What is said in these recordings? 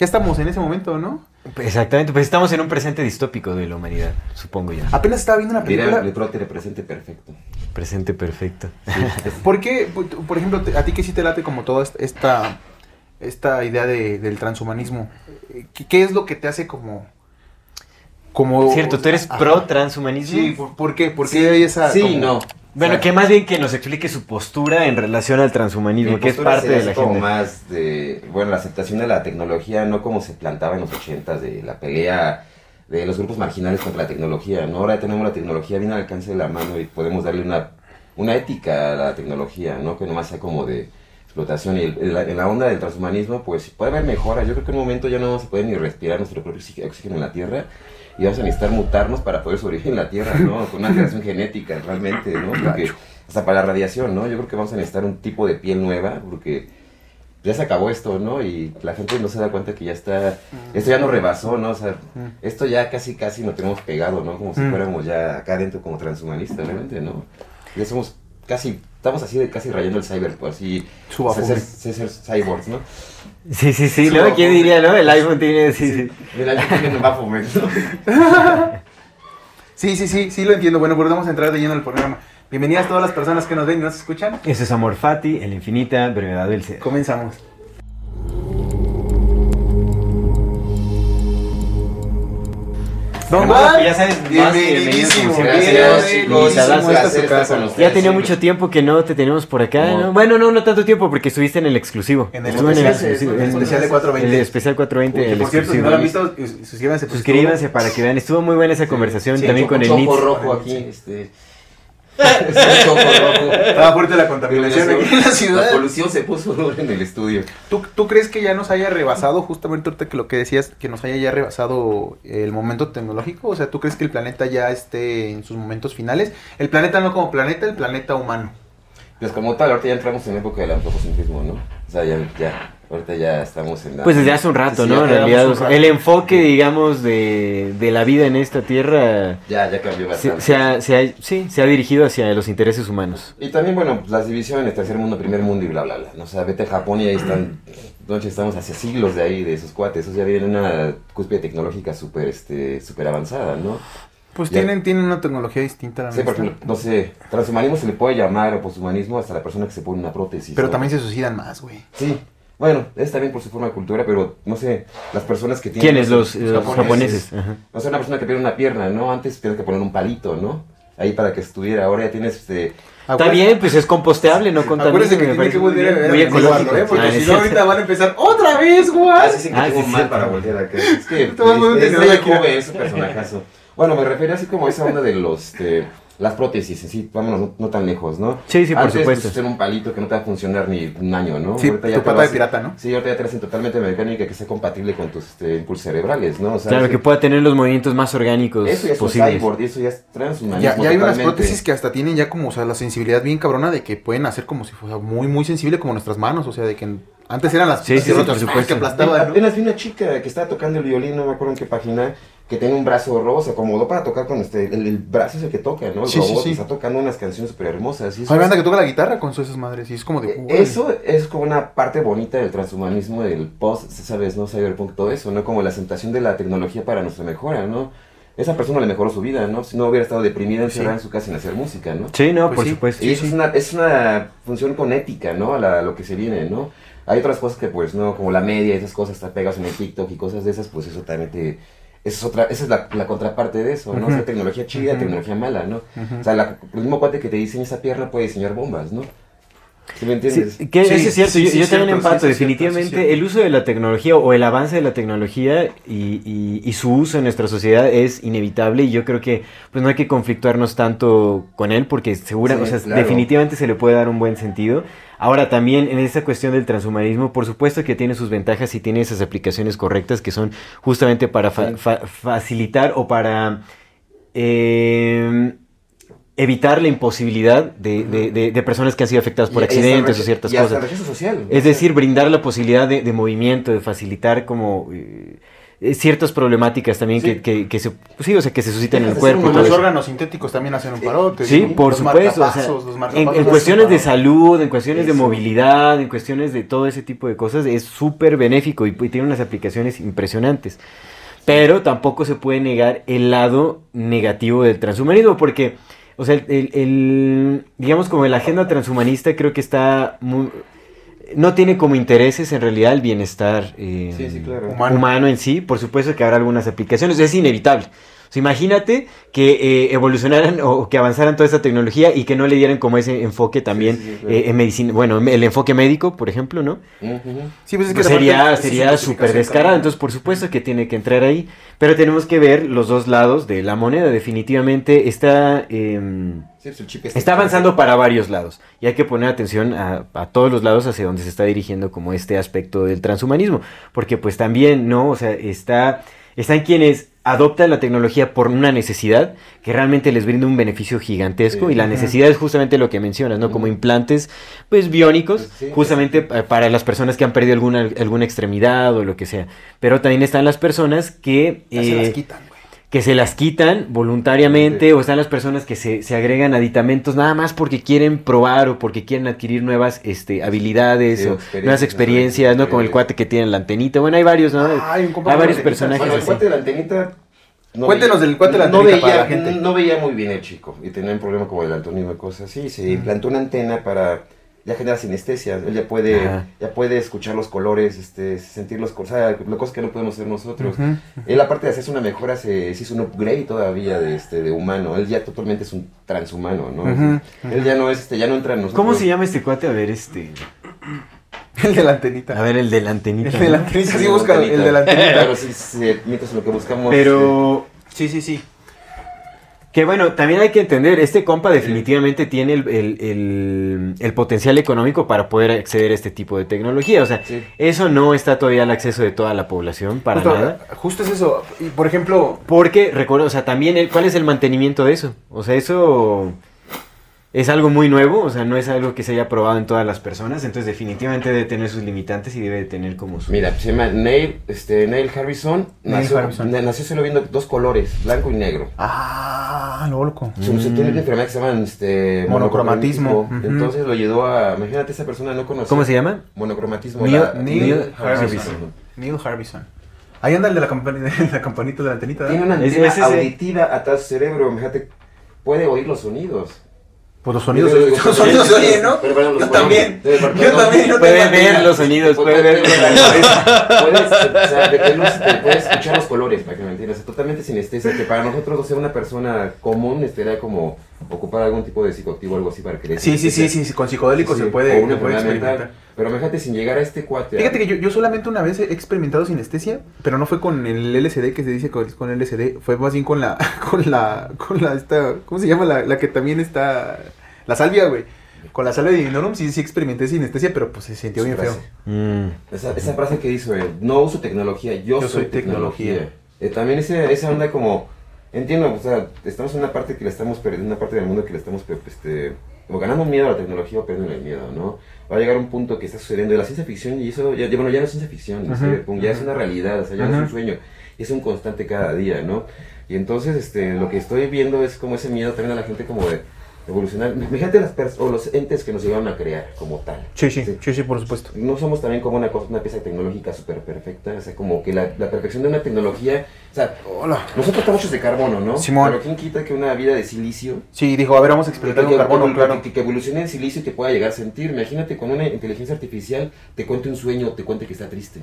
Ya estamos en ese momento, ¿no? Exactamente, pues estamos en un presente distópico de la humanidad, supongo yo. Apenas estaba viendo una Mira, película... el prótere presente perfecto. Presente perfecto. ¿Por qué, por- ejemplo, a ti que sí te late como toda esta, esta idea de- del transhumanismo? eh, ¿Qué, qué es lo que te hace como... como Cierto, tú eres Ajá. pro transhumanismo. Sí, ¿por, por qué? ¿Por qué hay esa... Sí, como- no. Bueno, O sea, que más bien que nos explique su postura en relación al transhumanismo, que es parte de la agenda. más de, bueno, la aceptación de la tecnología, no como se plantaba en los ochentas, de la pelea de los grupos marginales contra la tecnología, ¿no? Ahora tenemos la tecnología bien al alcance de la mano y podemos darle una, una ética a la tecnología, ¿no? Que nomás sea como de explotación. Y en la, en la onda del transhumanismo, pues puede haber mejoras. Yo creo que en un momento ya no vamos a poder ni respirar nuestro propio oxí- oxígeno en la Tierra y vamos a necesitar mutarnos para poder sobrevivir en la Tierra, ¿no? Con una alteración genética, realmente, ¿no? Porque hasta para la radiación, ¿no? Yo creo que vamos a necesitar un tipo de piel nueva porque ya se acabó esto, ¿no? Y la gente no se da cuenta que ya está, esto ya nos rebasó, ¿no? O sea, esto ya casi, casi nos tenemos pegado, ¿no? Como si Mm. fuéramos ya acá adentro como transhumanistas, realmente, ¿no? Ya somos casi, estamos así de casi rayando el cyber, pues así, ser, ser, ser cyborgs, ¿no? Sí, sí, sí, ¿no? iPhone. ¿Quién diría, no? El iPhone tiene, sí, sí. También me va a fomer, ¿no? Sí, sí, sí, sí lo entiendo. Bueno, pues vamos a entrar de lleno al programa. Bienvenidas todas las personas que nos ven y nos escuchan. Eso es Amor Fati, en la infinita brevedad del ser. Comenzamos. Don Juan, ya sabes, bienvenidísimo. Ya tenía mucho tiempo que no te tenemos por acá. Bueno, no, no tanto tiempo porque estuviste en el exclusivo. En el exclusivo, en el especial de 420. El especial 420, Que, el por cierto, si no lo han visto, sus- suscríbanse. Suscríbanse para que vean. Estuvo muy buena esa conversación también con el choco NITS. rojo aquí, este... es un choco rojo. Estaba fuerte la contaminación aquí en la La ciudad. polución se puso en el estudio. ¿Tú, ¿Tú crees que ya nos haya rebasado, justamente ahorita que lo que decías, que nos haya ya rebasado el momento tecnológico? O sea, ¿tú crees que el planeta ya esté en sus momentos finales? El planeta no como planeta, el planeta humano. Pues como tal, ahorita ya entramos en la época del antropocentrismo, ¿no? O sea, ya, ya ahorita ya estamos en la... Pues desde hace un rato, Sí, ¿no? En realidad, o sea, el enfoque, digamos, de, de la vida en esta tierra Ya, ya cambió se, bastante. se ha, se ha- sí, se ha dirigido hacia los intereses humanos. Y también, bueno, las divisiones, tercer mundo, primer mundo y bla, bla, bla. ¿no? O sea, vete a Japón y ahí están, noche estamos hace siglos de ahí, de esos cuates. Esos ya vienen una cúspide tecnológica súper, este, súper avanzada, ¿no? Pues Ya. tienen, tienen una tecnología distinta a la Sí, por nuestra. ejemplo, no sé, transhumanismo se le puede llamar o poshumanismo hasta la persona que se pone una prótesis. Pero ¿no? también se suicidan más, güey. Sí, bueno, es también por su forma de cultura, pero no sé, las personas que tienen... ¿Quiénes? Los, los japoneses. japoneses. Ajá. No sé, una persona que pierde una pierna, ¿no? Antes tienes que poner un palito, ¿no? Ahí para que estuviera, ahora ya tienes este... Está bien, pues es composteable, no contamina. Acuérdense que me tiene que volver a beber muy ecológico. ¿eh? Porque Ah, si es no, ahorita van a empezar otra vez, güey. Ah, sí, sí, que Ah, tengo sí, mal sí. para volver acá. Es que Todo el mundo es, es joven ese personajazo. Bueno, me refiero así como a esa onda de los... este, las prótesis, en sí, vámonos, no, no tan lejos, ¿no? Sí, sí, por Antes, supuesto. Pues, era un palito que no te va a funcionar ni un año, ¿no? Sí, Ahorita ya tu te pata de pirata, ¿no? Sí, ahorita ya te hacen totalmente mecánica que sea compatible con tus este, impulsos cerebrales, ¿no? O sea, Claro, que pueda tener los movimientos más orgánicos Eso ya es un posibles. cyborg, y eso ya es transhumanismo Ya, ya hay unas prótesis que hasta tienen ya como, o sea, la sensibilidad bien cabrona de que pueden hacer como si fuera muy, muy sensible como nuestras manos. O sea, de que antes eran las Sí, sí, sí, que aplastaban, ¿no? Apenas vi una chica que estaba tocando el violín, no me acuerdo en qué página, que tiene un brazo rojo, se acomodó para tocar con este, el, el brazo es el que toca, ¿no? El Sí, sí, robot sí. está tocando unas canciones súper hermosas. Hay es- banda que toca la guitarra con sus esas madres y es como de... Eh, "Órale". Eso es como una parte bonita del transhumanismo, del post, ¿sabes? ¿No? Cyberpunk, todo eso, ¿no? Como la aceptación de la tecnología para nuestra mejora, ¿no? Esa persona le mejoró su vida, ¿no? Si no hubiera estado deprimida, encerrada en su casa sin hacer música, ¿no? Sí, no, Pues por sí. supuesto. Y eso es una, es una función con ética, ¿no? A, la- a lo que se viene, ¿no? Hay otras cosas que, pues, ¿no? Como la media, esas cosas, te pegas en el TikTok y cosas de esas, pues eso también te... Esa es, otra, esa es la, la contraparte de eso, ¿no? O sea, tecnología chida, Ujú. tecnología mala, ¿no? Ujú. O sea, la- el mismo cuate que te diseña esa pierna puede diseñar bombas, ¿no? ¿Sí me entiendes? Sí, que Sí, eso es cierto, sí, yo, sí, yo también cierto, empato, definitivamente sí, es cierto. el uso de la tecnología o el avance de la tecnología y, y- y su uso en nuestra sociedad es inevitable y yo creo que pues no hay que conflictuarnos tanto con él porque segura, Sí, o sea, claro. definitivamente se le puede dar un buen sentido. Ahora también en esta cuestión del transhumanismo, por supuesto que tiene sus ventajas y tiene esas aplicaciones correctas que son justamente para fa- fa- facilitar o para eh, evitar la imposibilidad de, de- de- de personas que han sido afectadas por Y- y hasta accidentes o ciertas y cosas. social. Es decir, brindar la posibilidad de, movimiento, de facilitar como eh, ciertas problemáticas también Sí. que, que, que se, pues sí, o sea, que se suscitan en el cuerpo. Los eso. órganos sintéticos también hacen un parote. Sí, ¿no? por Los supuesto. o sea, los en, en cuestiones de salud, en cuestiones de movilidad, en cuestiones de todo ese tipo de cosas, es súper benéfico y, y tiene unas aplicaciones impresionantes. Pero tampoco se puede negar el lado negativo del transhumanismo, porque, o sea, el, el- el- digamos como la agenda transhumanista creo que está muy... No tiene como intereses en realidad el bienestar eh, Sí, sí, claro. Humano. humano en sí. Por supuesto que habrá algunas aplicaciones, es inevitable. O sea, imagínate que eh, evolucionaran o que avanzaran toda esta tecnología y que no le dieran como ese enfoque también sí, sí, claro. eh, en medicina. Bueno, el enfoque médico, por ejemplo, ¿no? Sí, pues es que Pues sería sería súper descarado. Entonces, por supuesto que tiene que entrar ahí. Pero tenemos que ver los dos lados de la moneda. Definitivamente está, em, este- está avanzando para varios lados. Y hay que poner atención a, a todos los lados hacia donde se está dirigiendo como este aspecto del transhumanismo. Porque pues también, ¿no? O sea, está, están quienes adoptan la tecnología por una necesidad que realmente les brinda un beneficio gigantesco Sí. y la necesidad es justamente lo que mencionas, ¿no? Como implantes pues biónicos Sí. justamente pa- para las personas que han perdido alguna alguna extremidad o lo que sea. Pero también están las personas que Ya se las eh, quitan. Que se las quitan voluntariamente Sí. o están las personas que se, se agregan aditamentos nada más porque quieren probar o porque quieren adquirir nuevas este, habilidades Sí, o experiencias, nuevas experiencias, ¿no? Como el cuate que tiene la antenita. Bueno, hay varios, ¿no? Ah, hay un hay varios personajes Bueno, el cuate de la antenita. no Cuéntenos veía- del cuate de la no antenita veía, para la gente. No veía muy bien el chico y tenía un problema como el daltonismo y cosas así. Se implantó una antena para. Ya genera sinestesia, él ya puede, Ajá. ya puede escuchar los colores, este, sentir los colores, o sea, cosas que no podemos hacer nosotros. Ujú. Él aparte de hacerse una mejora, se, se hizo un upgrade todavía de, este, de humano. Él ya totalmente es un transhumano, ¿no? Él ya no es, este, ya no entra en nosotros. ¿Cómo se llama este cuate? A ver, este. El de la antenita. A ver, el de la antenita. El de la sí, la busca el de la antenita. Claro, sí, sí, mientras lo que buscamos. Pero. Sí, sí, sí. Que bueno, también hay que entender, este compa definitivamente tiene el, el- el- el potencial económico para poder acceder a este tipo de tecnología. O sea, Sí. eso no está todavía al acceso de toda la población, para justo, nada. justo es eso. Y por ejemplo, Porque, recuerdo, o sea, también, el, ¿cuál es el mantenimiento de eso? O sea, eso es algo muy nuevo, o sea, no es algo que se haya probado en todas las personas, entonces definitivamente debe tener sus limitantes y debe de tener como su... Mira, se llama Neil, este, Neil Harrison. Neil nació, Harrison. nació solo viendo dos colores, blanco y negro. ah, lo loco. Su- su- Tiene una enfermedad que se llama este, Monocromatismo. Entonces lo ayudó a. Imagínate, esa persona no conocía. ¿Cómo se llama? Monocromatismo. Neil- la- Neil. Harbison. Neil Harbison. Ahí anda el de la, campanita, la campanita de la antenita. Tiene una Es- antena es auditiva atrás del cerebro. Imagínate, puede oír los sonidos. Pues los sonidos, Yo los sonidos se oyen, ¿no? Pero, los Yo también. Debe- perdón, Yo también. no ver los sonidos, puede ver... Puedes, o sea, de luz te puedes escuchar los colores, para que me entiendas. Totalmente sinestesia, que para nosotros, o sea, una persona común, estaría como ocupar algún tipo de psicoactivo o algo así para que le Sí, sí, sí, sí, sí, con psicodélicos se puede, experimentar. Pero imagínate sin llegar a este cuate. Fíjate que yo, yo solamente una vez he experimentado sinestesia, pero no fue con el LSD que se dice con, con LSD, fue más bien con la, con la, con la, esta, ¿cómo se llama? La, la que también está, la salvia, güey. Con la salvia de Divinorum sí, sí experimenté sinestesia, pero pues se sintió bien feo. Mm. Esa, esa frase que hizo él, no uso tecnología, yo, soy, soy tecnología. Eh, también ese, esa onda como, entiendo, o sea, estamos en una parte que le estamos perdiendo, una parte del mundo que le estamos, este, o ganando miedo a la tecnología o perdiendo el miedo, ¿no? Va a llegar un punto que está sucediendo de la ciencia ficción y eso, ya, bueno, ya no es ciencia ficción, como ya es una realidad, o sea, ya no es un sueño, es un constante cada día, ¿no? Y entonces, este, lo que estoy viendo es como ese miedo también a la gente como de evolucionar. Imagínate las o los entes que nos llegaron a crear como tal. Sí, sí, sí, sí, por supuesto. No somos también como una, cosa, una pieza tecnológica súper perfecta, o sea, como que la, la perfección de una tecnología, o sea, Hola. nosotros estamos hechos de carbono, ¿no? Simón. Pero ¿quién quita que una vida de silicio, Sí, dijo, a ver, vamos a experimentar con carbono, que- claro. que- que evolucione en silicio y te pueda llegar a sentir? Imagínate con una inteligencia artificial te cuente un sueño, te cuente que está triste.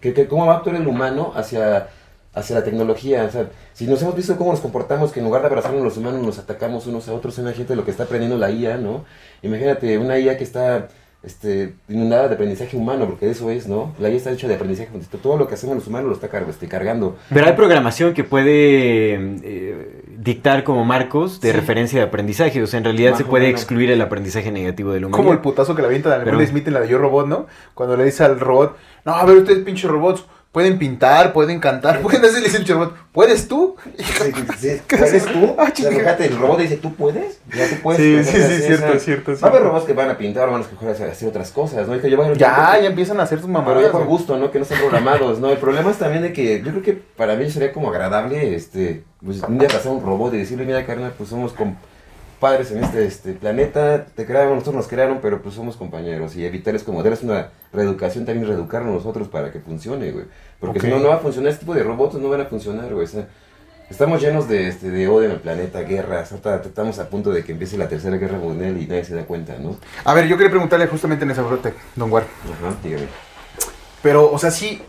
Que, que ¿Cómo va a actuar el humano hacia, hacia la tecnología? O sea, si nos hemos visto cómo nos comportamos, que en lugar de abrazarnos los humanos nos atacamos unos a otros, imagínate lo que está aprendiendo la IA, ¿no? Imagínate una IA que está este, inundada de aprendizaje humano, porque de eso es, ¿no? La IA está hecha de aprendizaje, todo lo que hacemos los humanos lo está car- este, cargando. Pero hay programación que puede, eh, dictar como marcos de Sí. referencia de aprendizaje. O sea, en realidad Más se puede excluir el aprendizaje negativo de la Como el putazo que le avienta a Smith en la de Yo Robot, ¿no? Cuando le dice al robot, no, a ver, ustedes pinches robots, pueden pintar, pueden cantar, pueden hacer, le dice el robot, ¿puedes tú? Sí, sí, ¿Qué ¿Puedes haces? tú? Ah, fíjate, el robot dice, ¿tú puedes? Ya tú puedes. Sí, sí, sí, cierto, o sea, cierto, Va a haber robots que van a pintar o van a escoger hacer hacer otras cosas, ¿no? Y que yo voy a- Ya, ya empiezan a hacer sus Pero mamadas. ya por gusto, ¿no? Que no están programados, ¿no? El problema es también de que yo creo que para mí sería como agradable, este, pues un día pasar un robot y decirle, mira, carnal, pues somos compadres en este, este planeta, te crearon, nosotros nos crearon, pero pues somos compañeros y evitarles como darles una reeducación, también reeducarnos nosotros para que funcione, güey. Porque Ok. si no, no va a funcionar, este tipo de robots no van a funcionar, güey. O sea, estamos llenos de, este, de odio en el planeta, guerras, estamos a punto de que empiece la tercera guerra mundial y nadie se da cuenta, ¿no? A ver, yo quería preguntarle justamente en esa brote, Don War. Ajá, dígame. Pero, o sea, sí,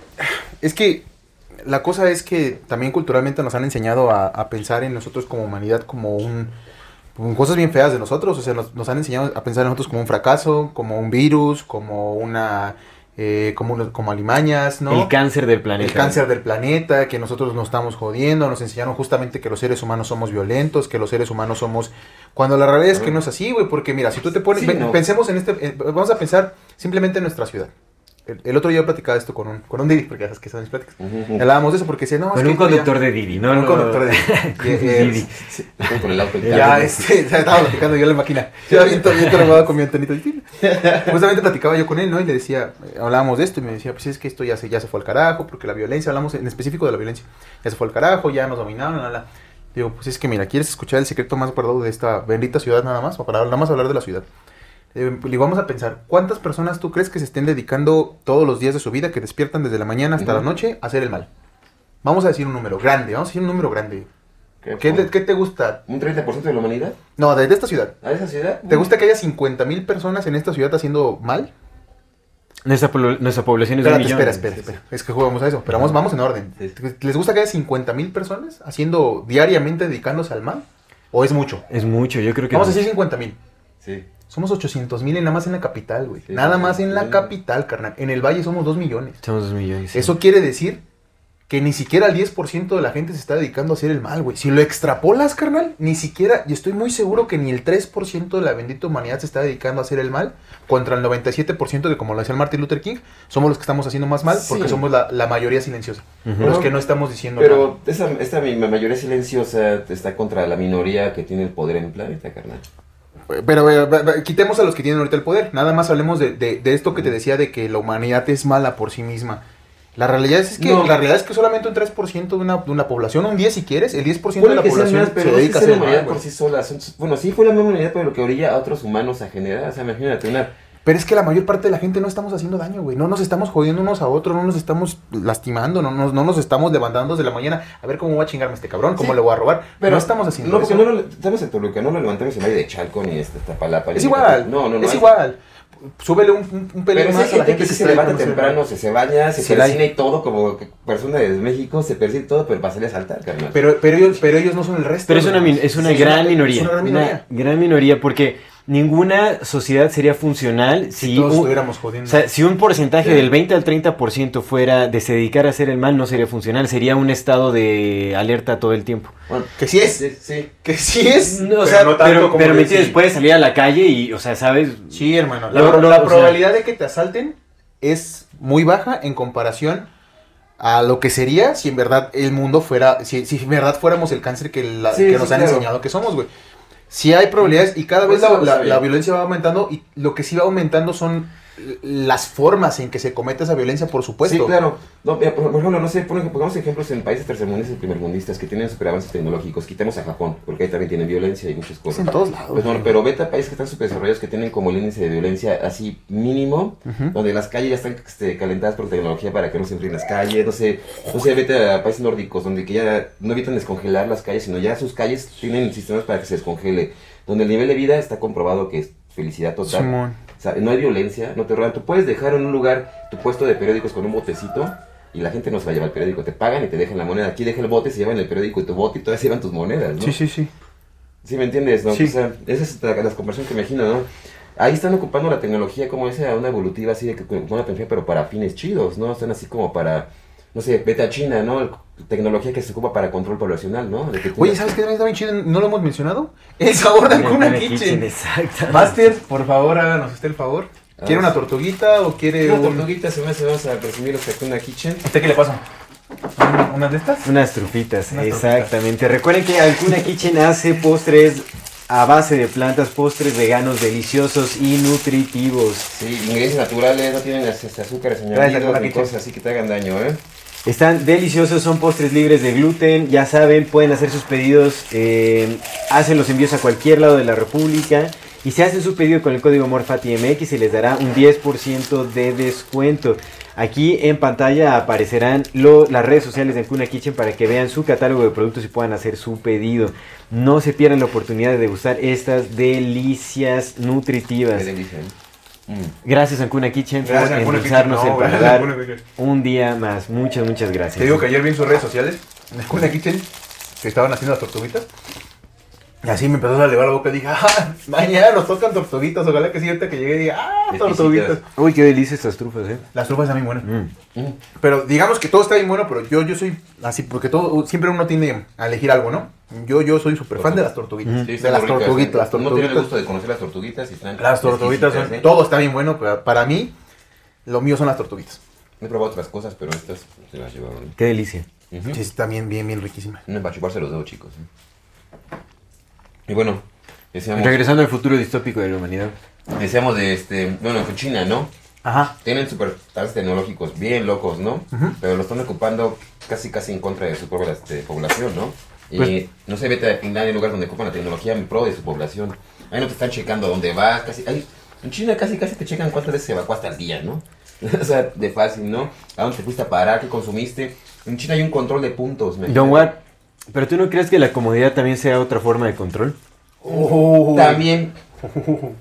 es que la cosa es que también culturalmente nos han enseñado a, a pensar en nosotros como humanidad como un... cosas bien feas de nosotros, o sea, nos, nos han enseñado a pensar en nosotros como un fracaso, como un virus, como una... eh, como, como alimañas, ¿no? El cáncer del planeta. el cáncer del planeta, que nosotros nos estamos jodiendo, nos enseñaron justamente que los seres humanos somos violentos, que los seres humanos somos... Cuando la realidad es que no es así, güey, porque mira, si tú te pones... Sí, ven- no. Pensemos en este... eh, vamos a pensar simplemente en nuestra ciudad. El, el otro día yo platicaba esto con un, con un Didi, porque ya sabes que son mis pláticas. Ujú. Hablábamos de eso porque decía, no, Con un ya- conductor de Didi, ¿no? con un conductor de eh, Didi. Están con el auto Ya, este, estaba platicando yo en la máquina. Ya bien, bien trabado con mi antenita. Justamente platicaba yo con él, ¿no? Y le decía, eh, hablábamos de esto y me decía, pues es que esto ya se, ya se fue al carajo, porque la violencia, hablamos en específico de la violencia, ya se fue al carajo, ya nos dominaron, la, la. Digo, pues es que mira, ¿quieres escuchar el secreto más guardado de esta bendita ciudad nada más? O para nada más hablar de la ciudad. Eh, le vamos a pensar, ¿cuántas personas tú crees que se estén dedicando todos los días de su vida, que despiertan desde la mañana hasta la noche, a hacer el mal? Vamos a decir un número grande, vamos a decir un número grande. ¿Qué, ¿Qué, te- qué te gusta? ¿Un 30% de la humanidad? No, de, de esta ciudad. ¿A esa ciudad? ¿Te gusta que haya 50 mil personas en esta ciudad haciendo mal? Nuestra, pobl- nuestra población es de Espérate, millón. espera, espera, espera. Es que jugamos a eso. Pero vamos, vamos en orden. Sí. ¿Les gusta que haya 50 mil personas haciendo diariamente, dedicándose al mal? ¿O es mucho? Es mucho, yo creo que... Vamos a es decir 50 mil. Sí. Somos 800 mil nada más en la capital, güey. Sí, nada sí, más sí, en la sí. capital, carnal. En el valle somos 2 millones. Somos dos millones. sí. Eso quiere decir que ni siquiera el 10% de la gente se está dedicando a hacer el mal, güey. Si lo extrapolas, carnal, ni siquiera, y estoy muy seguro que ni el 3% de la bendita humanidad se está dedicando a hacer el mal, contra el 97% que, como lo decía el Martin Luther King, somos los que estamos haciendo más mal porque somos la, la mayoría silenciosa. Ujú. Los que no estamos diciendo nada. Pero esa, esta mayoría silenciosa está contra la minoría que tiene el poder en el planeta, carnal. Pero eh, quitemos a los que tienen ahorita el poder. Nada más hablemos de, de- de esto que te decía de que la humanidad es mala por sí misma. La realidad es que No. la realidad es que solamente un 3% de una, de una población, un 10 si quieres, el 10% de la población más, pero se dedica a humanidad por sí sola. Son- bueno, sí fue la misma humanidad, pero lo que orilla a otros humanos a generar. O sea, imagínate una... Pero es que la mayor parte de la gente no estamos haciendo daño, güey. No nos estamos jodiendo unos a otros, no nos estamos lastimando, no nos, no nos estamos levantando desde la mañana a ver cómo voy a chingarme a este cabrón, cómo Sí. le voy a robar. Pero no estamos haciendo No, eso. porque no lo, estamos en Toluca, no lo levantamos en Valle de Chalco ni este Tapalapa. es igual, No, no, no. es hay- igual. Súbele un, un, un pelín más a la gente que sí se levanta temprano, se, se baña, se persina y todo, como persona de México, se persina y todo, pero para salir a saltar, carnal. Pero, pero, ellos, pero ellos no son el resto. Pero es una, es una Sí, gran minoría. Es una gran minoría. Una gran minoría porque ninguna sociedad sería funcional Si si, todos un, estuviéramos jodiendo. o sea, si un porcentaje Sí. del 20 al 30% fuera de se dedicar a hacer el mal, no sería funcional. Sería un estado de alerta todo el tiempo. Bueno, que sí es. sí, sí. Que sí es. No, o pero sea, no tanto pero, como pero me entiendes, puedes salir a la calle y, o sea, ¿sabes? Sí, hermano. La, Lo- lo- la o sea- probabilidad de que te asalten es muy baja en comparación a lo que sería si en verdad el mundo fuera, si, si en verdad fuéramos el cáncer que, la- Sí, que sí, nos han claro. enseñado que somos, güey. Sí hay probabilidades y cada vez Pues la, eso la- la bien. violencia va aumentando y lo que sí va aumentando son las formas en que se comete esa violencia, por supuesto. Sí, claro. No, por, ejemplo, no sé, pon- pongamos ejemplos en países tercermundistas y primermundistas que tienen super avances tecnológicos. Quitemos a Japón, porque ahí también tienen violencia y muchas Es cosas. en todos lados. Pues bueno, güey. pero vete a países que están súper desarrollados que tienen como el índice de violencia así mínimo, donde las calles ya están este, calentadas por tecnología para que no se enfríen las calles, no sé, no sé, vete a países nórdicos donde que ya no evitan descongelar las calles, sino ya sus calles tienen sistemas para que se descongele, donde el nivel de vida está comprobado que es felicidad total. Simón. O sea, no hay violencia, no te roban. Tú puedes dejar en un lugar tu puesto de periódicos con un botecito y la gente no se va a llevar el periódico. Te pagan y te dejan la moneda. Aquí deja el bote, se llevan el periódico y tu bote y todavía se llevan tus monedas, ¿no? Sí, sí, sí. Sí, ¿me entiendes? No? Sí. O sea, esa es la, las conversaciones que me imagino, ¿no? Ahí están ocupando la tecnología como esa onda evolutiva así de que con una tecnología, pero para fines chidos, ¿no? Están así como para, no sé, vete a China, ¿no? Tecnología que se ocupa para control poblacional, ¿no? De que Oye, ¿sabes qué también está bien chido? ¿No lo hemos mencionado? El sabor de Ancuna Kitchen. Kitchen, exacto. Master, por favor, háganos usted el favor. ¿Quiere Ah, una sí. tortuguita o quiere Una un... tortuguita se me hace, vamos a presumir los Hakuna Kitchen. ¿Usted qué le pasa? ¿Un- ¿Unas de estas? Unas trufitas, Unas exactamente. Recuerden que Alcuna Kitchen hace postres a base de plantas, postres veganos deliciosos y nutritivos. Sí, ingredientes naturales, no tienen azúcares Gracias, añadidos ni cosas así que te hagan daño, ¿eh? Están deliciosos, son postres libres de gluten, ya saben, pueden hacer sus pedidos, eh, hacen los envíos a cualquier lado de la República y si hacen su pedido con el código MORFATIMX se les dará un 10% de descuento. Aquí en pantalla aparecerán las redes sociales de Ancuna Kitchen para que vean su catálogo de productos y puedan hacer su pedido. No se pierdan la oportunidad de degustar estas delicias nutritivas. Qué ¿eh? Mm. Gracias Ancuna Kitchen por No, Ancuna Kitchen. un día más. Muchas, muchas gracias. Te digo que ayer vi en sus redes sociales, en Ancuna Kitchen, que estaban haciendo las tortuguitas. Y así me empezó a elevar la boca y dije, ah, mañana nos tocan tortuguitas. Ojalá que ahorita que llegue diga, ah, tortuguitas. Uy, qué delicia estas trufas, eh. Las trufas están bien buenas. Mm. Mm. Pero digamos que todo está bien bueno, pero yo, yo soy así, porque todo, siempre uno tiende a elegir algo, ¿no? Yo, yo soy súper fan de las tortuguitas. Mm. Sí, de las ricas, tortuguitas, ¿eh? las No tiene el tortuguitas. gusto de conocer las tortuguitas y están Las tortuguitas son, ¿eh? todo está bien bueno, pero para mí, lo mío son las tortuguitas. He probado otras cosas, pero estas se las llevaron. Qué delicia. Ujú. Sí, están bien, bien, bien riquísimas. No, para chuparse los dedos, chicos. ¿eh? Y bueno, decíamos, Regresando al futuro distópico de la humanidad. decíamos de este, bueno, con China, ¿no? Ajá. Tienen super tales tecnológicos bien locos, ¿no? Ujú. Pero lo están ocupando casi casi en contra de su propia este, población, ¿no? Y Pues- no se vete a Finlandia en lugar donde ocupan la tecnología en pro de su población. Ahí no te están checando a dónde vas, casi. ahí- en China casi casi te checan cuántas veces evacuaste al día, ¿no? o sea, de fácil, ¿no? ¿A dónde te fuiste a parar? ¿Qué consumiste? En China hay un control de puntos, ¿me Don entiendes? ¿Pero tú no crees que la comodidad también sea otra forma de control? Oh, También.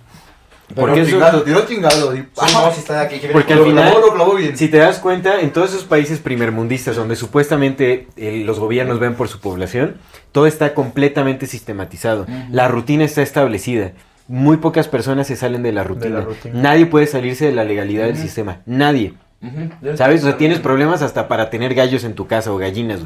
Porque eso- tiró chingado. está aquí, que ver Porque al final- clavó, lo clavó bien. Si te das cuenta, en todos esos países primermundistas donde supuestamente eh, los gobiernos ven por su población, todo está completamente sistematizado. La rutina está establecida. Muy pocas personas se salen de la rutina. rutina. Nadie puede salirse de la legalidad del sistema. Nadie. ¿Sabes? O sea, tienes problemas hasta para tener gallos en tu casa o gallinas.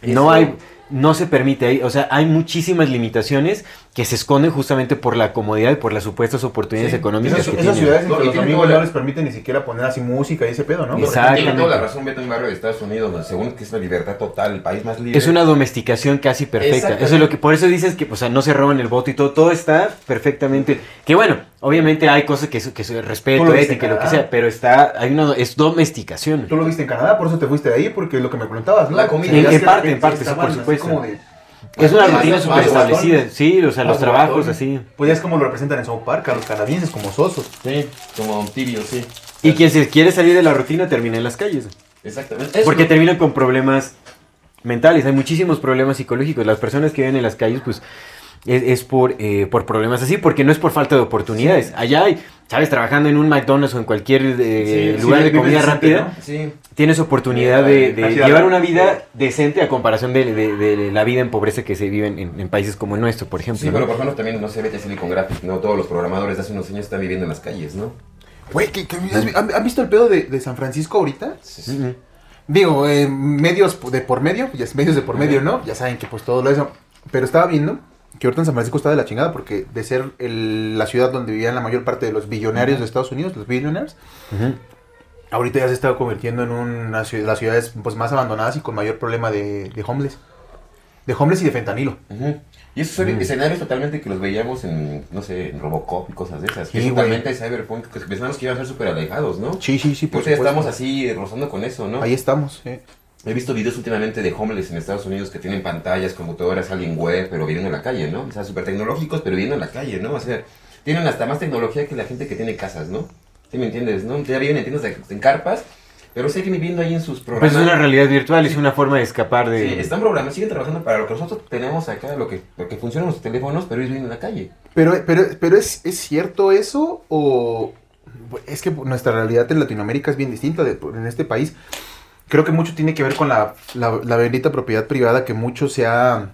No hay, no se permite. O sea, hay muchísimas limitaciones que se esconden justamente por la comodidad y por las supuestas oportunidades Sí. económicas Esas, que esas tienen. ciudades en No, que los amigos no la- les permiten ni siquiera poner así música y ese pedo, ¿no? Exacto. Tiene toda la Exactamente. razón Beto en barrio de Estados Unidos, donde según que es la libertad total, el país más libre. Es una domesticación casi perfecta. Exactamente. Eso es lo que, por eso dices que, o sea, no se roban el voto y todo, todo está perfectamente. Que bueno, obviamente hay cosas que, que se respeto, ética, lo que sea, pero está, hay una, es domesticación. Tú lo viste en Canadá, por eso te fuiste de ahí, porque lo que me comentabas, ¿no? La comida. En- en parte, en parte, sí, por supuesto. como de- Es una rutina súper establecida. Sí, o sea, los trabajos así. Pues ya es como lo representan en South Park, a los canadienses como sosos. Sí, como tibio, sí. Y quien se quiere salir de la rutina termina en las calles. Exactamente. Porque terminan con problemas mentales. Hay muchísimos problemas psicológicos. Las personas que viven en las calles, pues, es, es por, eh, por problemas así, porque no es por falta de oportunidades. Allá hay, ¿sabes? Trabajando en un McDonald's o en cualquier eh, Sí, lugar sí, de comida rápida, ¿no? Sí. tienes oportunidad de, llevar una vida decente a comparación de, de- de la vida en pobreza que se vive en, en países como el nuestro, por ejemplo. Sí, ¿no? pero por ejemplo también, no sé, vete a Silicon Graphics, ¿no? Todos los programadores de hace unos años están viviendo en las calles, ¿no? Güey, ¿qué- qué- has- ¿han, han visto el pedo de, de San Francisco ahorita? Sí, sí. Digo, eh, medios de por medio, ya es medios de por medio, ¿no? Ya saben que pues todo lo eso. Pero estaba viendo que ahorita en San Francisco está de la chingada porque de ser el- la ciudad donde vivían la mayor parte de los billonarios de Estados Unidos, los billionaires, Ujú. ahorita ya se está convirtiendo en una ciudad, las ciudades pues más abandonadas y con mayor problema de, de homeless. De homeless y de fentanilo. Ujú. Y esos son Mm. escenarios totalmente que los veíamos en, no sé, en Robocop y cosas de esas. Que Sí, es güey. totalmente cyberpunk, que pensamos que iban a ser súper alejados, ¿no? Sí, sí, sí, Por eso ya estamos así rozando con eso, ¿no? Ahí estamos, sí. He visto videos últimamente de homeless en Estados Unidos que tienen pantallas, computadoras, Alienware, pero viviendo en la calle, ¿no? O sea, súper tecnológicos, pero viviendo en la calle, ¿no? O sea, tienen hasta más tecnología que la gente que tiene casas, ¿no? ¿Sí me entiendes, no? Ya viven en tiendas de, en carpas, pero siguen viviendo ahí en sus Pues programas. es una realidad virtual, es una forma de escapar de... Sí, están programando, siguen trabajando para lo que nosotros tenemos acá, lo que, lo que funciona en los teléfonos, pero ellos viven en la calle. Pero, pero, pero ¿es, ¿es cierto eso o es que nuestra realidad en Latinoamérica es bien distinta de, en este país? Creo que mucho tiene que ver con la, la, la bendita propiedad privada que mucho se ha,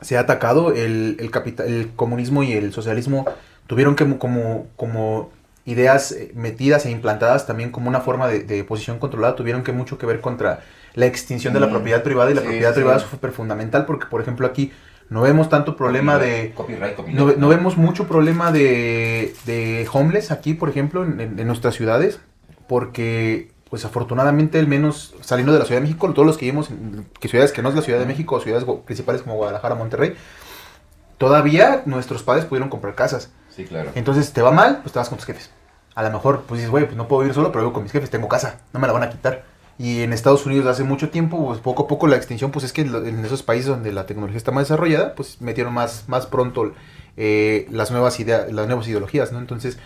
se ha atacado. El, el, capita- el comunismo y el socialismo tuvieron que como, como ideas eh, metidas e implantadas también como una forma de, de posición controlada tuvieron que mucho que ver contra la extinción de la propiedad privada y la Sí, propiedad sí. privada es súper fundamental porque, por ejemplo, aquí no vemos tanto problema de... Copyright, copyright. No, ve- no vemos mucho problema de, de homeless aquí, por ejemplo, en nuestras ciudades, porque, pues afortunadamente, al menos saliendo de la Ciudad de México, todos los que vivimos en que ciudades que no es la Ciudad de México, o ciudades principales como Guadalajara, Monterrey, todavía nuestros padres pudieron comprar casas. Sí, claro. Entonces, te va mal, pues te vas con tus jefes. A lo mejor, pues dices, güey, pues no puedo vivir solo, pero vivo con mis jefes, tengo casa, no me la van a quitar. Y en Estados Unidos hace mucho tiempo, pues poco a poco la extinción, pues es que en esos países donde la tecnología está más desarrollada, pues metieron más, más pronto eh, las nuevas ideas, las nuevas ideologías, ¿no? Entonces,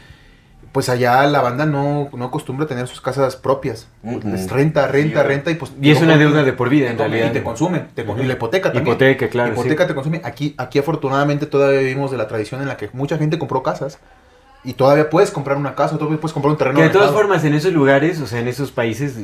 pues allá la banda no, no acostumbra a tener sus casas propias. Ujú. Es renta, renta, Sí, renta y pues... Y es una deuda de por vida, en realidad. Y te consumen, te con- y la hipoteca también. Hipoteca, claro. sí. hipoteca te consume. Aquí, aquí afortunadamente todavía vivimos de la tradición en la que mucha gente compró casas. Y todavía puedes comprar una casa, todavía puedes comprar un terreno. Que de todas formas, en esos lugares, o sea, en esos países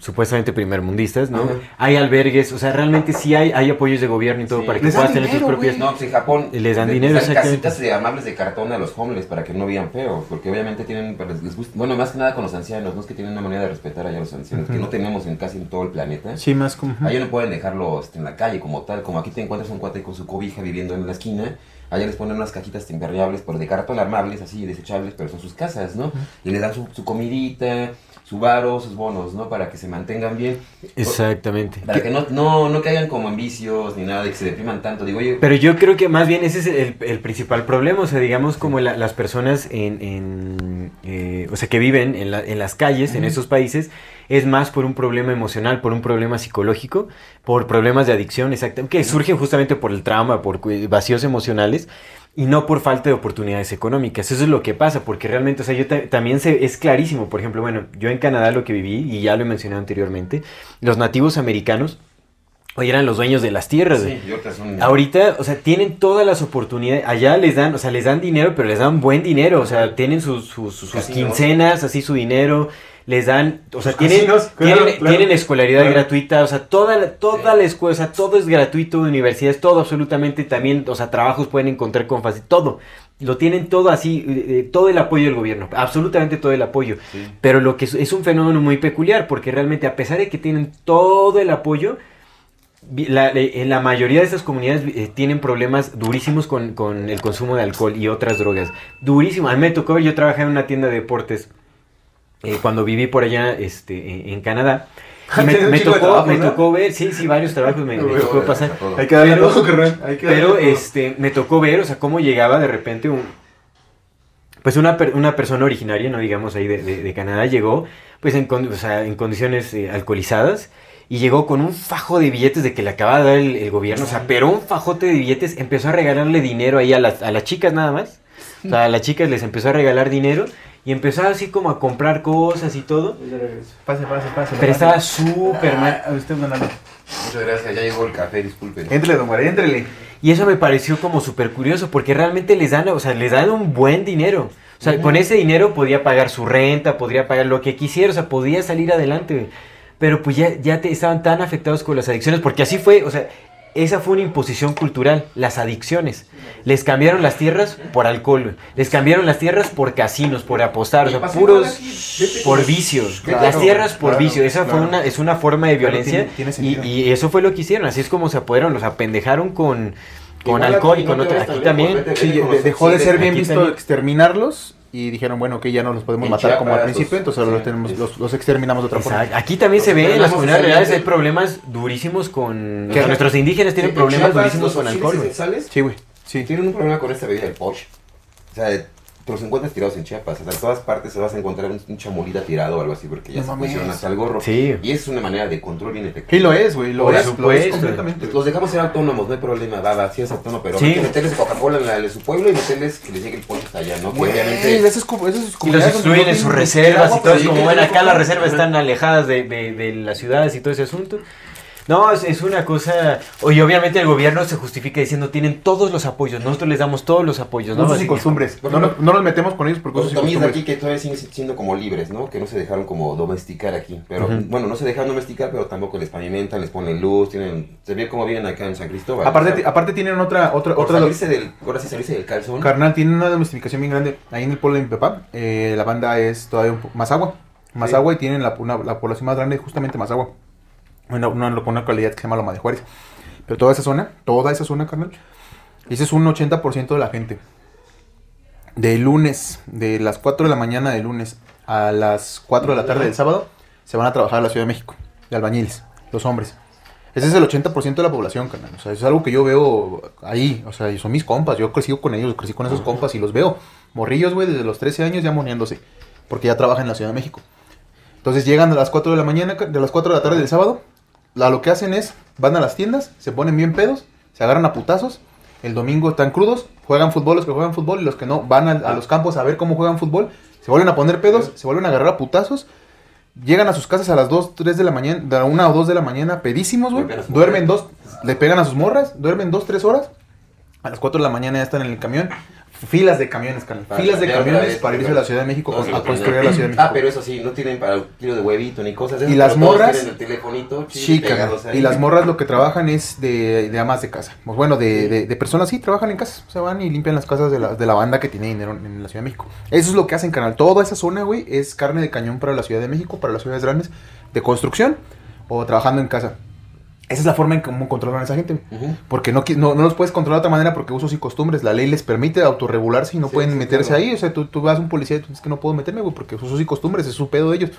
supuestamente primermundistas, ¿no? Ajá. Hay albergues, o sea, realmente sí hay, hay apoyos de gobierno y todo Sí. para que Les dan puedas tener tus propias... No, pues en Japón Y les dan le- dinero, dan exactamente. casitas de amables de cartón a los homeless para que no vean feo, porque obviamente tienen, les gusta, bueno, más que nada con los ancianos, no es que tienen una manera de respetar allá a los ancianos, que Ujú. no tenemos en casi en todo el planeta. Sí, más como... Allá no pueden dejarlo este, en la calle como tal, como aquí te encuentras un cuate con su cobija viviendo en la esquina, allá les ponen unas cajitas impermeables, pero de cartón armables, así, desechables, pero son sus casas, ¿no? Y les dan su, su comidita, su varo, sus bonos, ¿no? Para que se mantengan bien. Exactamente. Para que no, no, no caigan como en vicios ni nada, de que se depriman tanto. Digo, oye, Pero yo creo que más bien ese es el, el principal problema, o sea, digamos como la- las personas en, en, eh, o sea, que viven en, la- en las calles, en esos países, es más por un problema emocional, por un problema psicológico, por problemas de adicción, exactamente, que surgen justamente por el trauma, por vacíos emocionales y no por falta de oportunidades económicas. Eso es lo que pasa, porque realmente, o sea, yo ta- también se, es clarísimo, por ejemplo, bueno, yo en Canadá lo que viví, y ya lo he mencionado anteriormente, los nativos americanos, hoy eran los dueños de las tierras. sí, son... Ahorita, o sea, tienen todas las oportunidades. Allá les dan, o sea, les dan dinero, pero les dan buen dinero. O sea, tienen sus, sus, quincenas, así su dinero. Les dan, o sea, tienen, casinos, claro, tienen, claro. tienen escolaridad Claro. gratuita. O sea, toda, la- toda la escuela, o sea, todo es gratuito, universidades, todo absolutamente también. O sea, trabajos pueden encontrar con fácil, todo. Lo tienen todo así, eh, eh, todo el apoyo del gobierno, absolutamente todo el apoyo. Sí. Pero lo que es, es un fenómeno muy peculiar, porque realmente a pesar de que tienen todo el apoyo, la, eh, en la mayoría de estas comunidades eh, tienen problemas durísimos con, con el consumo de alcohol y otras drogas. Durísimo. A mí me tocó, yo trabajé en una tienda de deportes eh, cuando viví por allá este, en, Canadá. Y me, tocó, me ¿no? tocó ver, sí, sí, varios trabajos me, tocó pasar. Hay que darle Pero-. Hay que darle Pero todo. este, me tocó ver, o sea, cómo llegaba de repente un... Pues una, per- una persona originaria, no digamos ahí de, de- de Canadá, llegó pues en, con- o sea, en condiciones eh, alcoholizadas y llegó con un fajo de billetes de que le acaba de dar el, el gobierno, o sea, pero un fajote de billetes, empezó a regalarle dinero ahí a las, a las chicas nada más, o sea, a las chicas les empezó a regalar dinero y empezó así como a comprar cosas y todo, Pase, pase, pase. pero estaba súper mal. Ah, usted, don Lalo. Muchas gracias, ya llegó el café, disculpen. Éntrele, don María, éntrele. Y eso me pareció como súper curioso, porque realmente les dan, o sea, les dan un buen dinero. O sea, con ese dinero podía pagar su renta, podría pagar lo que quisiera, o sea, podía salir adelante. güey. Pero pues ya, ya te, estaban tan afectados con las adicciones, porque así fue, o sea, esa fue una imposición cultural, las adicciones. Les cambiaron las tierras por alcohol, les cambiaron las tierras por casinos, por apostar, o sea, puros por vicios. Claro, las tierras por claro, vicio, esa fue una, es una forma de violencia tiene- tiene y, y eso fue lo que hicieron, así es como se apoderaron, los apendejaron con, con Igual alcohol aquí y con no otra. Aquí también. vete- vete de- dejó de ser bien visto también. exterminarlos y dijeron, bueno, que ya no los podemos En matar como al principio, los- entonces ahora sí, los, tenemos, los, los exterminamos de otra forma. Exacto. Aquí también Los se ve en las comunidades rurales hay problemas durísimos con... Sea, nuestros indígenas tienen En problemas Chiapas, durísimos con alcohol. Sí, güey. Sí. Tienen un problema con esta bebida, el poch. O sea, te los encuentras tirados en Chiapas. O sea, en todas partes se vas a encontrar un, un chamolita tirado o algo así, porque ya No se mames. pusieron hasta el gorro. Sí. Y es una manera de control bien efectiva. Y lo es, güey. Lo Por es, lo es completamente. Los dejamos ser autónomos, no hay problema, va, va, sí es autónomo, pero Sí. hay que meterles Coca-Cola en la de su pueblo y meterles que les llegue el pollo hasta allá, ¿no? Que obviamente... esas, co- esas Y los comunidades donde excluyen no en sus reservas y todo. Es como, que acá las reservas están alejadas de, de- de las ciudades y todo ese asunto. No, es, es una cosa. Oye, obviamente el gobierno se justifica diciendo tienen todos los apoyos. Nosotros les damos todos los apoyos, ¿no? Usos y costumbres. No, no, no nos metemos con ellos porque Los usos y de aquí que todavía siguen siendo como libres, ¿no? Que no se dejaron como domesticar aquí. Pero bueno, no se dejaron domesticar, pero tampoco les pavimentan, les ponen luz, tienen... Se ve cómo viven acá en San Cristóbal. Aparte, aparte tienen otra, otra, por otra salirse del, ahora sí salirse del calzón. Carnal, tiene una domesticación bien grande. Ahí en el pueblo de mi papá, eh, la banda es todavía un más agua. Más Sí. agua y tienen la, una- la población más grande justamente más agua. Una, una, una localidad que se llama Loma de Juárez. Pero toda esa zona, toda esa zona, carnal, ese es un 80% de la gente. De lunes, de las 4 de la mañana de lunes a las 4 de la tarde del sábado, se van a trabajar a la Ciudad de México, de albañiles, los hombres. Ese es el 80% de la población, carnal. O sea, es algo que yo veo ahí. O sea, son mis compas. Yo crecí con ellos, crecí con esos compas y los veo. Morrillos, güey, desde los 13 años ya moneándose. Porque ya trabajan en la Ciudad de México. Entonces llegan a las 4 de la mañana, de las 4 de la tarde del sábado. La- lo que hacen es, van a las tiendas, se ponen bien pedos, se agarran a putazos. El domingo están crudos, juegan fútbol los que juegan fútbol y los que no van a, a los campos a ver cómo juegan fútbol. Se vuelven a poner pedos, se vuelven a agarrar a putazos. Llegan a sus casas a las 2, 3 de la mañana, de la 1 o 2 de la mañana, pedísimos, güey. A Duermen dos, le pegan a sus morras, duermen 2, 3 horas. A las 4 de la mañana ya están en el camión. Filas de camiones, carnal. Para Filas de camiones para irse a la Ciudad de México a construir la Ciudad de México. Ah, pero eso sí, no tienen para un kilo de huevito ni cosas Y las morras- el telefonito Sí. Y las morras lo que trabajan es de, de amas de casa. Pues bueno, de, de, de personas sí, trabajan en casa. O sea, van y limpian las casas de la, de la banda que tiene dinero en la Ciudad de México. Eso es lo que hacen, canal. Toda esa zona, güey, es carne de cañón para la Ciudad de México, para las ciudades grandes, de construcción o trabajando en casa. Esa es la forma en cómo controlan a esa gente. Porque no, no, no los puedes controlar de otra manera porque usos y costumbres. La ley les permite autorregularse y no Sí, pueden sí, meterse claro. ahí. O sea, tú, tú vas a un policía y tú dices que no puedo meterme, güey, porque usos y costumbres es su pedo de ellos.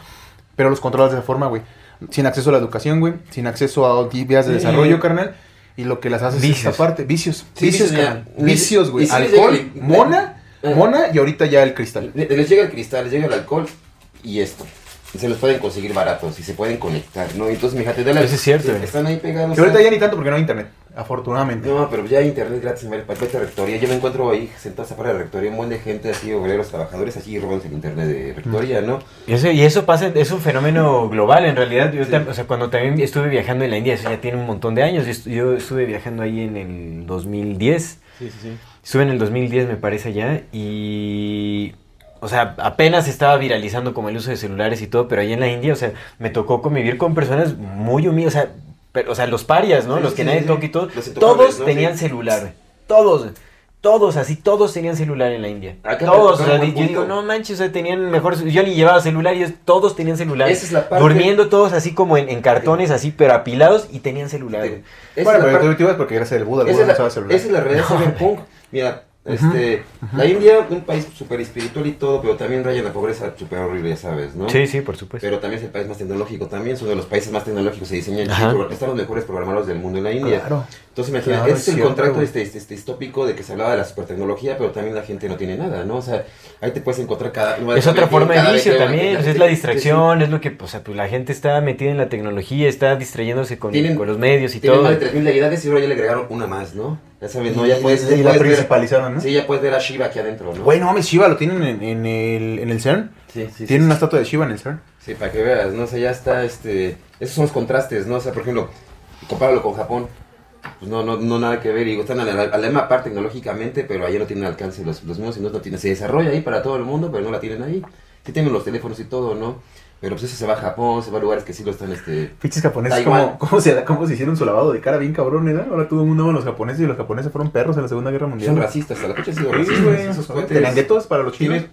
Pero los controlas de esa forma, güey. Sin acceso a la educación, güey. Sin acceso a vías de Sí. desarrollo, carnal. Y lo que las hace es esta parte. Vicios. Sí, vicios, vicios, carnal. ya. Vicios, güey. Alcohol, mona, mona y ahorita ya el cristal. Le- Les llega el cristal, les llega el alcohol y esto. Se los pueden conseguir baratos y se pueden conectar, ¿no? Entonces, fíjate, de la, Eso es cierto, güey. Están ahí pegados. Que ahorita a- ya ni tanto porque no hay internet. Afortunadamente. No, pero ya hay internet gratis en varias vete a rectoría. Yo me encuentro ahí sentados afuera de la rectoría, un buen de gente así, obreros, trabajadores, así robándose el internet de rectoría, ¿no? Y eso, y eso pasa, es un fenómeno global en realidad. Yo tam- o sea, cuando también estuve viajando en la India, eso ya tiene un montón de años. Yo estuve viajando ahí en el 2010. Sí, sí, sí. Estuve en el 2010, me parece ya. Y. O sea, apenas estaba viralizando como el uso de celulares y todo, pero ahí en la India, o sea, me tocó convivir con personas muy humildes, o sea, pero, o sea, los parias, ¿no? Sí, los que sí, nadie sí. toca y todo. Todos ¿no? tenían Sí. celular. Todos. Todos, así, todos tenían celular en la India. Acá todos, o sea, yo digo, no manches, o sea, tenían mejor. Yo ni llevaba celular y todos tenían celular. Esa es la parte- Durmiendo todos así como en, en cartones, así, pero apilados y tenían celular. Esa bueno, es la pero parte- tú ibas porque eras el Buda. El Buda no usaba celular. esa es la realidad cyberpunk. Mira, este, la India, un país súper espiritual y todo, pero también raya en la pobreza súper horrible, sabes, ¿no? Sí, sí, por supuesto. Pero también es el país más tecnológico, también es uno de los países más tecnológicos, se diseñan, están los mejores programadores del mundo en la India. Claro. Entonces imagina, Claro, es es el contrato este, este, este distópico de que se hablaba de la supertecnología, pero también la gente no tiene nada, ¿no? O sea, ahí te puedes encontrar cada... Es otra forma de vicio también, pues es la distracción, es lo que, o sea, pues la gente está metida en la tecnología, está distrayéndose con, Tienen- con los medios y Tienen todo. más de 3.000 deidades y ahora ya le agregaron una más, ¿no? Ya sabes, ¿no? Y- Ya puedes, y ya la puedes ver- ¿no? Sí, ya puedes ver a Shiva aquí adentro, ¿no? Güey, no mames, Shiva lo tienen en, en el, en el CERN. Sí, sí, Tienen sí, una sí. estatua de Shiva en el CERN. Sí, para que veas, ¿no? O sea, ya está, este... Esos son los contrastes, ¿no? O sea, por ejemplo, compáralo con Japón. Pues no, no, no nada que ver. Digo, están a la, a la misma par tecnológicamente, pero allá no tienen alcance los, los mismos y no, no tienen, se desarrolla ahí para todo el mundo, pero no la tienen ahí. Sí tienen los teléfonos y todo, ¿no? Pero pues eso se va a Japón, se va a lugares que sí lo están, este... Fiches japoneses. ¿cómo, se, ¿cómo se hicieron su lavado de cara bien cabrón, ¿verdad? Ahora todo el mundo ama a los japoneses y los japoneses fueron perros en la Segunda Guerra Mundial. Son racistas, hasta la fecha han sido Sí, racistas. güey. Esos Tenían cohetes guetos para los chinos.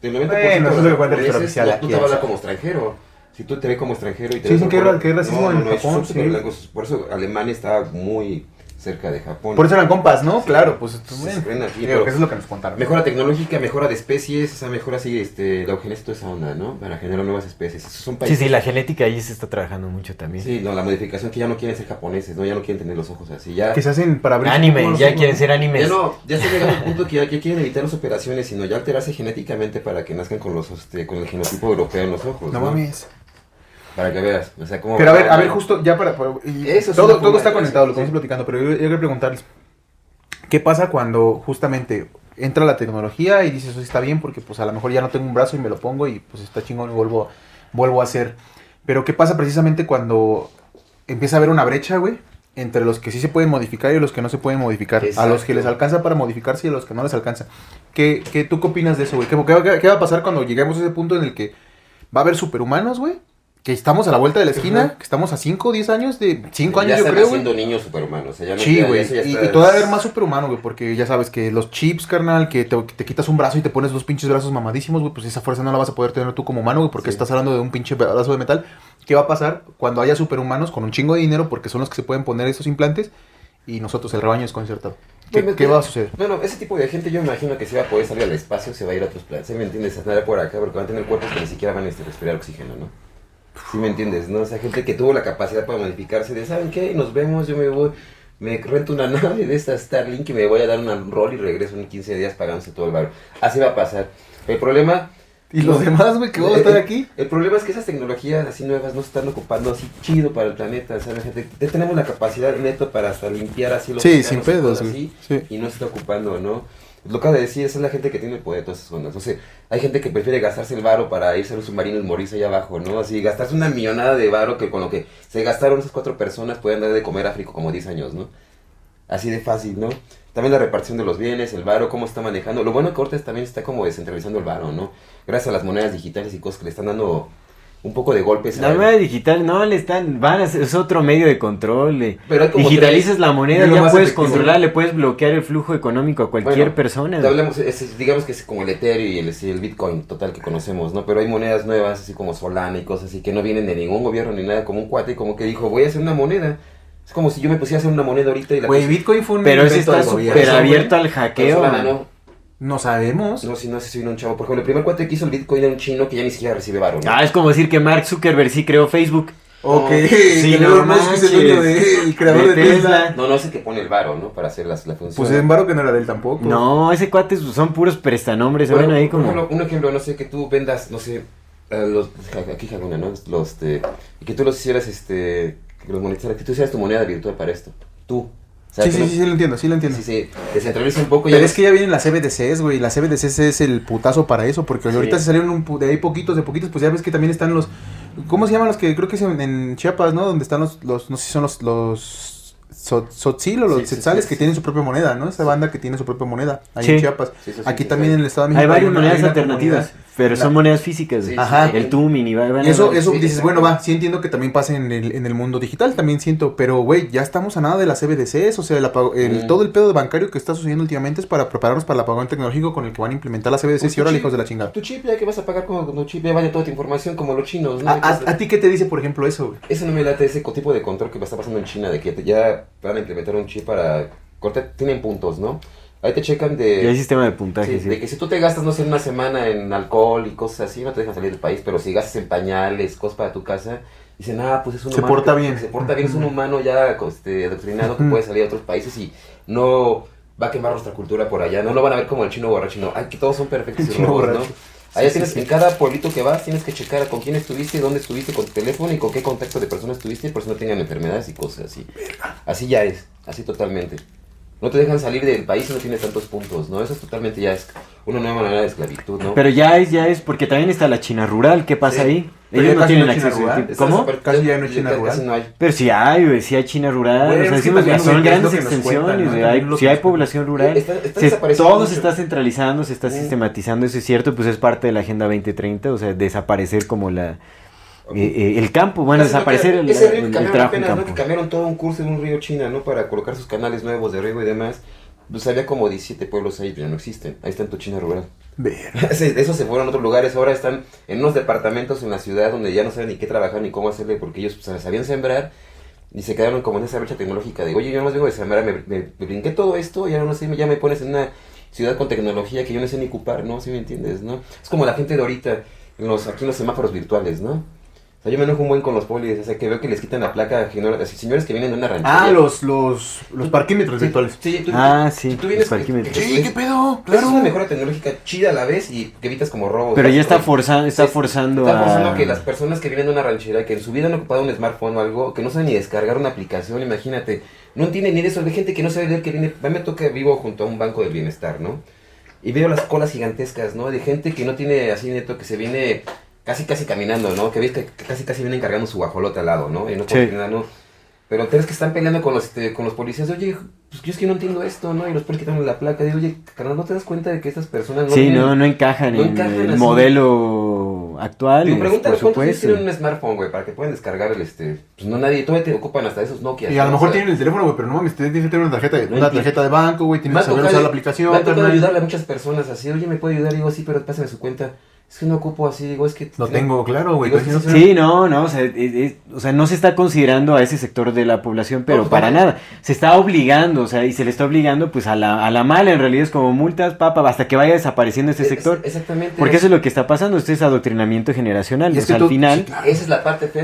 Tienes el 90% Bueno, eso es lo que cuenta la historia oficial aquí, no te sea. hablar como extranjero. Si tú te ves como extranjero y te Sí, ves dicen que como- hay- que hay racismo en Japón, sí. blancos. Por eso Alemania está muy cerca de Japón. Por eso eran compas, ¿no? Claro, pues Sí, bueno. se que eso es lo que nos contaron. Mejora tecnológica, mejora de especies, o sea, mejora así este, la eugenesia, toda esa onda, ¿no? Para generar nuevas especies. Esos son Sí, países. sí, la genética ahí se está trabajando mucho también. Sí, no, la modificación que ya no quieren ser japoneses, ¿no? Ya no quieren tener los ojos así, ya... Que se hacen para abrir. Anime, ya quieren ser animes. Ya no, ya está llegando a un punto que ya que quieren evitar las operaciones, sino ya alterarse genéticamente para que nazcan con los este, con el genotipo europeo en los ojos. No ¿no? mames. Para que veas, o sea, cómo Pero a ver, a ver, justo ya para. para- y Eso es todo, todo está conectado, lo estamos sí. platicando, pero yo, yo quiero preguntarles: ¿qué pasa cuando justamente entra la tecnología y dices, eso está bien, porque pues a lo mejor ya no tengo un brazo y me lo pongo y pues está chingón y vuelvo, vuelvo a hacer? Pero ¿qué pasa precisamente cuando empieza a haber una brecha, güey, entre los que sí se pueden modificar y los que no se pueden modificar. A los que Exacto. les alcanza para modificarse y a los que no les alcanza. ¿Qué, qué, ¿Tú qué opinas de eso, güey? ¿Qué, qué- qué va a pasar cuando lleguemos a ese punto en el que va a haber superhumanos, güey? Que estamos a la vuelta de la esquina, que estamos a 5 o 10 años de... 5 ya años, yo creo, güey. haciendo niños superhumanos. O sea, ya no Sí, ya- güey. Y, está- y todavía haber más superhumano, güey. Porque ya sabes que los chips, carnal, que te, que te quitas un brazo y te pones dos pinches brazos mamadísimos, güey. Pues esa fuerza no la vas a poder tener tú como humano, güey. Porque Sí. estás hablando de un pinche brazo de metal. ¿Qué va a pasar cuando haya superhumanos con un chingo de dinero? Porque son los que se pueden poner esos implantes. Y nosotros, el rebaño desconcertado. ¿Qué, Bueno, qué va a suceder? Bueno, ese tipo de gente yo me imagino que se va a poder salir al espacio, se va a ir a otros planetas. ¿Sí me entiendes? A nadar por acá porque van a tener cuerpos que ni siquiera van a este, respirar oxígeno, ¿no? ¿Sí me entiendes? ¿No? O sea, gente que tuvo la capacidad para modificarse de, ¿saben qué? Nos vemos, yo me voy, me rento una nave de esta Starlink y me voy a dar un rol y regreso en 15 días pagándose todo el barro. Así va a pasar. El problema... ¿Y los demás, güey, que vamos a estar aquí? El problema es que esas tecnologías así nuevas no se están ocupando así chido para el planeta, ¿sabes? Gente, ya tenemos la capacidad neto para hasta limpiar así los Sí, sin pedos, así, Sí. y no se está ocupando, ¿no? Lo que acabo de decir, esa es la gente que tiene el poder de todas esas zonas. O sea, hay gente que prefiere gastarse el varo para irse a los submarinos y morirse allá abajo, ¿no? Así, gastarse una millonada de varo que con lo que se gastaron esas cuatro personas pueden dar de comer a África como 10 años, ¿no? Así de fácil, ¿no? También la repartición de los bienes, el varo, cómo está manejando. Lo bueno que ahorita también está como descentralizando el varo, ¿no? Gracias a las monedas digitales y cosas que le están dando un poco de golpes. La moneda digital, no, le están, van a, es otro medio de control. eh. Pero Digitalizas tres- la moneda, ya puedes efectivo. controlar, le puedes bloquear el flujo económico a cualquier Bueno, persona. Te hablamos, es- es- digamos que es como el Ethereum y el, Bitcoin total que conocemos, ¿no? Pero hay monedas nuevas, así como Solana y cosas así, que no vienen de ningún gobierno ni nada, como un cuate, como que dijo, voy a hacer una moneda. Es como si yo me pusiera a hacer una moneda ahorita y la Güey, Bitcoin fue un Pero ese está súper abierto al Pero hackeo. Solana man. no. No sabemos. No, si no, si soy un chavo. Por ejemplo, el primer cuate que hizo el Bitcoin era un chino que ya ni siquiera recibe varo, ¿no? Ah, es como decir que Mark Zuckerberg sí creó Facebook. Ok, Sí, que no Musk es el dueño de, el creador de, De Tesla. Tesla. No, no es el que pone el varo, ¿no? Para hacer las, la función. Pues en varo que no era de él tampoco. No, ese cuate son puros prestanombres, se Bueno, ven ahí como... ejemplo, un ejemplo, no sé, que tú vendas, no sé, a los, aquí Jaguna, ¿no? Los, este, y que tú los hicieras, este, que los monetizaras, que tú hicieras tu moneda virtual para esto. Tú. Sí, sí, no- sí, sí, lo entiendo, sí lo entiendo. Si se descentraliza un poco. Pero ya es que ya vienen las CBDCs, güey. Las CBDCs es el putazo para eso. Porque Sí. ahorita se salieron un pu- de ahí poquitos, de poquitos. Pues ya ves que también están los. ¿Cómo se llaman los que creo que es en, en Chiapas, ¿no? Donde están los. los no sé si son los. los so- Sotzil o los Sí, sí, que tienen su propia moneda, ¿no? Esa banda que tiene su propia moneda ahí en Chiapas. Sí, eso sí, Aquí también en el Estado de México. Hay varias monedas alternativas, comunidad. Pero son monedas físicas. Sí, Ajá. El Tumin y va, van a- Y eso, eso Sí, dices, bueno, va, sí entiendo que también pasa en el, en el mundo digital, también siento, pero güey, ya estamos a nada de las CBDCs, o sea, el apago- el- Mm. todo el pedo bancario que está sucediendo últimamente es para prepararnos para el apagón tecnológico con el que van a implementar las CBDCs Pues y ahora tu hijos de la chip- chingada. Tu chip ya que vas a pagar con tu chip, ya vaya toda tu información como los chinos, ¿no? ¿A, a- Entonces, a ti qué te dice, por ejemplo, eso, güey? Eso no me late ese tipo de control que está pasando en China, de que ya van a implementar un chip para cortar, tienen puntos, ¿no? Ahí te checan de... Y hay sistema de puntaje, sí. de que si tú te gastas, no sé, una semana en alcohol y cosas así, no te dejan salir del país, pero si gastas en pañales, cosas para tu casa, dicen, ah, pues es un Se humano. porta que- bien. Se porta bien, es un humano ya este, adoctrinado que puede salir a otros países y no va a quemar nuestra cultura por allá. No lo van a ver como el chino borracho, no. Ay, que todos son perfectos y robots, ¿no? Allá Sí, tienes, en cada pueblito que vas, tienes que checar con quién estuviste, dónde estuviste con tu teléfono y con qué contacto de personas estuviste, por si no tengan enfermedades y cosas así. Así ya es, así totalmente. No te dejan salir del país si no tienes tantos puntos, ¿no? Eso es totalmente ya es una nueva manera de esclavitud, ¿no? Pero ya es, ya es, porque también está la China rural, ¿qué pasa Sí. ahí? Pero Ellos no casi tienen no hay China acceso rural. ¿Cómo? Casi ya no hay China casi rural. no hay. Pero sí hay, güey, sí hay China rural, Güey, o sea, es que decimos, también, son güey, es grandes extensiones, cuentan, ¿no? güey, También hay- sí población rural, Está- está se- todo mucho. se está centralizando, se está Mm. sistematizando, eso es cierto, pues es parte de la Agenda 2030, o sea, desaparecer como la eh, eh, el campo, Casi no desaparecer el, ese río el- el trabajo en apenas, ¿no? campo. Que cambiaron todo un curso en un río China, ¿no? Para colocar sus canales nuevos de riego y demás. Pues había como 17 pueblos ahí, pero ya no existen. Ahí está en tu China rural. Esos se fueron a otros lugares, ahora están en unos departamentos en la ciudad donde ya no saben ni qué trabajar ni cómo hacerle porque ellos pues, sabían sembrar y se quedaron como en esa brecha tecnológica de, oye, yo no vengo de sembrar, me, me- me brinqué todo esto y ahora no sé, ya me pones en una ciudad con tecnología que yo no sé ni ocupar, ¿no? ¿Sí me entiendes, no? Es como la gente de ahorita, en los, aquí en los semáforos virtuales, ¿no? Sea, yo me enojo un buen con los polis, o sea, que veo que les quitan la placa, que no- así, señores que vienen de una ranchería. Ah, los, los, los parquímetros Sí, virtuales. Sí, tú- Ah, sí, tú vienes los parquímetros. Sí, qué pedo, Claro. Es una mejora tecnológica chida a la vez y que evitas como robos. Pero ya está forzando, está Sí, forzando Está forzando a... que las personas que vienen de una ranchera, que en su vida han ocupado un smartphone o algo, que no saben ni descargar una aplicación, imagínate, no entienden ni de eso, de gente que no sabe leer, que viene, a mí me toca, vivo junto a un banco del bienestar, ¿no? Y veo las colas gigantescas, ¿no? De gente que no tiene así neto, que se viene casi casi caminando, ¿no? Que ves que, casi casi vienen cargando su guajolote al lado, ¿no? Y no Sí. nada, ¿no? Pero tres que están peleando con los, este, con los policías, oye, pues yo es que no entiendo esto, ¿no? Y los policías quitan la placa, digo, oye, carnal, ¿no te das cuenta de que estas personas no Sí, tienen- no, no encajan no en encajan el así. modelo actual, Digo, pregúntale por cuántos tienen un smartphone, güey, para que puedan descargar el, este, pues no nadie, todavía te ocupan hasta esos Nokia. Y a lo mejor O sea, tienen el teléfono, güey, pero no mames, tienes que tener una tarjeta, de- No una tarjeta de banco, güey, tienes que saber usar la aplicación, carnal. ayudarle a muchas personas así, oye, ¿me puede ayudar? Y digo, sí, pero pásame su cuenta. Es que no ocupo así, digo, es que... Lo tengo, claro, güey. Digo, sí, no- Sí, no, no, o sea, es- es- o sea, no se está considerando a ese sector de la población, pero No, para no. nada. Se está obligando, o sea, y se le está obligando pues a la, a la mala, en realidad es como multas, papa, hasta que vaya desapareciendo ese Es- sector. Exactamente. Porque eso es lo que está pasando, este es adoctrinamiento generacional. Y es o sea, que al tú- final, sí, claro. Esa es la parte fea,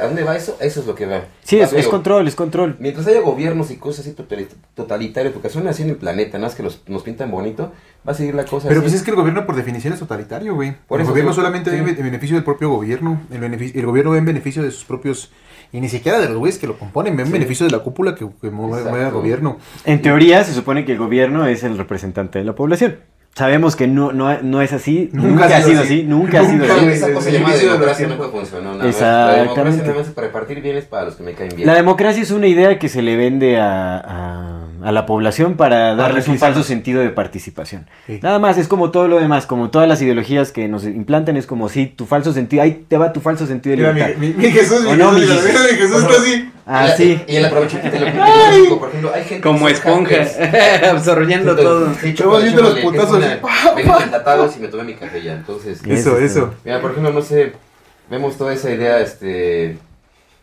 ¿a dónde va eso? Eso es lo que va. sí, Va, es, control, es control. Mientras haya gobiernos y cosas así totali- totalitarias, porque son así en el planeta, nada más que los, nos pintan bonito, va a seguir la cosa Pero así. pues es que el gobierno por definición es totalitario, güey. Por el eso, gobierno solamente sí. ve en beneficio del propio gobierno. El, beneficio, el gobierno ve en beneficio de sus propios... Y ni siquiera de los güeyes que lo componen, ve en Sí. beneficio de la cúpula que, que mueve, al gobierno. En teoría se supone que el gobierno es el representante de la población. Sabemos que no, no, no es así, nunca, ha sido así, nunca, ha sido Nunca, así. güey. Esa cosa el llamada democracia nunca funcionó. Nada. La democracia nada más es para repartir bienes para los que me caen bien. La democracia es una idea que se le vende a, a- a la población para darles un falso sentido de participación. Sí. Nada más, es como todo lo demás, como todas las ideologías que nos implantan, es como si tu falso sentido, ahí te va tu falso sentido de Mira, libertad. mi, mi- mi Jesús, mi no, Jesús, mi mira, Jesús. mira, mi Jesús está así. Ah, Y la- sí. Y el aprovechamiento tecnológico, por ejemplo, hay gente Como que son esponja, hackers. absorbiendo todo. Sí, Te viendo choco, los que putazos, Venimos empatados y me tomé mi café ya, entonces... Eso, Eso, eso. Mira, por ejemplo, no sé, vemos toda esa idea, este...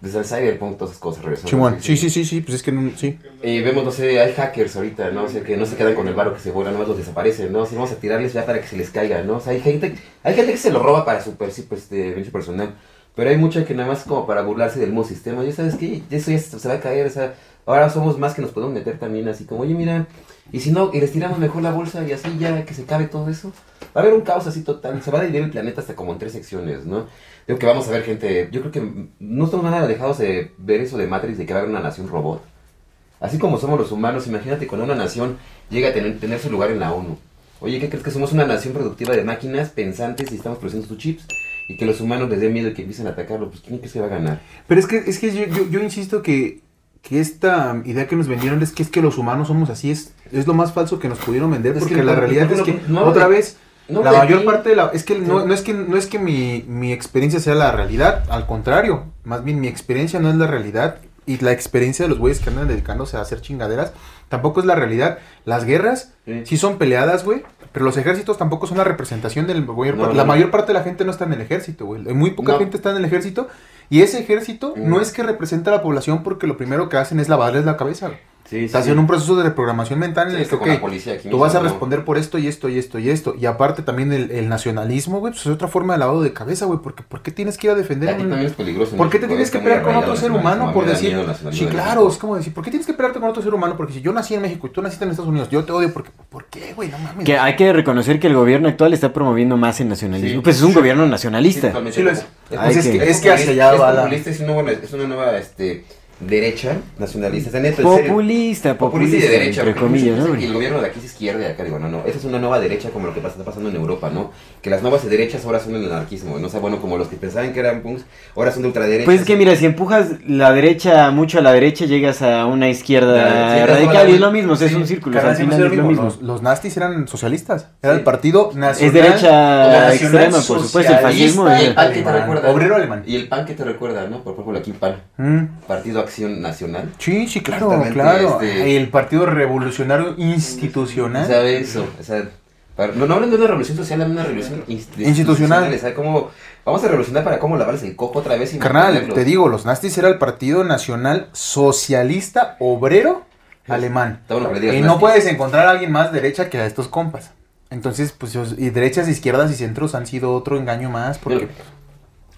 Desde el cyberpunk, todas esas cosas regresando. Chimón. Sí, sí, sí, sí, pues es que no, sí. Y vemos, no sé, hay hackers ahorita, ¿no? O sea, que no se quedan con el barro que se vuela, nomás los desaparecen, ¿no? Si vamos a tirarles ya para que se les caiga, ¿no? O sea, hay gente, hay gente que se lo roba para su pues, este, personal. Pero hay mucha que nada más como para burlarse del mismo sistema. Ya sabes que eso ya se va a caer, o sea, ahora somos más que nos podemos meter también así como, oye, mira, y si no, y les tiramos mejor la bolsa y así ya que se cabe todo eso. Va a haber un caos así total, se va a dividir el planeta hasta como en tres secciones, ¿no? Digo que vamos a ver gente, yo creo que no estamos nada alejados de ver eso de Matrix, de que va a haber una nación robot. Así como somos los humanos, imagínate cuando una nación llega a tener, tener su lugar en la ONU. Oye, ¿qué crees que somos una nación productiva de máquinas pensantes y estamos produciendo sus chips? Y que los humanos les dé miedo y que empiecen a atacarlo, pues ¿quién crees que va a ganar? Pero es que, es que yo, yo, yo insisto que, que esta idea que nos vendieron es que es que los humanos somos así, es, es lo más falso que nos pudieron vender, Es porque que la realidad no- es que, otra vez, no la mayor parte de la... Es que no, no es que, no es que mi, mi experiencia sea la realidad, al contrario, más bien mi experiencia no es la realidad, y la experiencia de los güeyes que andan dedicándose a hacer chingaderas tampoco es la realidad. Las guerras Sí. sí son peleadas, güey, pero los ejércitos tampoco son la representación del mayor No, La mayor parte de la gente no está en el ejército, güey. Muy poca gente está en el ejército. Y ese ejército Mm. no es que representa a la población porque lo primero que hacen es lavarles la cabeza, güey. Sí, Está haciendo un proceso de reprogramación mental en Sí, el es que, policía aquí tú mismo, vas a ¿no? responder por esto y esto y esto y esto. Y aparte también el, el nacionalismo, güey, pues es otra forma de lavado de cabeza, güey. Porque ¿por qué tienes que ir a defender Aquí un- también es peligroso. en ¿Por qué te tienes que muy pelear con otro el ser humano por decir? el Sí, en claro, es como decir, ¿por qué tienes que pelearte con otro ser humano? Porque si yo nací en México y tú naciste en Estados Unidos, yo te odio porque ¿por qué, güey? No mames. Que hay que reconocer que el gobierno actual está promoviendo más el nacionalismo. Sí. Pues es un gobierno nacionalista. Sí lo es. Es, Ay, es que- hacia allá es va la- es una nueva este, derecha nacionalista. Está neto, en serio. Populista, populista y de derecha. entre comillas, ¿no? el gobierno de aquí es izquierda y acá digo, no, no, esa es una nueva derecha como lo que está pasando en Europa, ¿no? Que las nuevas derechas ahora son el anarquismo, ¿no? O sea, bueno, como los que pensaban que eran punks, ahora son de ultraderecha. Pues es que mira, si empujas la derecha mucho a la derecha, llegas a una izquierda radical y es lo mismo, o sea, es un círculo, o sea, Carnal, al siempre final es es lo lo mismo. mismo. Los, los nazis eran socialistas. Era Sí. el partido nacional. Es derecha nacional extrema, por supuesto, el fascismo. Y el es- PAN que te alemán, recuerda. obrero alemán. Y el PAN que te recuerda, ¿no? Por ejemplo, aquí PAN, Mm. Partido Acción Nacional. Sí, sí, claro, claro. este- El Partido Revolucionario Institucional. ¿Sabe eso? O sea, para- no, no hablan de una revolución social, hablan de una revolución inst- Institucional. ¿Sabe cómo? Vamos a revolucionar para cómo lavarles el coco otra vez y Carnal, te digo, los nazis era el Partido Nacional Socialista Obrero Alemán. Y no nazis. puedes encontrar a alguien más derecha que a estos compas. Entonces, pues, y derechas, izquierdas y centros han sido otro engaño más porque...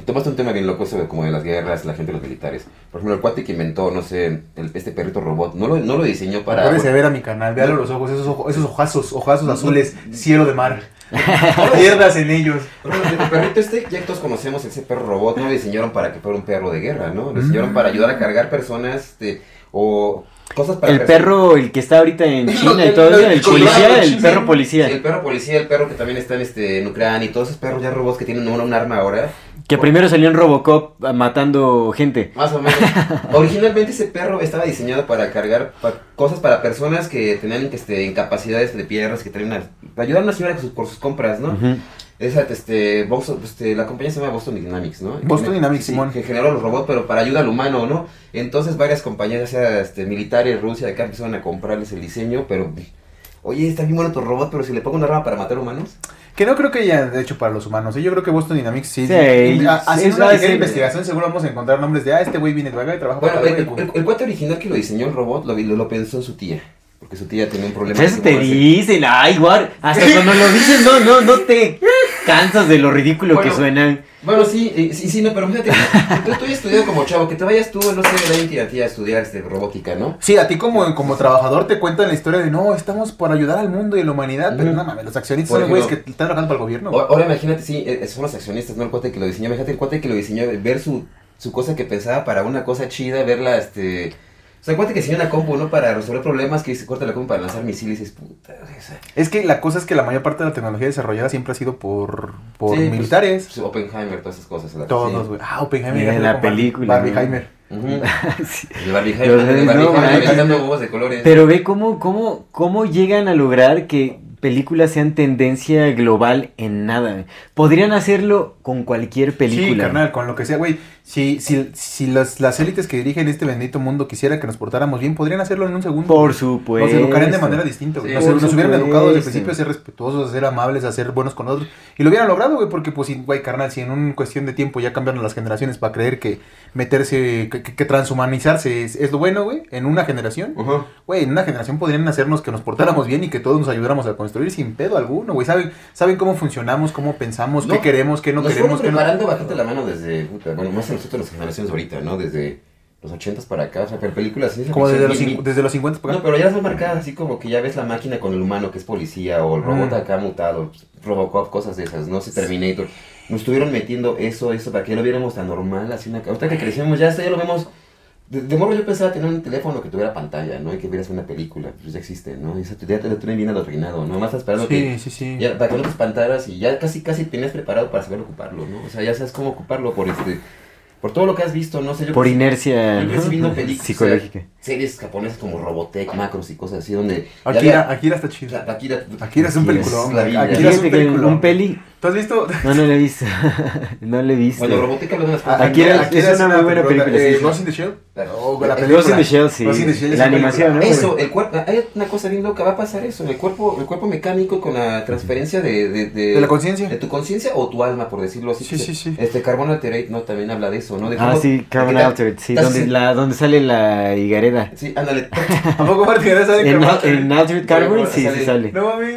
Tomaste un tema bien loco eso de como de las guerras, la gente de los militares. Por ejemplo, el cuate que inventó, no sé, el- este perrito robot, no lo, no lo diseñó para... De ver a mi canal, véalo los ojos, esos, ojos, esos ojazos, ojazos azules, cielo de mar. Pierdas en ellos. El perrito este, ya todos conocemos ese perro robot, no lo diseñaron para que fuera un perro de guerra, ¿no? Lo diseñaron para ayudar a cargar personas, este, o cosas para... El perro, el que está ahorita en China y el- todo eso, el- el el- policía, el- perro policía. Sí, el perro policía, el perro que también está en, este, en Ucrania y todos esos perros ya robots que tienen una, un arma ahora. Que primero salió en Robocop ah, matando gente. Más o menos. Originalmente ese perro estaba diseñado para cargar pa- cosas para personas que tenían este, incapacidades de piernas, que tenían para ayudar a una señora con sus- por sus compras, ¿no? Esa, este, Boston- este, la compañía se llama Boston Dynamics, ¿no? Boston Que- Dynamics, sí, Simón. Que generó los robots, pero para ayuda al humano, ¿no? Entonces varias compañías, ya sea este, militares, Rusia, de acá empezaron a comprarles el diseño, pero... Oye, está bien bueno tu robot, pero si le pongo una rama para matar humanos... Que no creo que haya de hecho para los humanos. ¿eh? Yo creo que Boston Dynamics sí. Sí, sí, haciendo sí, una ligera investigación seguro vamos a encontrar nombres de, ah, este güey viene de acá y trabaja Bueno, para el, güey. el, el cuate original que lo diseñó el robot lo, lo, lo pensó su tía. Porque su tía tenía un problema. Pues eso de te dicen, ay, guar, hasta cuando lo dices, no, no, no te cansas de lo ridículo que Bueno. Bueno, sí, eh, sí, sí, no, pero fíjate, tú, tú has estudiado como chavo, que te vayas tú, no sé, de 20 a ti a estudiar este, robótica, ¿no? Sí, a ti como, como trabajador te cuentan la historia de no, estamos por ayudar al mundo y a la humanidad, pero no mames, los accionistas Por son los güeyes que están trabajando para el gobierno. O-. Ahora imagínate, sí, eh, son los accionistas, no el cuate que lo diseñó. Imagínate el cuate que lo diseñó, ver su, su cosa que pensaba para una cosa chida, verla, este... O sea, que diseñó una compu, ¿no? Para resolver problemas, que se corta la compu para lanzar misiles y dices, puta, o sea, Es que la cosa es que la mayor parte de la tecnología desarrollada siempre ha sido por, por sí, pues, militares. pues, Oppenheimer, todas esas cosas. la- Todos, sí. güey. Ah, Oppenheimer. En la película, Barbieheimer. Ujú. Sí. El Barbieheimer, Los- el no, Barbieheimer huevos de colores. Pero ve cómo, cómo, cómo llegan a lograr que películas sean tendencia global en nada. güey. Podrían hacerlo con cualquier Sí, película. carnal, con lo que sea, güey. Si, si, si las, las élites que dirigen este bendito mundo quisieran que nos portáramos bien, podrían hacerlo en un segundo. Por Nos supuesto. educarían de manera distinta, güey. Sí, nos, nos hubieran educado desde el principio a ser respetuosos, a ser amables, a ser buenos con otros. Y lo hubieran logrado, güey, porque, pues, si, güey, carnal, si en una cuestión de tiempo ya cambiaron las generaciones para creer que meterse, que, que- que transhumanizarse es, es lo bueno, güey, en una generación, güey, en una generación podrían hacernos que nos portáramos bien y que todos nos ayudáramos a construir sin pedo alguno, güey. Saben, saben cómo funcionamos, cómo pensamos, qué queremos, qué no Nos queremos, qué no. la mano desde, puta, bueno, más nosotros las generaciones ahorita, ¿no? Desde los ochentas para acá, o sea, pero películas. Como desde los, cincu- desde los 50 para No, acá. pero ya las más marcadas, así como que ya ves la máquina con el humano que es policía o el robot Mm. acá mutado, Robocop, cosas de esas, no sé, Terminator. Nos estuvieron metiendo eso, eso, para que lo viéramos tan normal, así una... Ahorita que crecemos ya, hasta ya lo vemos... De, de morro yo pensaba tener un teléfono que tuviera pantalla, ¿no? Y que vieras una película, pues ya existe, ¿no? Y eso ya te lo tienen bien adoctrinado, ¿no? Más estás esperando que... Sí, sí, sí. Ya, para que no te espantaras y ya casi casi tenías preparado para saber ocuparlo, ¿no? O sea, ya sabes cómo ocuparlo por este por todo lo que has visto, no sé, yo Por inercia yo crecí ¿no? viendo películas, psicológica. o sea, series japonesas como Robotech, Macros y cosas así donde Akira, había- Akira está chido. Akira, Akira es un Akira peliculón. Akira es un peliculón. un peli, ¿Tú has visto? no, no lo he visto. no lo he visto. Bueno, Robotech habla de unas cosas. Akira- es una muy buena película, sí, Eh, sí. Ghost in the Shell. Oh, la Eh, película. Ghost in the Shell, sí. Ghost in the Shell es La animación, ¿no? película. Eso, el cuerpo, hay una cosa bien loca, va a pasar eso, el cuerpo, el cuerpo mecánico con la transferencia de, de, de, De la conciencia. de tu conciencia o tu alma, por decirlo así. Sí, sí, sí. Este Carbon Alterate, no, también habla de eso, ¿no? De Ah, cómo- sí, Carbon Altered, sí, donde, la, donde sale la higareda. Sí, ándale. ¿A poco Martín ya sabe En, que Al- en Altered Carbon, sí, sí sale. No mames.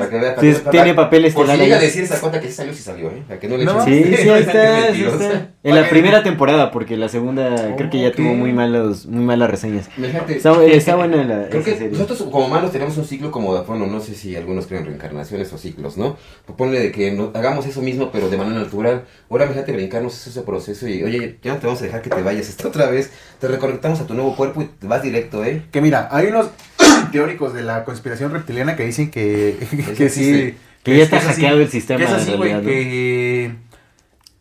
Tiene papel Por si estelar llega a decir esa cuenta que salió, sí salió, ¿eh? Para que no le No, Sí, sí, está, sí mentirosa. está. En la primera temporada, porque la segunda creo que ya tuvo muy malas, muy malas reseñas. Está, está buena la Creo que serie. nosotros como humanos tenemos un ciclo como de, bueno, no sé si algunos creen en reencarnaciones o ciclos, ¿no? Ponle de que no- hagamos eso mismo, pero de manera natural. Ahora imagínate brincarnos ese proceso y, oye, ya no te vamos a dejar que te vayas esta otra vez. Te reconectamos a tu nuevo cuerpo y te vas directo, ¿eh? Que mira, hay unos teóricos de la conspiración reptiliana que dicen que, que sí. Que ya está es así, hackeado el sistema, Que es así.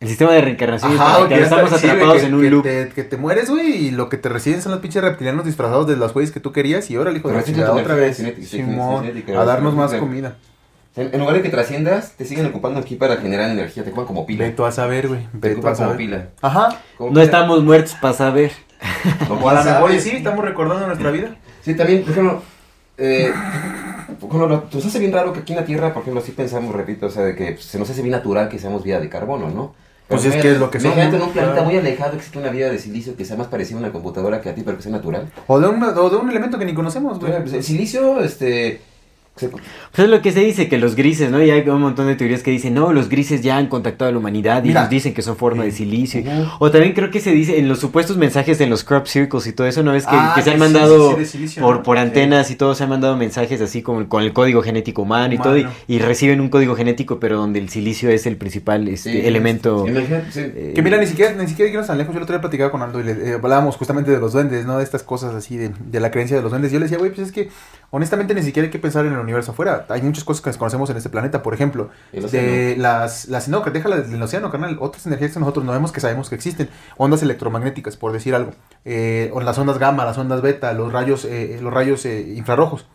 El sistema de reencarnación Ajá, que ya estamos está- sí, güey, atrapados que- en un que loop. Te, que te mueres, güey, y lo que te reciben son los pinches reptilianos disfrazados de los güeyes que tú querías y ahora, hijo de la chingada, otra vez. cinética, Simón, cinética, a darnos más cinética. comida. En, lugar de que trasciendas, te siguen ocupando aquí para generar energía, te ocupan como pila. Ve tú a saber, güey. Te ocupan como pila. Ajá. Como No pila. estamos muertos para saber. Oye, sí, estamos recordando nuestra vida. Sí, también, por ejemplo, eh, lo- nos hace bien raro que aquí en la Tierra, por ejemplo, sí pensamos, repito, o sea, de que pues, se nos hace bien natural que seamos vida de carbono, ¿no? Pues Pero es que es lo que imagínate somos, en un planeta muy alejado existe una vida de silicio que sea más parecida a una computadora que a ti, pero que sea natural. O de un, o de un elemento que ni conocemos, güey. Pues, el silicio, este... Pues es lo que se dice, que los grises, ¿no? Y hay un montón de teorías que dicen, no, los grises ya han contactado a la humanidad y Mira. nos dicen que son forma de silicio. O también creo que se dice en los supuestos mensajes en los crop circles y todo eso, ¿no? Es que, Ah, que se han sí, mandado sí, sí, de silicio, por, ¿no? por antenas y todo, se han mandado mensajes así como con el código genético humano, y todo, y, reciben un código genético, pero donde el silicio es el principal este, elemento. Eh, Que mira, ni siquiera, ni siquiera irnos tan lejos. Yo el otro día platicaba con Aldo y le eh, hablábamos justamente de los duendes, ¿no? De estas cosas así, de, de la creencia de los duendes. Yo le decía, güey, pues es que honestamente ni siquiera hay que pensar en el universo afuera. Hay muchas cosas que desconocemos en este planeta, por ejemplo, de las, las no, que deja las del océano, carnal, otras energías que nosotros no vemos que sabemos que existen, ondas electromagnéticas, por decir algo, eh, o las ondas gamma, las ondas beta, los rayos, eh, los rayos eh, infrarrojos.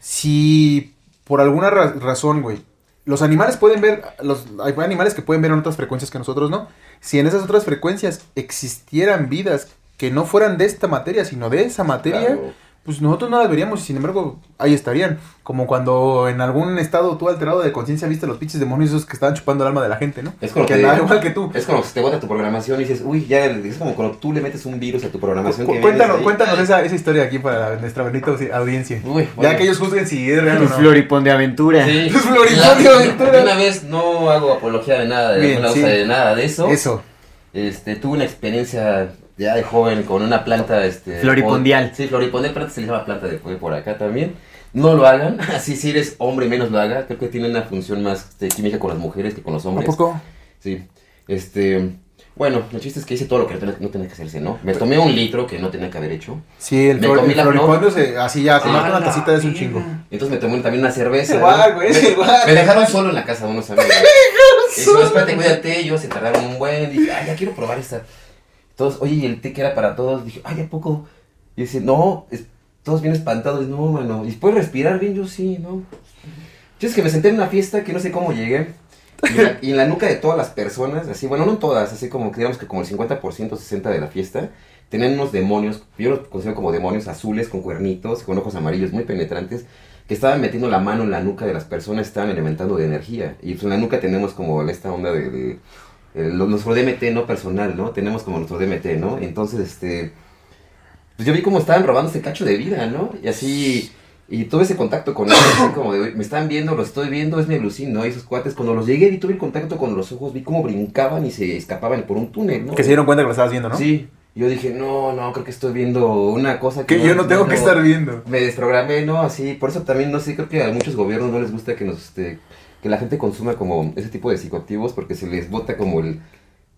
Si por alguna ra- razón, güey, los animales pueden ver, los, hay animales que pueden ver en otras frecuencias que nosotros no. Si en esas otras frecuencias existieran vidas que no fueran de esta materia, sino de esa materia, Claro. Pues nosotros no las veríamos y sin embargo ahí estarían. Como cuando en algún estado tú alterado de conciencia viste los pinches demonios esos que estaban chupando el alma de la gente, ¿no? Es como que te- nada igual que tú. Es como si te bota tu programación y dices, uy, ya, es como cuando tú le metes un virus a tu programación. Cu- que cuéntanos, cuéntanos esa, esa historia aquí para nuestra bonita audi- audiencia. Uy, Ya bueno. que ellos juzguen si es real o no. floripón de aventura. Sí. La- de aventura. una vez no hago apología de nada, de Bien, sí. de nada de eso. Eso. Este, tuve una experiencia ya de joven con una planta, este... Floripondial. Sí, floripondial, planta se le llama planta de fuego por acá también. No lo hagan, así si eres hombre menos lo haga. Creo que tiene una función más este, química con las mujeres que con los ¿A hombres. poco? Sí. Este, bueno, el chiste es que hice todo lo que no tenía, que hacerse, ¿no? Me tomé un litro que no tenía que haber hecho. Sí, el, Me flor- comí el la floripondio se- así ya, tomarte Ah, una tacita es un la chingo. Entonces me tomé también una cerveza. Igual, ¿no? güey, igual. Me dejaron solo en la casa unos amigos. Y dijo, espérate, cuídate. Yo se tardaron un buen. Dije, ay, ya quiero probar esta. Todos, oye, y el té que era para todos. Dije, ay, ¿a poco? Y dice, no, todos bien espantados. No, mano. ¿Y puedes respirar bien? Yo sí, ¿no? Yo es que me senté en una fiesta que no sé cómo llegué. Y, en la nuca de todas las personas, así, bueno, no todas, así como que digamos que como el 50%, 60% de la fiesta, tenían unos demonios, yo los considero como demonios azules con cuernitos, con ojos amarillos muy penetrantes, que estaban metiendo la mano en la nuca de las personas, estaban alimentando de energía. Y pues en la nuca tenemos como esta onda de- el- nuestro DMT no personal, ¿no? Tenemos como nuestro DMT, ¿no? Entonces, este, pues yo vi cómo estaban robando ese cacho de vida, ¿no? Y así, y tuve ese contacto con ellos, así como de, me están viendo, los estoy viendo, es mi blucín, ¿no? Y esos cuates, cuando los llegué y tuve el contacto con los ojos, vi cómo brincaban y se escapaban por un túnel, ¿no? Que se dieron cuenta que lo estabas viendo, ¿no? Sí, yo dije, no, no, creo que estoy viendo una cosa que... Que yo no tengo que estar viendo. Me desprogramé, ¿no? Así, por eso también, no sé, creo que a muchos gobiernos no les gusta que nos, este, que la gente consuma como ese tipo de psicoactivos porque se les bota como el...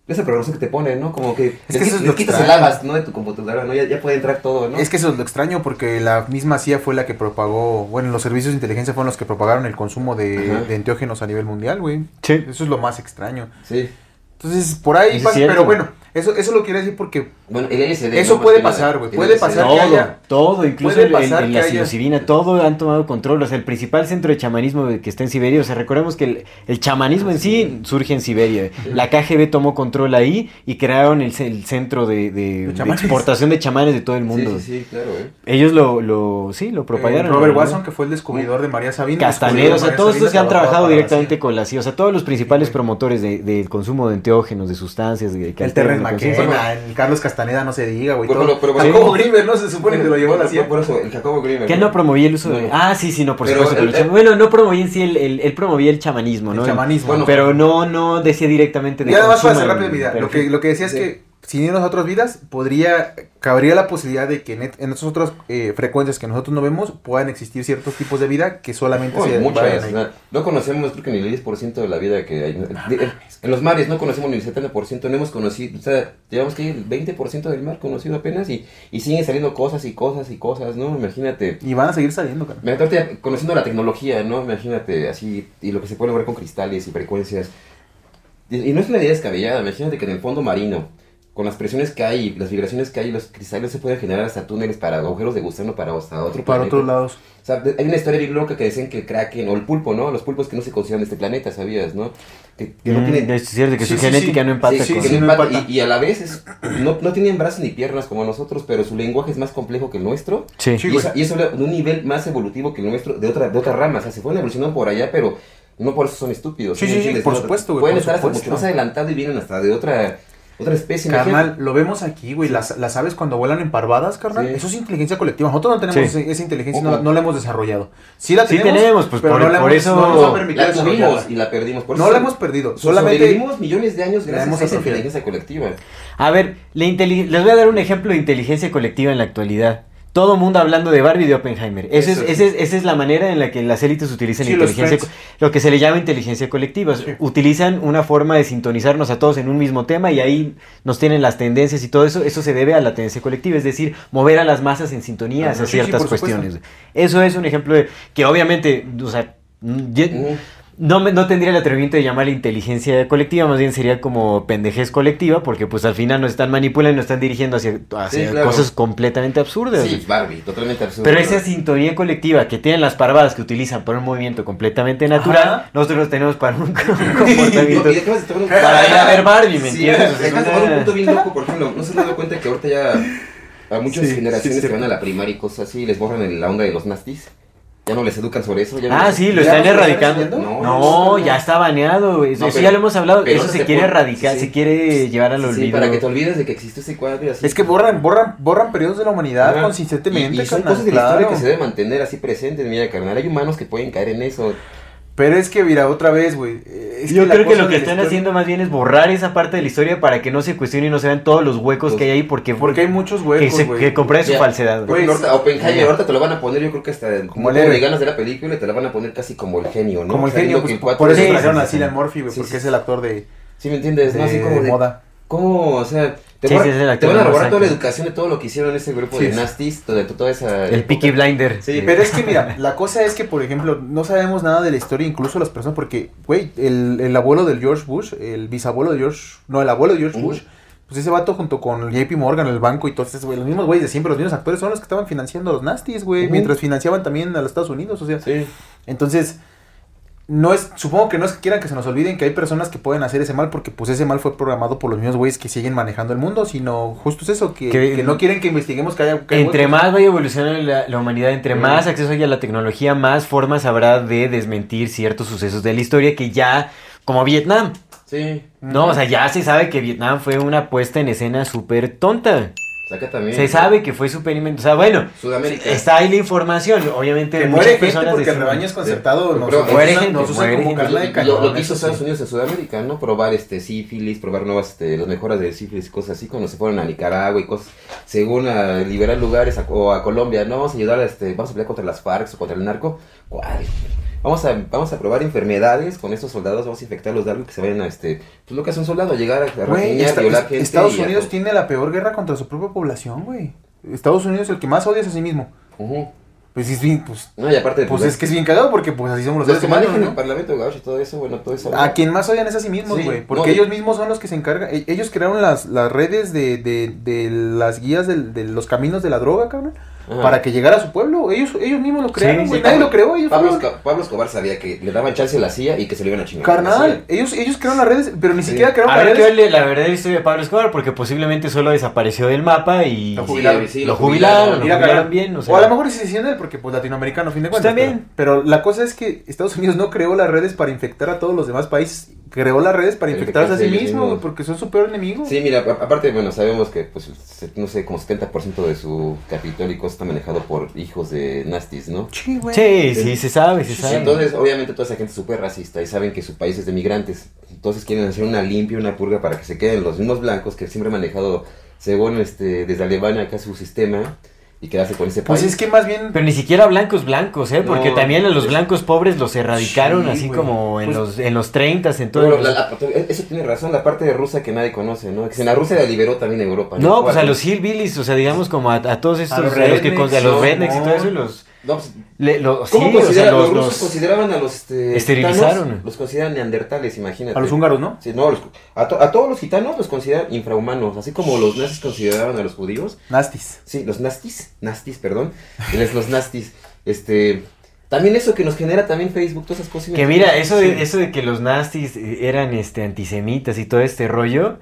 Esa programación que te pone, ¿no? Como que... Es que les eso es lo quitas el lavas, ¿no? De tu computadora, ¿no? Ya, ya puede entrar todo, ¿no? Es que eso es lo extraño porque la misma CIA fue la que propagó, bueno, los servicios de inteligencia fueron los que propagaron el consumo de, de enteógenos a nivel mundial, güey. Sí. Eso es lo más extraño. Sí. Entonces, por ahí pasa, pero bueno, eso, eso lo quiero decir porque Bueno, el. Eso ¿no? Más puede que pasar, güey, puede pasar que Todo, haya- todo, incluso el, el- que la haya- psilocibina, todo han tomado control. O sea, el principal centro de chamanismo que está en Siberia, o sea, recordemos que el, el chamanismo en sí surge en Siberia. La KGB tomó control ahí y crearon el, ce- el centro de, de- de exportación de chamanes de todo el mundo. sí, sí, claro, ¿eh? Ellos lo, lo, sí, lo eh, propagaron. Robert ¿no? Watson, que fue el descubridor de María Sabina. Castaneda, o sea, todos estos que han trabajado directamente con con la CIA, o sea, todos los principales promotores de- del consumo de enteógenos, de sustancias, de, que El alteran Conciencia. McKenna, el Carlos Castaneda, no se diga, güey. Pero- pero- pero- Jacobo sí. Grimmer, ¿no? Se supone que lo llevó la CIA. Por eso, el Jacobo Grimer. Que él no promovía el uso de... No. Ah, sí, sí, no, por Pero supuesto. que el- cham- bueno, no promovía en sí, el, el- él promovía el chamanismo, ¿no? El chamanismo. Bueno, Pero no, no decía directamente de Y además para rápido mi idea, lo que, lo que decía es que sin irnos a otras vidas, podría, cabría la posibilidad de que en, et- en esas otras eh, frecuencias que nosotros no vemos puedan existir ciertos tipos de vida que solamente se muchas, ahí. ¿no? No conocemos, creo que ni el 10% de la vida que hay. De- en los mares no conocemos ni el 70%, no hemos conocido, o sea, llevamos que el 20% del mar conocido apenas y, y siguen saliendo cosas y cosas y cosas, ¿no? Imagínate. Y van a seguir saliendo, cara. Imagínate conociendo la tecnología, ¿no? Imagínate así, y lo que se puede lograr con cristales y frecuencias. Y, y no es una idea descabellada, imagínate que en el fondo marino, con las presiones que hay, las vibraciones que hay, los cristales se pueden generar hasta túneles para agujeros de gusano para hasta otro Para planeta. otros lados. O sea, hay una historia bien loca que decían que el kraken o el pulpo, ¿no? Los pulpos que no se consideran de este planeta, ¿sabías, no? Que, que no Mm, tienen... Es cierto, que Sí, su sí, genética sí. no empata Sí, sí, con... que sí, no no empata, empata. y, y a la vez es- no, no tienen brazos ni piernas como nosotros, pero su lenguaje es más complejo que el nuestro. Sí. Sí, y, eso, y eso habla de un nivel más evolutivo que el nuestro, de otra, de otra rama. O sea, se fueron evolucionando por allá, pero no por eso son estúpidos. Sí, ¿me sí, sí, por No, supuesto, güey, Pueden por estar hasta supuesto. mucho más adelantados y vienen hasta de otra, otra especie. Carnal, imagínate. lo vemos aquí, güey. Las, las aves cuando vuelan en parvadas, carnal. Sí. Eso es inteligencia colectiva. Nosotros no tenemos Sí. esa inteligencia, no, no la hemos desarrollado. Sí la Sí tenemos. tenemos, pues, pero por- no la por hemos, eso- no nos han permitido La tuvimos y la perdimos. Por No eso la hemos perdido. Solamente vivimos millones de años gracias a esa inteligencia colectiva. A ver, la les voy a dar un ejemplo de inteligencia colectiva en la actualidad. Todo mundo hablando de Barbie y de Oppenheimer. Eso Eso es, sí. es, esa es la manera en la que las élites utilizan Sí, inteligencia, lo que se le llama inteligencia colectiva. Sí. Utilizan una forma de sintonizarnos a todos en un mismo tema y ahí nos tienen las tendencias y todo eso. Eso se debe a la tendencia colectiva, es decir, mover a las masas en sintonía hacia ciertas supuesto. cuestiones. Eso es un ejemplo de que obviamente, o sea, mm. No, me- no tendría el atrevimiento de llamar inteligencia colectiva, más bien sería como pendejez colectiva, porque pues al final nos están manipulando nos están dirigiendo hacia, hacia Sí, claro. cosas completamente absurdas. Sí, Barbie, totalmente absurdo. Pero esa sintonía colectiva que tienen las parvadas que utilizan para un movimiento completamente natural, Ajá. nosotros tenemos para un, un No, comportamiento. y de tomar un- para ir a ver Barbie, ¿me Sí, entiendes? Acabas de tomar un una- punto bien loco, por ejemplo, no se han dado cuenta que ahorita ya a muchas generaciones que van a la primaria y cosas así les borran la onda de los nastis. Ya no les educan sobre eso. Ya no Ah, sí, lo ¿Ya están erradicando. No, No, ya está baneado, güey. No, eso pero- ya lo hemos hablado. Eso no se quiere pon- erradicar, sí. se quiere llevar al Sí, olvido. para que te olvides de que existe ese cuadro. Así. Es que borran, borran, borran periodos de la humanidad consistentemente, Y, y son carnal, cosas de claro. la historia que se deben mantener así presentes, mira, carnal. Hay humanos que pueden caer en eso. Pero es que, mira, otra vez, güey. eh, Yo creo que lo que están historia- haciendo más bien es borrar esa parte de la historia para que no se cuestione y no se vean todos los huecos Pues, que hay ahí porque, Porque hay muchos que, huecos, se, güey. que compruebe su falsedad. Por güey. Pues, ahorita Oppenheimer, ahorita te lo van a poner, yo creo que hasta Como como el de héroe. ganas de la película te la van a poner casi como el genio, ¿no? Como O el genio, que pues, cuate- por eso trajeron a Cillian sí. Murphy, güey, Sí, porque sí, es el actor de, Sí, ¿me entiendes? ¿no? Así de como de, moda. ¿Cómo? O sea, te, Sí, van- sí, es el te actor van a robar toda la educación de todo lo que hicieron ese grupo Sí. de nastis, de toda esa... El Peaky Blinder. Sí, Pero es que, mira, la cosa es que, por ejemplo, no sabemos nada de la historia, incluso las personas, porque, güey, el, el abuelo del George Bush, el bisabuelo de George, no, el abuelo de George. Bush, pues ese vato junto con JP Morgan, el banco y todos esos, güey, los mismos güeyes de siempre, los mismos actores son los que estaban financiando a los nasties, güey, mientras financiaban también a los Estados Unidos, o sea, Sí. entonces, no es, supongo que no es que quieran que se nos olviden que hay personas que pueden hacer ese mal, porque pues ese mal fue programado por los mismos güeyes que siguen manejando el mundo, sino justo es eso, que, Que- que no quieren que investiguemos que haya... que Entre más vaya evolucionando la, la humanidad, entre más acceso haya a la tecnología, más formas habrá de desmentir ciertos sucesos de la historia que ya, como Vietnam, Sí. no, o sea, ya se sabe que Vietnam fue una puesta en escena súper tonta. Acá también. Se sabe que fue súper invento. O sea, bueno, Sudamérica. está ahí la información. Obviamente, Que muchas muere gente personas porque el rebaño es concertado, nos, Pero muere gente, nos usan muere como gente. carne de Lo, cañón. lo que hizo Estados sí. Unidos en Sudamérica, ¿no? Probar este sífilis, probar nuevas, este, las mejoras de sífilis y cosas así, cuando se fueron a Nicaragua y cosas, según a liberar lugares a- o a Colombia, no, vamos a ayudar a este, vamos a pelear contra las FARC o contra el narco, ¿cuál? Vamos a, vamos a probar enfermedades con estos soldados, vamos a infectarlos de algo que se vayan a, este, pues lo que hace un soldado, llegar a, a Güey, esta- violar es- gente Estados a- Unidos tiene la peor guerra contra su propia población, güey. Estados Unidos es el que más odia es a sí mismo. Ujú. Pues es bien, pues, No, y aparte, pues es que es bien cagado porque pues así somos los los seres que humanos, manejan el ¿no? Parlamento de Gaucho y todo eso, bueno, todo eso. A quien más odian es a sí mismos, Sí, güey. porque no, ellos mismos son los que se encargan. e- Ellos crearon las, las redes de, de, de las guías del- de los caminos de la droga, cabrón. Ajá. Para que llegara a su pueblo. Ellos, ellos mismos lo crearon, sí. Sí, Nadie Pablo- lo creó, ellos Pablo, fueron. Pablo Escobar sabía que le daban chance a la CIA y que se le iban a chingar. Carnal, ellos, ellos crearon las redes, pero ni Sí. siquiera crearon las que redes. verle la verdadera historia de Pablo Escobar porque posiblemente solo desapareció del mapa y Lo jubilaron. sí, lo jubilaron, lo Mira, jubilaron cabrón. bien. O, O, sea, a lo mejor es decisión de él, porque pues latinoamericano, a fin de Pues cuentas. también. Pero, pero la cosa es que Estados Unidos no creó las redes para infectar a todos los demás países. Creó las redes para infectarse a sí mismo, porque son su peor enemigo. Sí, mira, aparte, bueno, sabemos que, pues, no sé, como 70% de su capitólico está manejado por hijos de nastis, ¿no? Sí, güey. Sí, sí, se sabe, se Sí, sabe. Entonces, obviamente, toda esa gente es súper racista y saben que su país es de migrantes. Entonces, quieren hacer una limpia, una purga para que se queden los mismos blancos que siempre han manejado, según este, desde Alemania acá su sistema y quedarse con ese Pues país. es que más bien. Pero ni siquiera blancos blancos, ¿eh? Porque No, también a los blancos pobres los erradicaron Sí, así güey. como en Pues- los en los 30 en todo. Pero la- la- eso tiene razón, la parte de Rusia que nadie conoce, ¿no? Que en la Rusia la liberó también Europa. No, pues a los hillbillies, o sea, digamos como a, a todos estos, a los los, rednecks, a los no, rednecks y no. todo eso, y los, No, pues, le- lo- sí, ¿Cómo o sea, los, los, rusos los- consideraban a los este, esterilizaron. gitanos, los consideran neandertales, imagínate. A los húngaros, ¿no? Sí, no, los- a, to- a todos los gitanos los consideran infrahumanos, así como los nazis consideraban a los judíos. Nastis. Sí, los nastis, nastis, perdón. Les- los nastis, este, también eso que nos genera también Facebook, todas esas cosas. Que mira, eso Sí. de, eso de que los nastis eran este antisemitas y todo este rollo,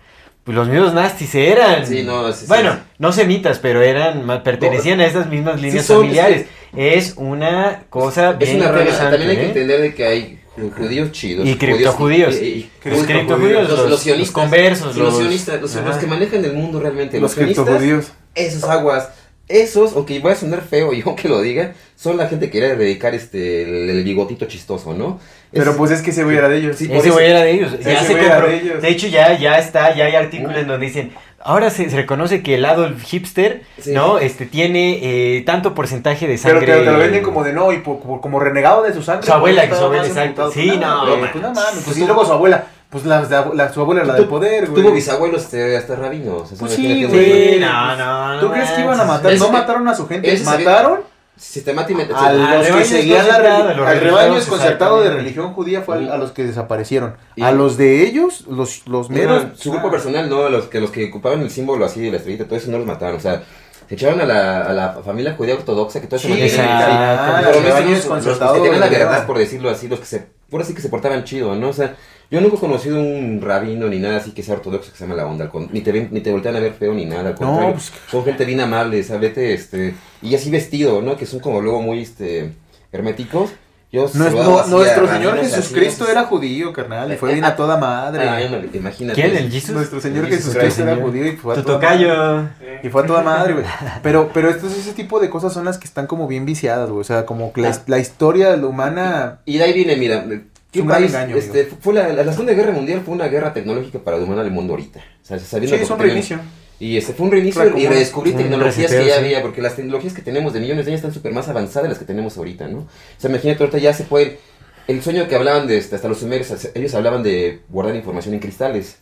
pues los mismos nastis eran. Sí, no, sí, sí. bueno, no semitas, pero eran pertenecían a esas mismas líneas son, familiares. Es una cosa Es bien una interesante. también hay que ¿eh? entender de que hay ju- judíos chidos. Y criptojudíos. Los judíos- criptojudíos, los, los- los sionistas. los conversos, los, los- sionistas, los, Ajá. los que manejan el mundo realmente. Los criptojudíos. esos aguas, esos, aunque vaya a sonar feo y aunque lo diga, son la gente que quiere dedicar este, el, el bigotito chistoso, ¿no? Pero Es- pues es que ese güey era de ellos. Sí, Ese güey era de ellos. Ya Ese se era compró. de ellos. De hecho, ya, ya está, ya hay artículos donde dicen, ahora se, se reconoce que el lado hipster, Sí. ¿no? Este tiene eh, tanto porcentaje de Pero sangre. te, te lo venden como de no, y por- por- como renegado de su sangre. Su abuela, que su abuela, exacto. Sí, no, man. Pues no mames, pues sí, luego su abuela. Pues la, la- la- su abuela era la de poder, güey. Tuvo bisabuelos este, hasta rabinos. Pues sí, güey. Sí, no, no, no ¿Tú crees que iban a matar? No mataron a su gente, mataron Sistemáticamente. a Al los que rebaño seguían al rebaño desconcertado de religión judía fue al- a los que desaparecieron. Y- A los de ellos, los, los meros. Su grupo personal, no, los que, los que ocupaban el símbolo así de la estrellita, todo eso no los mataron. O sea, se echaron a la, a la familia judía ortodoxa que todo eso Sí. Ah, Pero los, que tenían la verdad. por decirlo así, los que se, por así que se portaban chido, ¿no? O sea, yo nunca he conocido un rabino ni nada así que sea ortodoxo que se llama la onda, ni te ven, ni te voltean a ver feo ni nada, al contrario. pues- Son gente bien amable, ¿sabes? este, y así vestido, ¿no? Que son como luego muy, este, herméticos. Yo No, no- nuestro a Señor Jesucristo era judío, carnal, y fue bien a toda madre. Ah, imagínate. ¿Quién? ¿El Jesus? Nuestro Señor Jesus Jesucristo era judío y fue a Tu toda madre. tocayo. Y fue a toda madre, güey. Pero, pero estos, ese tipo de cosas son las que están como bien viciadas, güey. O sea, como que la, la historia de la humana. Y de ahí viene, mira, ¿qué país? engaño, este, fue la, la Segunda Guerra Mundial fue una guerra tecnológica para dominar el mundo ahorita. O sea, sabiendo Sí, es un reinicio. Y este fue un reinicio Claro, y un tecnologías que ya sí. había, porque las tecnologías que tenemos de millones de años están súper más avanzadas de las que tenemos ahorita, ¿no? O sea, imagínate, ahorita ya se puede... El sueño que hablaban de, este, hasta los sumerios, ellos hablaban de guardar información en cristales,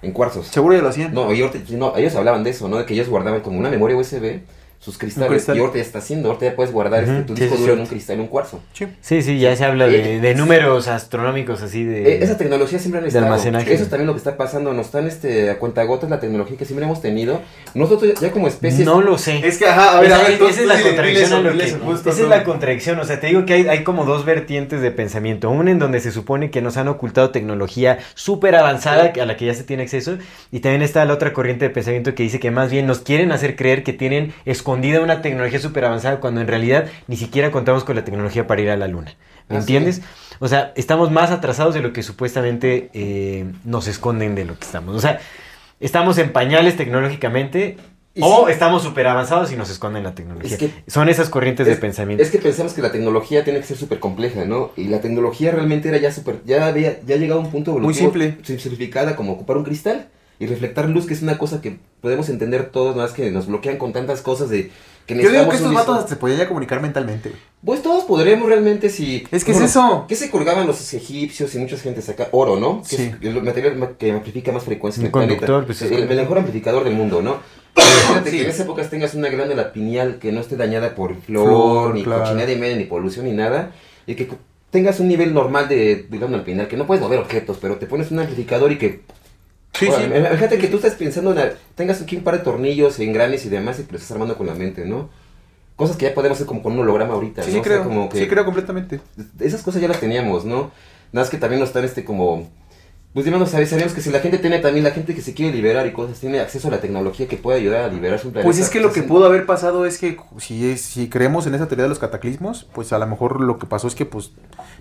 en cuarzos. Seguro ya lo hacían. No, y ahorita- no, ellos hablaban de eso, ¿no? De que ellos guardaban como una memoria USB sus cristales. cristal. Y ahorita ya está haciendo, ahorita ya puedes guardar este, tu sí, disco sí, duro en un cristal, en un cuarzo. Sí. Sí, sí, ya se habla de, de números astronómicos así de... Eh, esa tecnología siempre han de estado. almacenaje. Eso es también lo que está pasando. Nos están este, a cuentagotas la tecnología que siempre hemos tenido. Nosotros ya como especies. No lo sé. Es que, ajá, a ver, a esa, ver. tú- esa es la dile- contradicción dile a lo eso, que- justo esa es la contradicción o sea te digo que hay, hay como dos vertientes de pensamiento una en donde se supone que nos han ocultado tecnología súper avanzada a la que ya se tiene acceso y también está la otra corriente de pensamiento que dice que más bien nos quieren hacer creer que tienen escondida una tecnología súper avanzada cuando en realidad ni siquiera contamos con la tecnología para ir a la luna ¿me Ah, entiendes? O sea, estamos más atrasados de lo que supuestamente eh, nos esconden de lo que estamos. O sea, estamos en pañales tecnológicamente o sí. estamos súper avanzados y nos esconden la tecnología. Es que- Son esas corrientes de pensamiento. es que pensamos que la tecnología tiene que ser súper compleja, ¿no? Y la tecnología realmente era ya súper. Ya había ya llegado a un punto Muy simple. sim- simplificada como ocupar un cristal y reflectar luz, que es una cosa que podemos entender todos, más que nos bloquean con tantas cosas de. Que Yo digo necesitamos que estos vatos se podían ya comunicar mentalmente. Pues todos podremos realmente si... Es que es eso. ¿Qué se colgaban los egipcios y mucha gente saca? Oro, ¿no? Que Sí. es el material ma- que amplifica más frecuencia en el planeta. conductor, pues, es el, mejor amplificador del mundo, ¿no? Imagínate Sí. que en esa época tengas una glándula pineal que no esté dañada por flor, Flor, ni claro. cochinada y media, ni polución, ni nada. Y que tengas un nivel normal de, de glándula pineal, que no puedes mover objetos, pero te pones un amplificador y que... Sí, Órale, sí. Imagínate que tú estás pensando en... la- tengas aquí un par de tornillos, engranes y demás y que lo estás armando con la mente, ¿no? Cosas que ya podemos hacer como con un holograma ahorita, Sí, ¿no? sí O sea, creo. como que- Sí creo completamente. esas cosas ya las teníamos, ¿no? Nada más que también nos están este como... Pues digamos, ¿sabes? sabemos que si la gente tiene también, la gente que se quiere liberar y cosas, tiene acceso a la tecnología que puede ayudar a liberarse un planeta. Pues es que lo que pudo haber pasado es que si, si creemos en esa teoría de los cataclismos, pues a lo mejor lo que pasó es que pues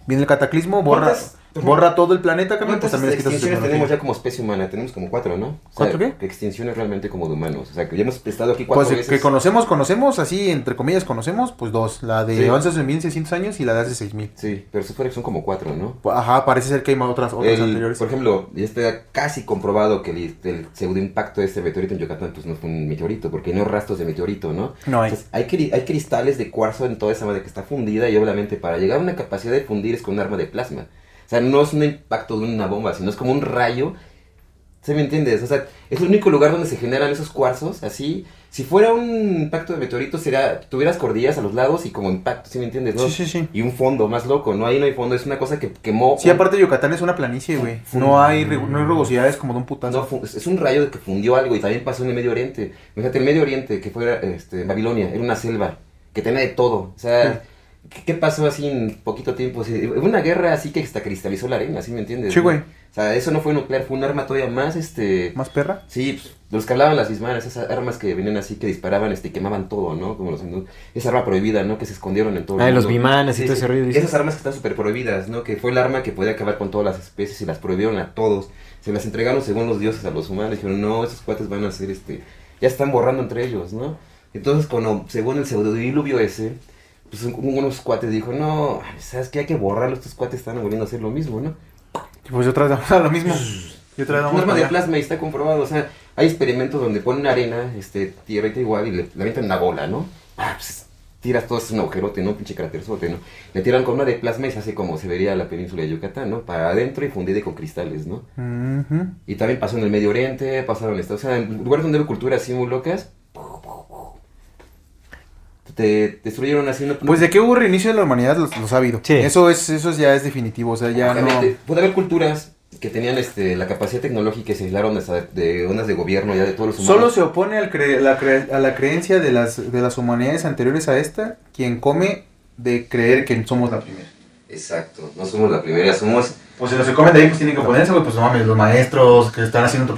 viene el cataclismo, borra, ¿Cuántas- borra todo el planeta, carnal, pues ¿Cuántas también quitas su extinciones tenemos ya como especie humana? Tenemos como cuatro, ¿no? O sea, ¿Cuatro qué? Extinciones realmente como de humanos. O sea, que ya hemos estado aquí cuatro Pues veces. que conocemos, conocemos, así entre comillas conocemos, pues dos, la de Sí. 11.600 años y la de hace 6.000. Sí, pero fuera- son como cuatro, ¿no? Pues, Ajá, parece ser que hay otras, otras El- anteriores. por ejemplo, ya está casi comprobado que el, el pseudoimpacto de este meteorito en Yucatán pues no fue un meteorito, porque no hay rastros de meteorito, ¿no? No hay. Entonces, hay, hay cristales de cuarzo en toda esa madre que está fundida y obviamente para llegar a una capacidad de fundir es con un arma de plasma. O sea, no es un impacto de una bomba, sino es como un rayo. ¿Se me entiendes? O sea, es el único lugar donde se generan esos cuarzos, así. Si fuera un impacto de meteorito, sería, tuvieras cordillas a los lados y como impacto, ¿sí me entiendes? ¿no? Sí, sí, sí. Y un fondo más loco, ¿no? Ahí no hay fondo, es una cosa que quemó. Sí, aparte Yucatán es una planicie, güey. No hay, no hay rugosidades como de un No, putazo. fu- es un rayo que fundió algo y también pasó en el Medio Oriente. Fíjate, el Medio Oriente, que fue este, Babilonia, era una selva que tenía de todo. O sea, ¿qué, pasó así en poquito tiempo? Sí, una guerra así que hasta cristalizó la arena, ¿sí me entiendes? Sí, güey. O sea, eso no fue nuclear, fue un arma todavía más, este... ¿Más perra? Sí, pues, los que hablaban las bismanas, esas armas que venían así, que disparaban este, quemaban todo, ¿no? Como los. Esa arma prohibida, ¿no? Que se escondieron en todo el Ah, mundo. los bimanas y todo ese dices. Esas armas que están súper prohibidas, ¿no? Que fue el arma que podía acabar con todas las especies y las prohibieron a todos. Se las entregaron según los dioses a los humanos. Dijeron, no, esos cuates van a ser, este... Ya están borrando entre ellos, ¿no? Entonces, cuando, según el pseudodiluvio ese, pues un- unos cuates dijo, no, ¿sabes qué? Hay que borrarlo, estos cuates están volviendo a hacer lo mismo, ¿no? Pues otra vez vamos a lo mismo. Y otra vez Un vamos arma para de plasma y está comprobado, o sea, Hay experimentos donde ponen arena, este, tierra igual, y le, le avientan una bola, ¿no? Ah, pues tiras todo, es un agujerote, ¿no? Pinche cráterzote, ¿no? Le tiran con una de plasma y se hace como se vería la península de Yucatán, ¿no? Para adentro y fundida con cristales, ¿no? Y también pasó en el Medio Oriente, pasaron Unidos, o sea, en lugares donde hay culturas así muy locas. Te destruyeron así, no, Pues de que hubo reinicio de la humanidad los, los ha habido. Sí. Eso es, eso ya es definitivo, o sea, ya no. Puede haber culturas que tenían este, la capacidad tecnológica y se aislaron de, de ondas de gobierno ya de todos los humanos. Solo se opone al cre- la cre- a la creencia de las, de las humanidades anteriores a esta, quien come de creer que somos la primera. Exacto, no somos la primera, somos... Pues si no se comen de ahí, pues tienen que oponerse, güey, pues no mames, los maestros que están haciendo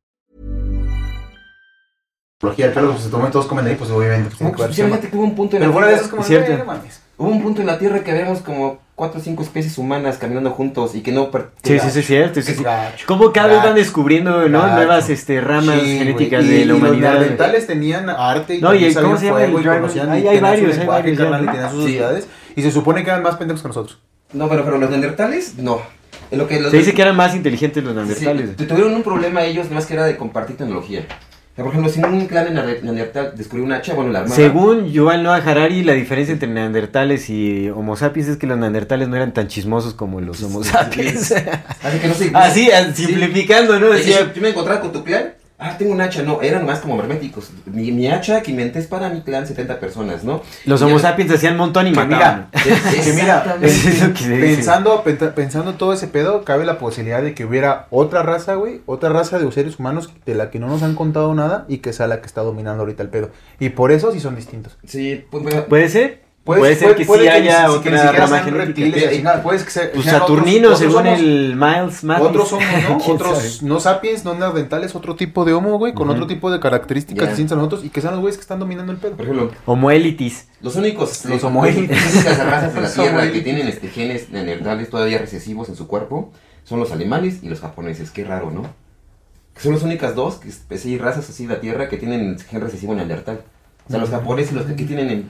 Tecnología, claro, pues se toman todos comen ahí, pues obviamente. Pues, que Pues, fíjate que hubo un punto en Pero la fuera de eso Tierra- es como, cierto. "Güey, no mames. Hubo un punto en la Tierra que habíamos como cuatro o cinco especies humanas caminando juntos y que no... per- Sí, sí, sí, es cierto. sí, Es sí. gacho. Como cada vez van Gacho. descubriendo, ¿no? Gacho. Nuevas este, ramas Sí, genéticas güey. de Y- la y humanidad. Los neandertales tenían arte y No, también y ¿cómo sabían se llama fuego el y Dragon? conocían Hay- y varios, hay varios, y tenían sus sociedades. Y se supone que eran más pendejos que nosotros. No, pero, pero los neandertales, no. Lo que los Se dice que eran más inteligentes los neandertales. tu- tuvieron un problema ellos, más que era de compartir tecnología. Por ejemplo, si un clan de neander- neandertal descubrió un hacha, bueno, la armada... Según Yuval Noah Harari, la diferencia entre neandertales y homo sapiens es que los neandertales no eran tan chismosos como los homo sapiens. Así que no sé... Así, Sí. simplificando, ¿no? Decía, tú me encontrabas con tu clan, ah, tengo un hacha, no, eran más como herméticos. Mi, mi hacha que inventé es para mi clan, 70 personas, ¿no? los Y homo sapiens hacían un montón y Que mataban. mira, Es- que mira. Es que pensando, pensando todo ese pedo, cabe la posibilidad de que hubiera otra raza, güey, otra raza de seres humanos de la que no nos han contado nada y que sea la que está dominando ahorita el pedo. Y por eso sí son distintos. Sí, pues, bueno, ¿Puede ser? Puede- Puede ser que puede sí que haya que otra siquiera rama genética. al final, puede que se- Pues otros- Saturnino, otros según somos- el Miles Mathis. Otros somos, ¿no? ¿Quién Otros sabe? no sapiens, no neandertales, otro tipo de homo, güey, con otro tipo de características distintas a nosotros y que sean los güeyes que están dominando el pedo. por ejemplo, Homo elitis. los únicos... Los homoélitos. las únicas razas de la Tierra que tienen este, genes neandertales todavía recesivos en su cuerpo son los alemanes y los japoneses. Qué raro, ¿no? Son las únicas dos que, sí, razas así de la Tierra que tienen gen recesivo neandertal. O sea, los japoneses los que aquí tienen en...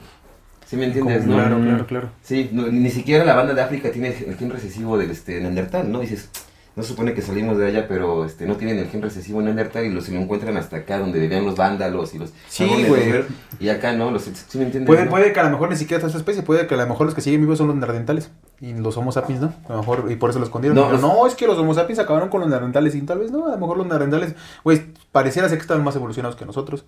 ¿Sí me entiendes, no? Claro, claro, claro. Sí, no, ni siquiera la banda de África tiene el gen recesivo del este, Neandertal, ¿no? Dices, no se supone que salimos de allá, pero este, no tienen el gen recesivo Neandertal y lo, se lo encuentran hasta acá, donde vivían los vándalos y los... Sí, güey. los- Y acá, ¿no? Los, ¿Sí me entiendes? Puede, no? puede que a lo mejor ni siquiera está esta especie, puede que a lo mejor los que siguen vivos son los neandertales y los homo sapiens, ¿no? A lo mejor, y por eso lo escondieron. No, no, es que los homo sapiens acabaron con los neandertales y tal vez no, a lo mejor los neandertales, güey, pareciera ser que estaban más evolucionados que nosotros.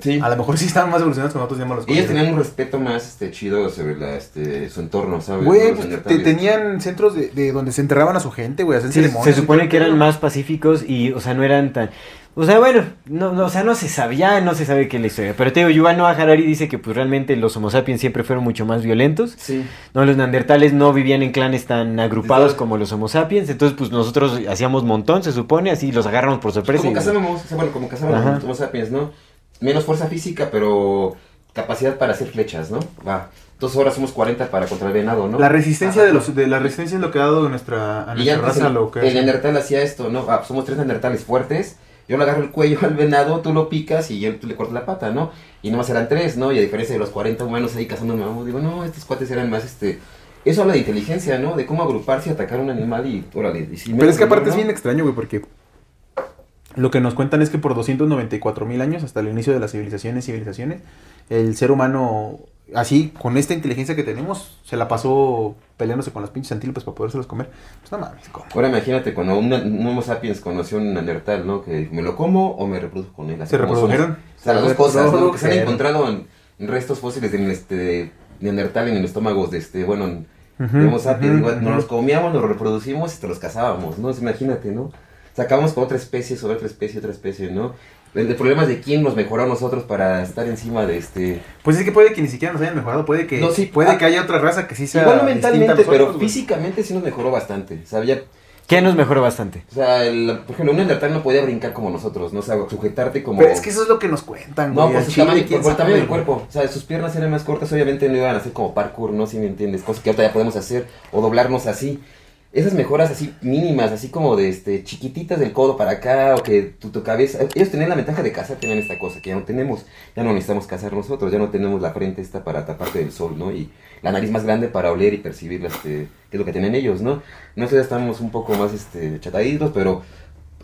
Sí. A lo mejor sí estaban más evolucionados que nosotros, ya me los Ellos tenían un respeto más este, chido sobre la, este, su entorno, ¿sabes? Güey, pues, te- tenían centros de, de donde se enterraban a su gente, güey, hacían Sí, ceremonias. se supone que eran más pacíficos y, o sea, no eran tan... O sea, bueno, no, no, o sea, no se sabía, no se sabe qué es la historia. Pero te digo, Yuval Noah Harari dice que pues realmente los homo sapiens siempre fueron mucho más violentos. Sí. No, los neandertales no vivían en clanes tan agrupados Exacto. como los homo sapiens. Entonces, pues nosotros hacíamos montón, se supone, así los agarramos por sorpresa. Como y- cazábamos, o sea, bueno, como cazábamos los Homo sapiens, ¿no? Menos fuerza física, pero capacidad para hacer flechas, ¿no? Va. Dos horas somos 40 para contra el venado, ¿no? La resistencia Ajá. de los de la resistencia es lo que ha dado nuestra a nuestra raza el, lo que el neandertal hacía esto, ¿no? Ah, somos tres neandertales fuertes. Yo le agarro el cuello al venado, tú lo picas y él, tú le cortas la pata, ¿no? Y nomás eran tres, ¿no? Y a diferencia de los 40 humanos ahí cazando mamut, digo, no, estos cuates eran más, este... Eso habla de inteligencia, ¿no? De cómo agruparse y atacar a un animal y, órale. y si Pero es que aparte ¿no? es bien extraño, güey, porque lo que nos cuentan es que por 294 mil años, hasta el inicio de las civilizaciones, civilizaciones, el ser humano así, con esta inteligencia que tenemos, se la pasó peleándose con las pinches antílopes para podérselos comer. Pues no mames, ¿cómo? Ahora imagínate cuando un, un Homo sapiens conoció un Neandertal, ¿no? Que ¿me lo como o me reproduzco con él? Así ¿Se reprodujeron? somos. O sea, las dos cosas, ¿no? Que se han encontrado en, en restos fósiles de este, Neandertal en el estómago de este, bueno, en, de Homo sapiens. ujú, igual, nos los comíamos, nos reproducimos y te los cazábamos, ¿no? Entonces, imagínate, ¿no? Sacamos con otra especie, sobre otra especie, otra especie, ¿no? El, el problema es de quién nos mejoró a nosotros para estar encima de este... Pues es que puede que ni siquiera nos hayan mejorado, puede que, No, sí, puede ah, que haya otra raza que sí sea Igual no a mentalmente, nosotros, pero físicamente sí nos mejoró bastante. O sea, ya ¿Qué nos mejoró bastante? O sea, el, por ejemplo, un neandertal no podía brincar como nosotros, ¿no? O sea, sujetarte como... Pero es que eso es lo que nos cuentan, No, güey, por al su chile, tamaño, quién por el tamaño del cuerpo. O sea, sus piernas eran más cortas, obviamente no iban a hacer como parkour, ¿no? Si me entiendes, cosas que ahorita ya podemos hacer, o doblarnos así. Esas mejoras así mínimas, así como de este chiquititas del codo para acá, o que tu, tu cabeza... Ellos tenían la ventaja de cazar, tenían esta cosa que ya no tenemos. Ya no necesitamos cazar nosotros, ya no tenemos la frente esta para taparte del sol, ¿no? Y la nariz más grande para oler y percibir este, qué es lo que tienen ellos, ¿no? Nosotros ya estamos un poco más este, chataditos, pero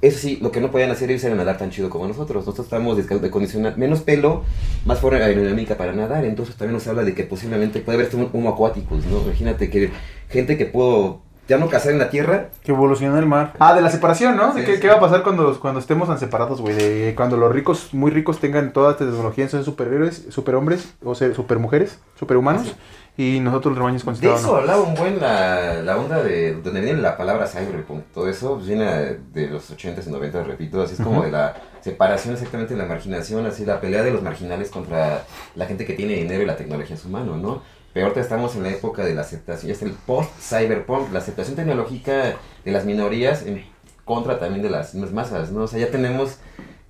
eso sí, lo que no podían hacer ellos era nadar tan chido como nosotros. Nosotros estamos de, de condicionar menos pelo, más forma aerodinámica para nadar. Entonces también nos habla de que posiblemente puede haber un humo acuáticos, ¿no? Imagínate que gente que pudo ya no cazar en la tierra. Que evolucionó el mar. Ah, de la separación, ¿no? De Sí, qué, sí. qué va a pasar cuando, cuando estemos tan separados, güey. De cuando los ricos, muy ricos, tengan toda esta tecnología, son superhéroes, superhombres, o sea, supermujeres, superhumanos. Y nosotros los rebaños De considerados eso no. hablaba un buen la, la onda de donde viene la palabra cyberpunk. Todo eso viene de los 80s y 90s, repito. Así es como de la separación exactamente de la marginación, así la pelea de los marginales contra la gente que tiene dinero y la tecnología en su mano, ¿no? Pero ahorita estamos en la época de la aceptación, ya está el post-cyberpunk, la aceptación tecnológica de las minorías en contra también de las las masas, ¿no? O sea, ya tenemos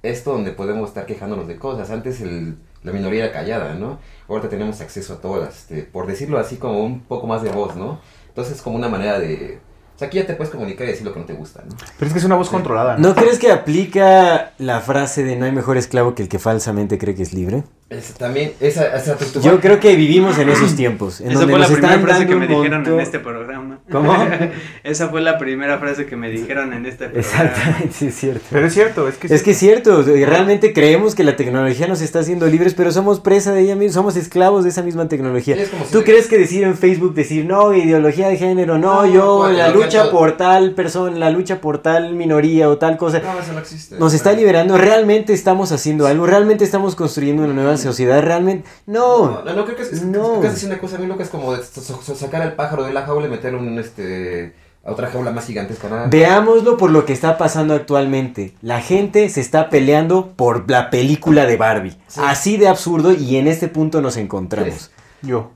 esto donde podemos estar quejándonos de cosas. Antes el, la minoría era callada, ¿no? Ahorita tenemos acceso a todas, este, por decirlo así, como un poco más de voz, ¿no? Entonces es como una manera de... O sea, aquí ya te puedes comunicar y decir lo que no te gusta, ¿no? Pero es que es una voz controlada, ¿no? ¿No crees que aplica la frase de no hay mejor esclavo que el que falsamente cree que es libre? Es- también, esa, esa tu- tu- Yo creo que vivimos en esos tiempos. En Esa donde fue la primera frase que me dijeron en este programa. ¿Cómo? Esa fue la primera frase que me dijeron en este programa. Exactamente, sí es cierto. Pero es cierto, es que... Es que es cierto, realmente creemos que la tecnología nos está haciendo libres, pero somos presa de ella misma, somos esclavos de esa misma tecnología. Sí, es como si ¿Tú crees que decir en Facebook, decir, no, ideología de género, no, No, yo, la lucha por tal persona, la lucha por tal minoría o tal cosa, No, eso no existe. nos está liberando, realmente estamos haciendo algo, realmente estamos construyendo una nueva sociedad, realmente, No, no, no, no, creo que es, No. es una cosa muy loca, es como de sacar al pájaro de la jaula y meterlo en un, este, a otra jaula más gigantesca. Nada. Veámoslo por lo que está pasando actualmente. La gente se está peleando por la película de Barbie. Sí. Así de absurdo y en este punto nos encontramos. Yo.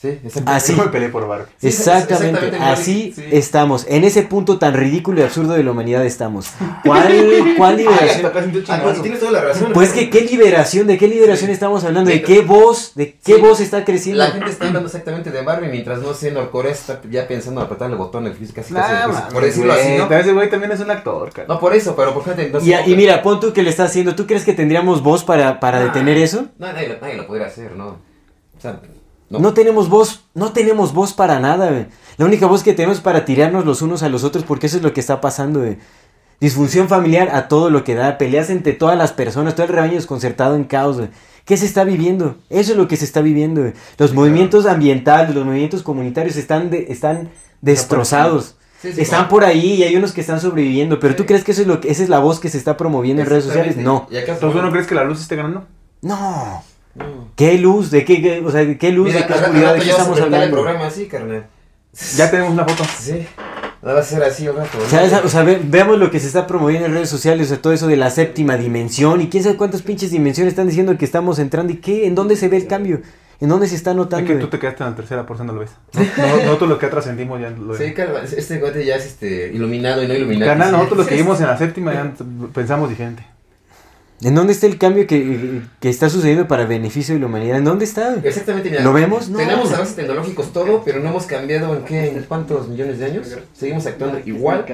Sí. Así. Yo me peleé por Barbie. Sí, Exactamente, exactamente, así sí. estamos. En ese punto tan ridículo y absurdo de la humanidad estamos. ¿Cuál, cuál Ay, liberación? casi- ah, no, tienes toda la razón. Pues que qué liberación, ¿de qué liberación Sí. estamos hablando? ¿De Sí. qué voz? ¿De qué Sí. voz está creciendo? La gente está hablando exactamente de Barbie, mientras no sé, Norcorea está ya pensando en apretar el botón, el físico, casi, casi, Nah, pues, mames, por decirlo así, ¿no? Ese güey también es un actor, cara. No, por eso, pero por ejemplo, no Y, y mira, pon tú que le estás haciendo. ¿Tú crees que tendríamos voz para, para Ah. detener eso? No, nadie, lo- nadie lo podría hacer, ¿no? O sea, no. No. tenemos voz, no tenemos voz para nada, güey. La única voz que tenemos es para tirarnos los unos a los otros, porque eso es lo que está pasando, güey. Disfunción familiar a todo lo que da, peleas entre todas las personas, todo el rebaño desconcertado en caos, güey. ¿Qué se está viviendo? Eso es lo que se está viviendo, güey. Los movimientos ambientales, los movimientos comunitarios están, de- están destrozados. Sí, sí, están claro. por ahí y hay unos que están sobreviviendo, pero ¿tú crees que eso es lo que esa es la voz que se está promoviendo en redes sociales? No. ¿Y acaso- Entonces, ¿no crees que la luz esté ganando? No. No. ¿Qué luz? ¿De qué, qué- o sea, qué luz? Mira, ¿De qué oscuridad? ¿De qué estamos cortar el hablando? programa así, carnal. Ya tenemos una foto. Sí. No va a ser así rato. O sea, esa- o sea, ve- veamos lo que se está promoviendo en redes sociales, o sea, todo eso de la séptima dimensión y quién sabe cuántas pinches dimensiones están diciendo que estamos entrando y qué, en dónde se ve el cambio, en dónde se está Es notando. que tú te quedaste en la tercera, por eso no lo ves. No, no- nosotros lo que trascendimos ya lo Sí, carnal, este guate ya es este, iluminado y no iluminado. Canal, nosotros lo que vimos en la séptima ya pensamos diferente. ¿En dónde está el cambio que, que está sucediendo para beneficio de la humanidad? ¿En dónde está? Exactamente, mira. ¿Lo vemos? No. Tenemos avances tecnológicos todo, pero no hemos cambiado en qué, en cuántos millones de años. Seguimos actuando igual.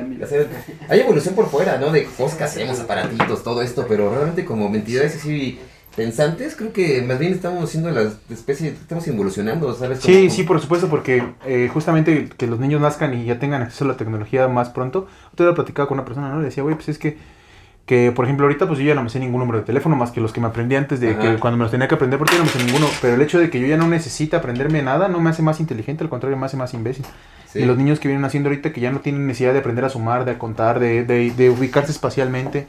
Hay evolución por fuera, ¿no? De cosas que hacemos, aparatitos, todo esto, pero realmente como entidades así pensantes, creo que más bien estamos siendo las especies, estamos evolucionando, ¿sabes? Sí, Como- sí, por supuesto, porque eh, justamente que los niños nazcan y ya tengan acceso a la tecnología más pronto. Yo te había platicado con una persona, ¿no? Le decía, güey, pues es que Que, por ejemplo, ahorita pues yo ya no me sé ningún número de teléfono más que los que me aprendí antes de Ajá. que cuando me los tenía que aprender porque yo no me sé ninguno. Pero el hecho de que yo ya no necesite aprenderme nada no me hace más inteligente, al contrario, me hace más imbécil. Sí. Y los niños que vienen haciendo ahorita que ya no tienen necesidad de aprender a sumar, de a contar, de, de, de ubicarse espacialmente.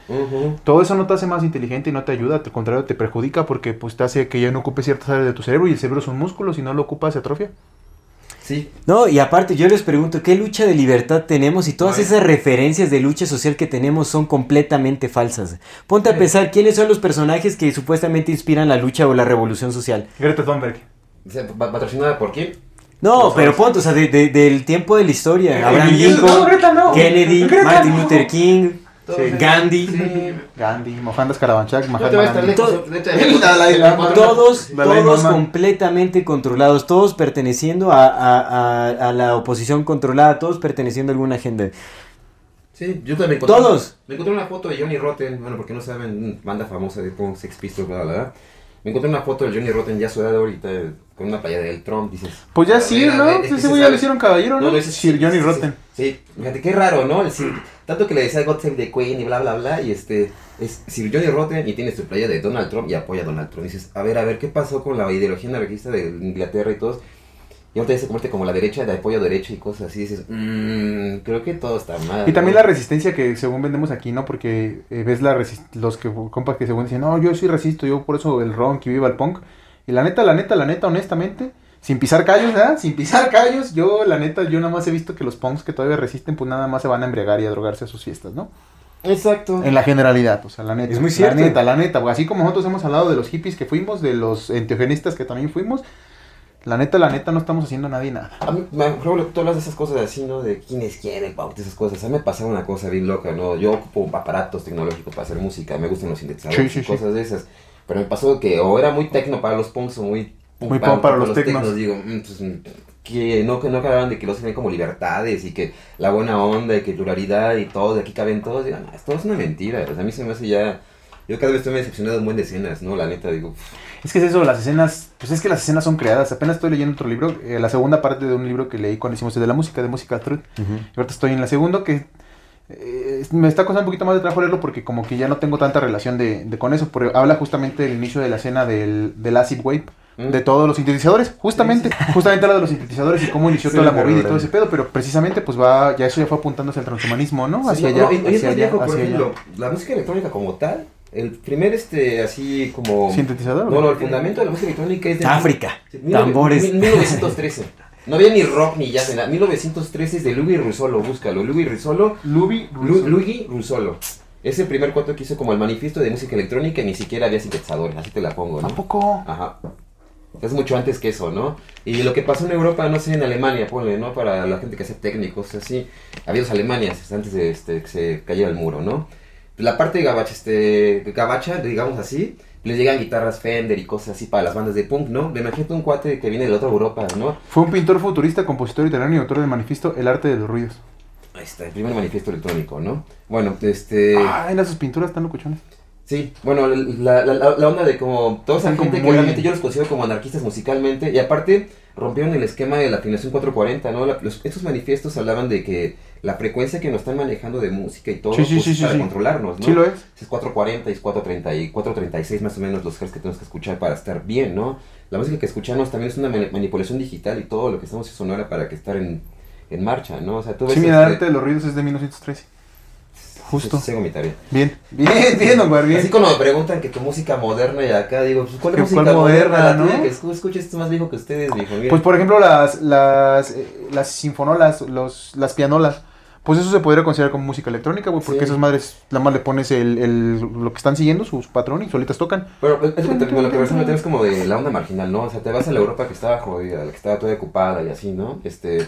Todo eso no te hace más inteligente y no te ayuda, al contrario te perjudica porque pues te hace que ya no ocupes ciertas áreas de tu cerebro y el cerebro es un músculo, si no lo ocupas se atrofia. Sí, No, y aparte yo les pregunto, ¿qué lucha de libertad tenemos? Y todas Ay. esas referencias de lucha social que tenemos son completamente falsas. Ponte a pensar quiénes son los personajes que supuestamente inspiran la lucha o la revolución social. Greta Thunberg. O sea, pa- ¿Patrocinada por quién? No, pero ponte, o sea, de- de- del tiempo de la historia. Eh, Abraham no, Lincoln, Greta no. Kennedy, Greta Martin no. Luther King, Sí. Gandhi. Sí. Gandhi, Mohandas Karavanchak, No Mahatma Gandhi. Todos, todos completamente controlados, todos perteneciendo a, a- a- a la oposición controlada, todos perteneciendo a alguna agenda. Sí, yo también encontré. Todos. Me encontré una foto de Johnny Rotten, bueno, porque no saben, banda famosa de como Sex Pistols, bla, bla, bla. Me encontré una foto de Johnny Rotten ya a su edad ahorita, eh, con una playa del Trump, dices. Pues ya sí, ¿no? ver, Pues ese se güey ya lo hicieron caballero, ¿no? ese Sir Johnny sí, Rotten. Sí, sí, fíjate qué raro, ¿no? El Sir- tanto que le decía God Save the Queen y bla, bla, bla, y este, es Sir Johnny Rotten y tienes tu playa de Donald Trump y apoya a Donald Trump. dices, a ver, a ver, ¿qué pasó con la ideología anarquista de Inglaterra y todos? Y ahorita ya se convierte como la derecha de apoyo derecho y cosas así, dices, mmm, creo que todo está mal. Y también ¿no? la resistencia que según vendemos aquí, ¿no? Porque eh, ves la los que compas que según dicen, no, yo sí resisto, yo por eso el ron que viva el punk. Y la neta, la neta, la neta, honestamente, sin pisar callos, ¿verdad? Sin pisar callos, yo la neta, yo nada más he visto que los punks que todavía resisten, pues nada más se van a embriagar y a drogarse a sus fiestas, ¿no? Exacto. En la generalidad, o sea, la neta. Es muy cierto. La neta, la neta, pues, así como nosotros hemos hablado de los hippies que fuimos, de los enteogenistas que también fuimos, la neta, la neta, no estamos haciendo nadie nada. A mí, me acuerdo, tú hablas de esas cosas así, ¿no? De quiénes quieren, pauta, esas cosas. A mí me pasaba una cosa bien loca, ¿no? Yo ocupo aparatos tecnológicos para hacer música, me gustan los sintetizadores Sí, sí, y sí. cosas de esas. Pero me pasó que o era muy tecno para los punks o muy Muy punk para los tecnos. Digo, mm, pues, mm, que no, que no acababan de que los ven como libertades y que la buena onda y que pluralidad y todo, de aquí caben todos. Digo, no, esto es una mentira. O sea, a mí se me hace ya... Yo cada vez estoy más decepcionado de un buen de escenas, ¿no? La neta, digo... pff, Es que es eso, las escenas, pues es que las escenas son creadas. Apenas estoy leyendo otro libro, eh, la segunda parte de un libro que leí cuando hicimos el de la música, de Musical Truth. Y ahorita estoy en la segunda que eh, me está costando un poquito más de trabajo leerlo porque como que ya no tengo tanta relación de, de con eso. Pero habla justamente del inicio de la escena del, del acid wave. Mm. De todos los sintetizadores, justamente, justamente habla de los sintetizadores y cómo inició Sí, toda la movida y todo ese pedo, pero precisamente pues va, ya eso ya fue apuntándose al transhumanismo, ¿no? Sí, Hacia no, allá, no, hacia allá, viejo, hacia allá. la música electrónica como tal, el primer, este, así como... ¿Sintetizador? No, no, el fundamento de la música electrónica es de... África, mil- tambores. mil- 1913. No había ni rock ni jazz, ni nada. 1913 es de Luigi Russolo, búscalo. Luigi Russolo, Luigi Russolo. Es el primer cuento que hizo como el manifiesto de música electrónica y ni siquiera había sintetizadores, así te la pongo, ¿no? ¿A poco? Ajá. Es mucho antes que eso, ¿no? Y lo que pasó en Europa, no sé, en Alemania, ponle, ¿no? Para la gente que hace técnicos, así. Había dos Alemanias antes de este, que se cayera el muro, ¿no? La parte de gabacha, este, gabacha, digamos así, le llegan guitarras Fender y cosas así para las bandas de punk, ¿no? Me imagino un cuate que viene de la otra Europa, ¿no? Fue un pintor futurista, compositor italiano y autor del manifiesto El arte de los ruidos. Ahí está, el primer manifiesto electrónico, ¿no? Bueno, este... Ah, en sus pinturas están locuchones. Sí, bueno, la, la, la, onda de como toda esa gente que realmente yo los considero como anarquistas musicalmente y aparte rompieron el esquema de la afinación 440, ¿no? La- los, estos manifiestos hablaban de que la frecuencia que nos están manejando de música y todo Sí, sí, pues, sí, sí, para controlarnos, ¿no? Sí lo es. Es 440 y es 430 y 436 más o menos los hertz que tenemos que escuchar para estar bien, ¿no? La música que escuchamos también es una mani- manipulación digital y todo lo que estamos es sonora para que estar en, en marcha, ¿no? O sea, tú ves Sí, mira, este- arte de los ruidos es de 1913. Justo. Sigo mi tarea. Bien, bien, bien, Guar, bien. Así cuando me preguntan que tu música moderna y acá digo, pues ¿cuál Que música cuál moderna? moderna, La ¿no? que escu- escuches esto más viejo que ustedes, dijo, mira. Pues por ejemplo las las eh, las sinfonolas, los las pianolas. Pues eso se podría considerar como música electrónica, güey, porque Sí. esas madres, la más le pones el, el, lo que están siguiendo, sus patrones y solitas tocan. Pero es que te- lo que personalmente es como de la onda marginal, ¿no? O sea, te vas a la Europa que estaba jodida, la que estaba toda ocupada y así, ¿no? Este,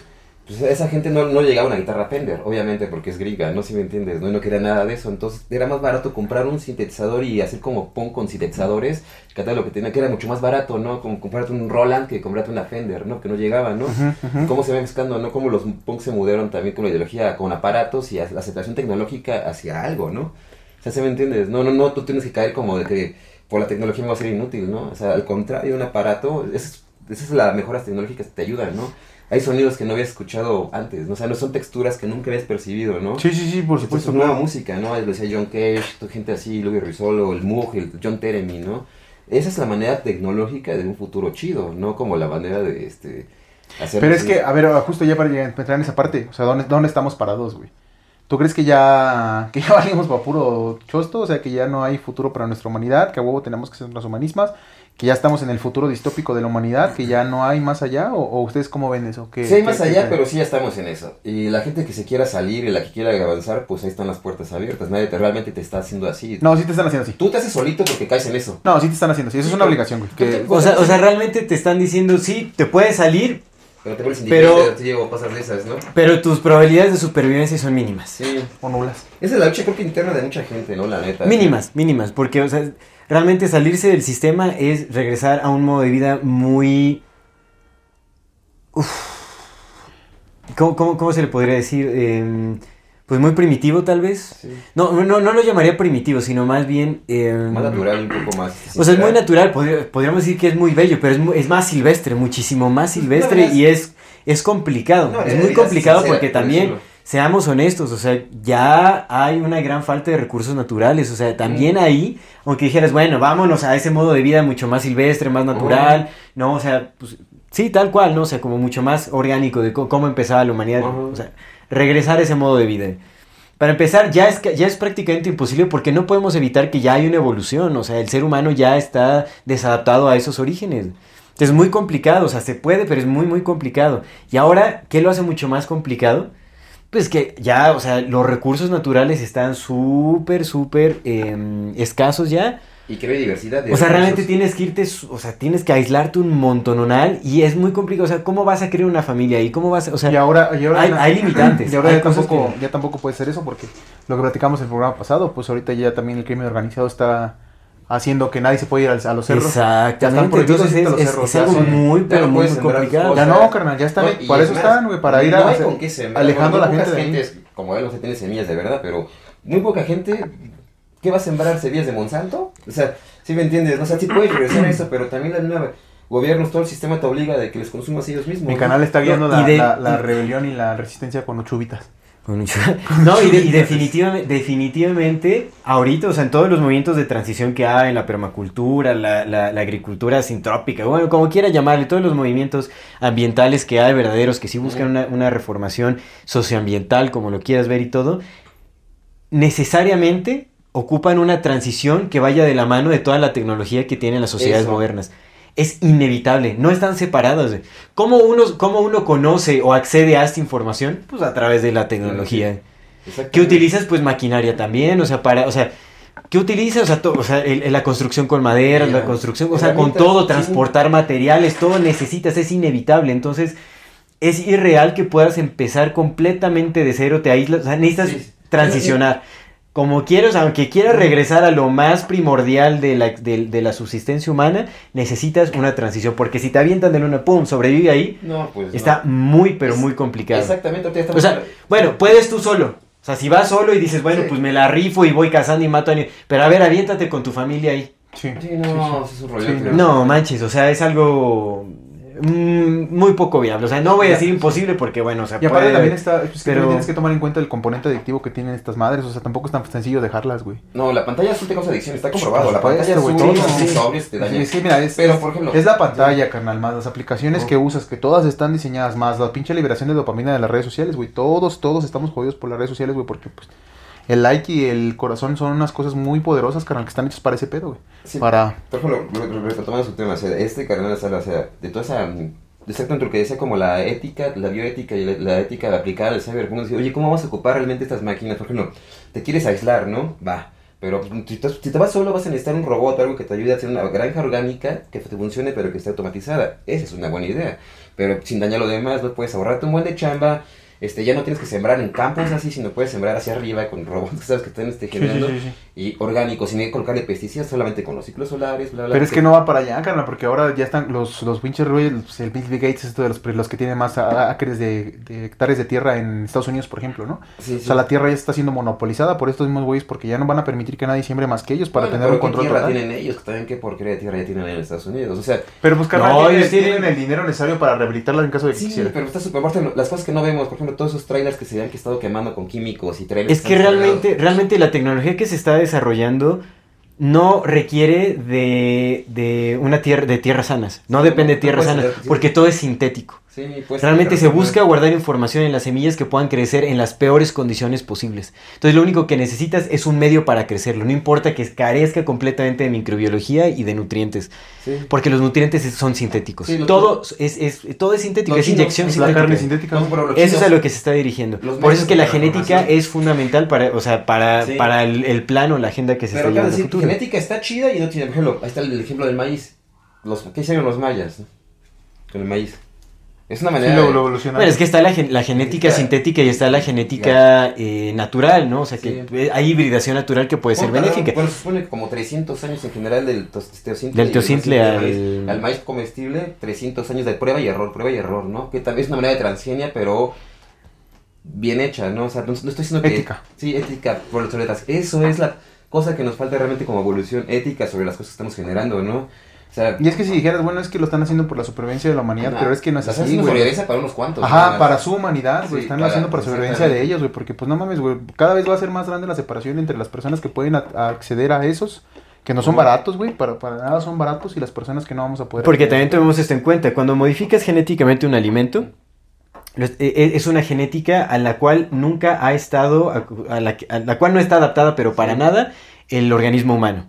pues esa gente no, no llegaba a una guitarra Fender, obviamente, porque es griega, no si me entiendes, ¿no? Y no quería nada de eso, entonces era más barato comprar un sintetizador y hacer como punk con sintetizadores, que tal lo que tenía, que era mucho más barato, ¿no? Como comprarte un Roland que comprarte una Fender, ¿no? Que no llegaba, ¿no? Ujú. cómo se va mezclando, ¿no? Cómo los punks se mudaron también con la ideología, con aparatos y la aceptación tecnológica hacia algo, ¿no? O sea, ¿se me entiendes? No, no, no, tú tienes que caer como de que por la tecnología me va a ser inútil, ¿no? O sea, al contrario, un aparato, esa es, esa es la mejora tecnológica que te ayuda, ¿no? Hay sonidos que no habías escuchado antes, ¿no? O sea, no son texturas que nunca habías percibido, ¿no? Sí, sí, sí, por Pues supuesto. es nueva claro. música, ¿no? Lo decía John Cage, gente así, Louis Rizolo, el Moog, el John Teremy, ¿no? Esa es la manera tecnológica de un futuro chido, no como la manera de este hacer Pero es que, a ver, justo ya para entrar en esa parte, o sea, ¿dónde, dónde estamos parados, güey? ¿Tú crees que ya, que ya valimos para puro chosto? O sea, que ya no hay futuro para nuestra humanidad, que a huevo tenemos que ser los humanismas, que ya estamos en el futuro distópico de la humanidad, que ya no hay más allá, o, o ustedes cómo ven eso? ¿Qué- Sí hay qué- más allá, pero sí ya estamos en eso. Y la gente que se quiera salir y la que quiera avanzar, pues ahí están las puertas abiertas. Nadie te, realmente te está haciendo así. No, sí te están haciendo así. Tú te haces solito porque caes en eso. No, sí te están haciendo así. Eso es una obligación, güey. Que, O sea, o sea, realmente te están diciendo, sí, te puedes salir, Pero te vuelves Pero- te llevo pasas de esas, ¿no? pero tus probabilidades de supervivencia son mínimas. Sí. o nulas. Esa es la lucha creo que interna de mucha gente, ¿no? La neta. Mínimas, mínimas, porque, o sea, realmente salirse del sistema es regresar a un modo de vida muy... Uf. ¿Cómo, cómo, cómo se le podría decir? Em, pues muy primitivo, tal vez. Sí. No, no, no lo llamaría primitivo, sino más bien... em, Más natural, un poco más. O sea, es muy natural, podría- podríamos decir que es muy bello, pero es, mu- es más silvestre, muchísimo más silvestre No, y es, es complicado. No, es muy complicado sincera, porque por también. Seamos honestos, o sea, ya hay una gran falta de recursos naturales, o sea, también Mm. ahí, aunque dijeras, bueno, vámonos a ese modo de vida mucho más silvestre, más natural, no, o sea, pues, sí, tal cual, ¿no? O sea, como mucho más orgánico de cómo empezaba la humanidad, o sea, regresar a ese modo de vida. Para empezar, ya es, ya es prácticamente imposible porque no podemos evitar que ya hay una evolución, o sea, el ser humano ya está desadaptado a esos orígenes. Es muy complicado, o sea, se puede, pero es muy, muy complicado. Y ahora, ¿qué lo hace mucho más complicado? Pues que ya, o sea, los recursos naturales están súper, súper em, escasos ya. Y que diversidad de O sea, realmente tienes que irte, o sea, tienes que aislarte un montononal y es muy complicado. O sea, ¿cómo vas a crear una familia ahí? ¿Cómo vas a, o sea, Y ahora, y ahora hay- hay limitantes, Y ahora hay ya tampoco, que- ya tampoco puede ser eso porque lo que platicamos en el programa pasado, pues ahorita ya también el crimen organizado está haciendo que nadie se puede ir a, los cerros. Ya están Exactamente, entonces es, los es- cerros, es algo son- muy, pero no muy, complicado. Ya no, carnal, ya están, No, para es eso más, están, güey, para ir no a, hay con qué sembrar, alejando a la gente gentes, como él no se tiene semillas de verdad, pero muy poca gente ¿qué va a sembrar semillas de Monsanto? O sea, si me entiendes, o sea, sí puedes regresar a eso, pero también la nueva gobiernos, todo el sistema te obliga de que les consumas ellos mismos. Mi ¿no? canal está No, y la, de- la- la rebelión y la resistencia con los No, y, de- y definitivamente, definitivamente, ahorita, o sea, en todos los movimientos de transición que hay, en la permacultura, la, la- la agricultura sintrópica, bueno, como quiera llamarle, todos los movimientos ambientales que hay, verdaderos, que sí buscan una, una reformación socioambiental, como lo quieras ver y todo, necesariamente ocupan una transición que vaya de la mano de toda la tecnología que tienen las sociedades Eso. modernas. Es inevitable, no están separadas. güey. ¿Cómo uno, ¿Cómo uno conoce o accede a esta información? Pues a través de la tecnología. ¿Qué utilizas? Pues maquinaria también, o sea, para, o sea, ¿qué utilizas? O sea, to- o sea el- la construcción con madera, la construcción, o sea, con todo, sí. transportar materiales, todo necesitas, es inevitable. Entonces, es irreal que puedas empezar completamente de cero, te aíslas, o sea, necesitas Sí. transicionar. Como quieras, aunque quieras regresar a lo más primordial de la, de, de la subsistencia humana, necesitas una transición, porque si te avientan de luna, pum, sobrevive ahí, No, pues está no. muy, pero Es- muy complicado. Exactamente, O sea, bueno, puedes tú solo. O sea, si vas solo y dices, bueno, Sí. pues me la rifo y voy cazando y mato a ni- Pero a ver, aviéntate con tu familia ahí. Sí, Sí, no, eso es un rollo. Sí, No, manches, o sea, es algo mm, muy poco viable. O sea, no voy a decir imposible porque, bueno, o sea, Y aparte puede- también está, pues, que pero- también tienes que tomar en cuenta el componente adictivo que tienen estas madres, o sea, tampoco es tan sencillo dejarlas, güey. No, la pantalla azul te causa adicción, está comprobado. La pantalla azul, güey, los todo, sí. sobrios te dañan. Sí, sí, mira, es, Pero, es- por ejemplo, es la pantalla, carnal, más las aplicaciones Oh. que usas, que todas están diseñadas más, la pinche liberación de dopamina de las redes sociales, güey, todos, todos estamos jodidos por las redes sociales, güey, porque pues el like y el corazón son unas cosas muy poderosas, carnal, que están hechas para ese pedo, güey. Sí. Para... Por ejemplo, retomando su tema, o sea, este carnal, o sea, o sea, de toda esa, exactamente lo que decía como la ética, la bioética y la, la ética aplicada al cyberpunk, decía, oye, ¿cómo vamos a ocupar realmente estas máquinas? Por ejemplo, te quieres aislar, ¿no? Va. Pero si te, si te vas solo vas a necesitar un robot o algo que te ayude a hacer una granja orgánica que te funcione pero que esté automatizada. Esa es una buena idea. Pero sin dañar lo demás, no puedes ahorrarte un buen de chamba. Este, ya no tienes que sembrar en campos así, sino puedes sembrar hacia arriba con robots que sabes que están este, generando. sí, sí. Y orgánico, sin colocarle pesticidas, solamente con los ciclos solares, bla, bla. Pero es que no va para allá, carnal, porque ahora ya están los, los pinches Royals, el Bill Gates, esto de los, los que tienen más acres de, de hectáreas de tierra en Estados Unidos, por ejemplo, ¿no? Sí, O sí. sea, la tierra ya está siendo monopolizada por estos mismos güeyes porque ya no van a permitir que nadie siembre más que ellos para Bueno, tener pero un ¿qué control tierra total. tienen ellos? Que también qué porquería de tierra ya tienen en Estados Unidos. O sea, Pero pues, carnal, No, ellos tienen- tienen el dinero necesario para rehabilitarlas en caso de que sí, quisieran. pero está súper las cosas que no vemos, por ejemplo, todos esos trailers que se vean que estado quemando con químicos y trailers Es que realmente, realmente la tecnología que se está desarrollando no requiere de, de una tierra, de tierras sanas. No depende de tierras sanas, porque todo es sintético. Sí, pues, Realmente sí, se busca guardar información en las semillas que puedan crecer en las peores condiciones posibles. Entonces lo único que necesitas es un medio para crecerlo. No importa que carezca completamente de microbiología y de nutrientes. Sí. Porque los nutrientes es- son sintéticos. Todo, es, es- todo es sintético, Los es chinos, inyección es la sintética. carne sintética. No, pero los Eso es a lo que se está dirigiendo. Los Por eso es que la genética es fundamental para, o sea, para, Sí. para el, el plano, la agenda que se Pero está llevando decir, genética está chida y no tiene, por ejemplo, ahí está el ejemplo del maíz. Los, ¿Qué hicieron los mayas con el maíz? Es una Sí, manera... lo, de- lo evolucionaron. Bueno, es que está la, gen- la genética sintética y está la genética eh, natural, ¿no? O sea, que Sí. hay hibridación natural que puede ser benéfica. Bueno, se supone que como 300 años en general del teocintle. Del teocintle al- maíz, al maíz comestible, 300 años de prueba y error, prueba y error, ¿no? Que también es una manera de transgenia, pero bien hecha, ¿no? O sea, no, no estoy diciendo que... Ética. Sí, ética por sobre las... Eso es la cosa que nos falta realmente como evolución ética sobre las cosas que estamos generando, ¿no? O sea... Y es que si dijeras, bueno, es que lo están haciendo por la supervivencia de la humanidad, pero es que no es así, haciendo güey. sobrevivencia para unos cuantos. Ajá, para su humanidad, güey. Sí, están para- haciendo para sobrevivencia de ellos, güey. Porque, pues no mames, güey. Cada vez va a ser más grande la separación entre las personas que pueden a- a acceder a esos, que no son baratos, güey. Para, para nada son baratos, y las personas que no vamos a poder. Porque acceder. también tomemos esto en cuenta. Cuando modificas genéticamente un alimento, es eh, es una genética a la cual nunca ha estado, a la, a la cual no está adaptada, pero para Sí. nada, el organismo humano.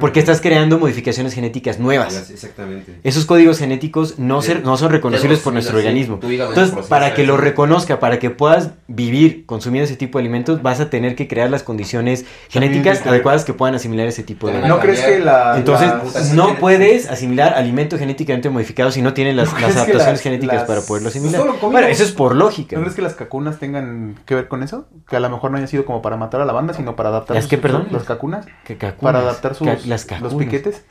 Porque estás creando modificaciones genéticas nuevas. Exactamente. Esos códigos genéticos no, Sí. ser, no son reconocibles por nuestro organismo. Entonces, para que lo reconozca, para que puedas vivir consumiendo ese tipo de alimentos, vas a tener que crear las condiciones genéticas que- adecuadas que puedan asimilar ese tipo de También ¿No alimentos. crees que la. Entonces, no puedes asimilar alimento genéticamente modificado si no tienen las, ¿No las crees que adaptaciones las- genéticas las- para poderlo asimilar. Bueno, eso es por lógica. ¿No crees que las cacunas tengan que ver con eso? Que a lo mejor no haya sido como para matar a la banda, sino para adaptar. ¿Las sus- qué, perdón? Las cacunas. Que cacunas, Para adaptar sus. Las los piquetes.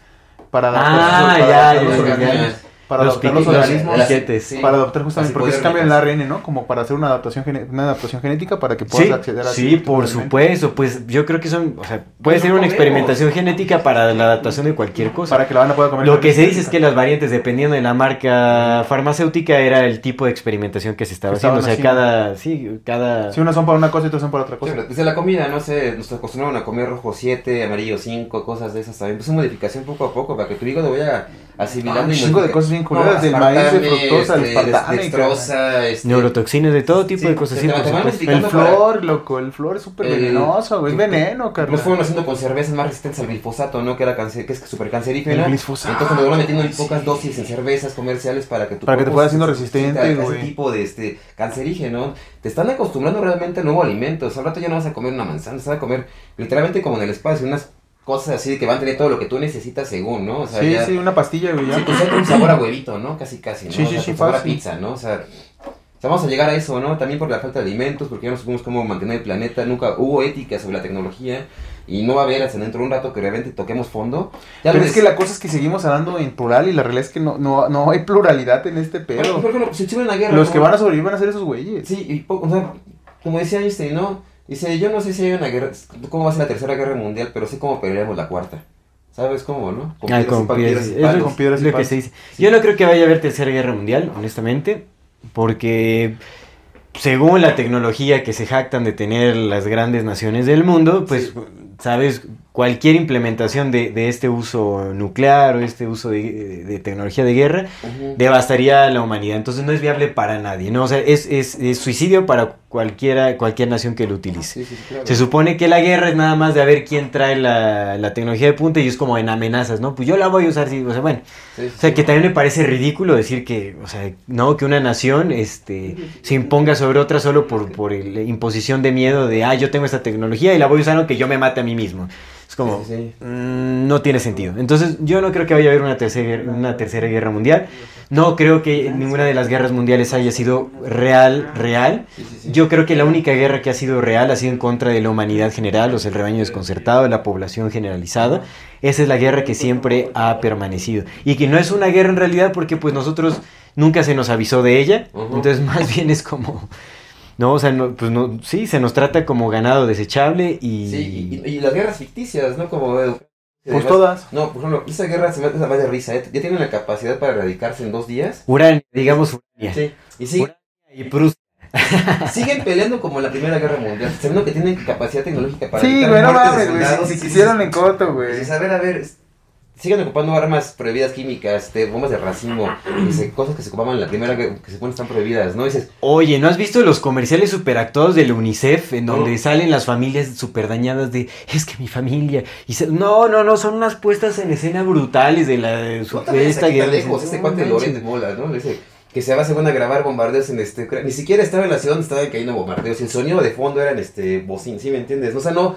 Para adaptar, Ah, ya, ya, ya, ya. Para Los adaptar los organismos. Sí. Para adaptar justamente, Así porque cambio en el. ARN, ¿no? Como para hacer una adaptación, una adaptación genética para que puedas Sí, acceder a sí, por supuesto. Pues yo creo que son, o sea, puede Pues ser no una comemos. experimentación genética para la adaptación de cualquier cosa. Para que la banda pueda comer. Lo que se dice es que las variantes, dependiendo de la marca farmacéutica, era el tipo de experimentación que se estaba Que haciendo. O sea, cada, sí, cada... Si unas son para una cosa y otras son para otra Sí, cosa. desde la comida, no sé, nos acostumbraron a comer rojo 7, amarillo 5, cosas de esas también. Pues es modificación poco a poco para que tu hígado vaya asimilando Ah, un y chingo de cosas bien culeras, del maíz, de fructosa, el aspartame, dextrosa, este, Neurotoxinas, de todo tipo Sí, de cosas. te- Sí, te por van supuesto. modificando. El para- flor, loco, el flor es súper El- venenoso, güey. Es veneno, carnal. Los fueron haciendo con cervezas más resistentes al glifosato, ¿no? Que era cáncer, que es súper cancerígena. El glifosato, Entonces lo van metiendo en sí. pocas dosis en cervezas comerciales para que tu Para que te fuera haciendo resistente, güey. Ese tipo de este, cancerígeno. Te están acostumbrando realmente a nuevo alimento. O sea, al rato ya no vas a comer una manzana, vas a comer literalmente como en el espacio, unas cosas así que van a tener todo lo que tú necesitas según, ¿no? O sea, Sí, ya- sí, una pastilla, güey. Sí, pues un sabor a huevito, ¿no? Casi, casi, ¿no? Sí, O sí, sea, sí, con sabor a pizza, ¿no? O sea, o sea, vamos a llegar a eso, ¿no? También por la falta de alimentos, porque ya no supimos cómo mantener el planeta, nunca hubo ética sobre la tecnología y no va a haber hasta dentro de un rato que realmente toquemos fondo. Ya Pero es que la cosa es que seguimos hablando en plural y la realidad es que no, no, no hay pluralidad en este Bueno, pedo. por ejemplo, si hubiera una guerra... Los que van a sobrevivir van a ser esos güeyes. Sí, y o sea, como decía Einstein, ¿no? Dice, yo no sé si hay una guerra, cómo va a ser la tercera guerra mundial, pero sé cómo pelearemos la cuarta. ¿Sabes cómo, no? Con Ah, con piedras, es con piedras y lo que se dice. Yo no creo que vaya a haber tercera guerra mundial, honestamente, porque según la tecnología que se jactan de tener las grandes naciones del mundo, pues, sabes, cualquier implementación de, de este uso nuclear o este uso de, de tecnología de guerra devastaría a la humanidad. Entonces no es viable para nadie, ¿no? O sea, es, es, es suicidio para cualquiera, cualquier nación que lo utilice. Sí, sí, sí, claro. Se supone que la guerra es nada más de a ver quién trae la, la tecnología de punta y es como en amenazas, ¿no? Pues yo la voy a usar, sí, o sea, bueno. Sí, O sea, que también me parece ridículo decir que, o sea, no, que una nación este, se imponga sobre otra solo por, por el- imposición de miedo de, ah, yo tengo esta tecnología y la voy a usar aunque yo me mate a mí mismo. Como, Sí, sí, sí. mm, no tiene sentido. Entonces, yo no creo que vaya a haber una tercera, una tercera guerra mundial. No creo que ninguna de las guerras mundiales haya sido real, real. Yo creo que la única guerra que ha sido real ha sido en contra de la humanidad general, o sea, el rebaño desconcertado, la población generalizada. Esa es la guerra que siempre ha permanecido. Y que no es una guerra en realidad porque pues nosotros nunca se nos avisó de ella. Entonces más bien es como... No, o sea, no, pues no, sí, se nos trata como ganado desechable y... Sí, y, y las guerras ficticias, ¿no? Como... eh, Pues además- todas. No, por ejemplo, esa guerra se me hace más de risa, ¿eh? Ya tienen la capacidad para erradicarse en dos días. Urania, digamos Urania. Sí. Y sí, Urania y Prusia. siguen peleando como en la Primera Guerra Mundial, sabiendo que tienen capacidad tecnológica para Sí, güey, no mames, güey. Si, si Sí, quisieron sí, en corto, güey. A ver, a ver, siguen ocupando armas prohibidas químicas, este, bombas de racimo, dice, cosas que se ocupaban en la primera guerra, que se ponen están prohibidas, ¿no? Dices, Oye, ¿no has visto los comerciales superactuados del UNICEF en donde No. salen las familias super dañadas de es que mi familia y se- no, no, no, son unas puestas en escena brutales de la de su- no vayas esta guerra. lejos, No cuate de de bolas, ¿no? Dice, que se va según a grabar bombardeos en este, ni siquiera estaba en la ciudad donde estaban cayendo bombardeos, el sonido de fondo eran este, bocín, ¿sí me entiendes? O sea, no,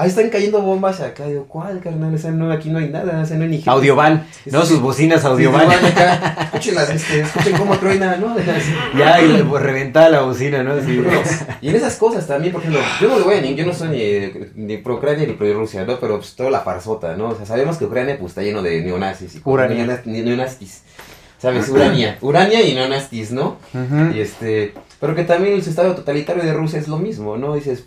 ahí están cayendo bombas acá, digo, ¿cuál, carnal? O sea, no, aquí no hay nada, o sea, no hay ni gente. Audiovan, ¿no? Sí, Sus sí. bocinas Sí, acá, escúchenlas, este, escuchen cómo truena, ¿no? Ya, y le pues, reventada la bocina, ¿no? Así. Y en esas cosas también, por ejemplo, yo no lo voy a ni, yo no soy ni, ni pro Ucrania ni pro Rusia, ¿no? Pero pues toda la farsota, ¿no? O sea, sabemos que Ucrania pues está lleno de neonazis y Urania. neona- ni- neonazis. ¿Sabes? Urania. Urania y neonazis, ¿no? Y este, pero que también el estado totalitario de Rusia es lo mismo, ¿no? Dices,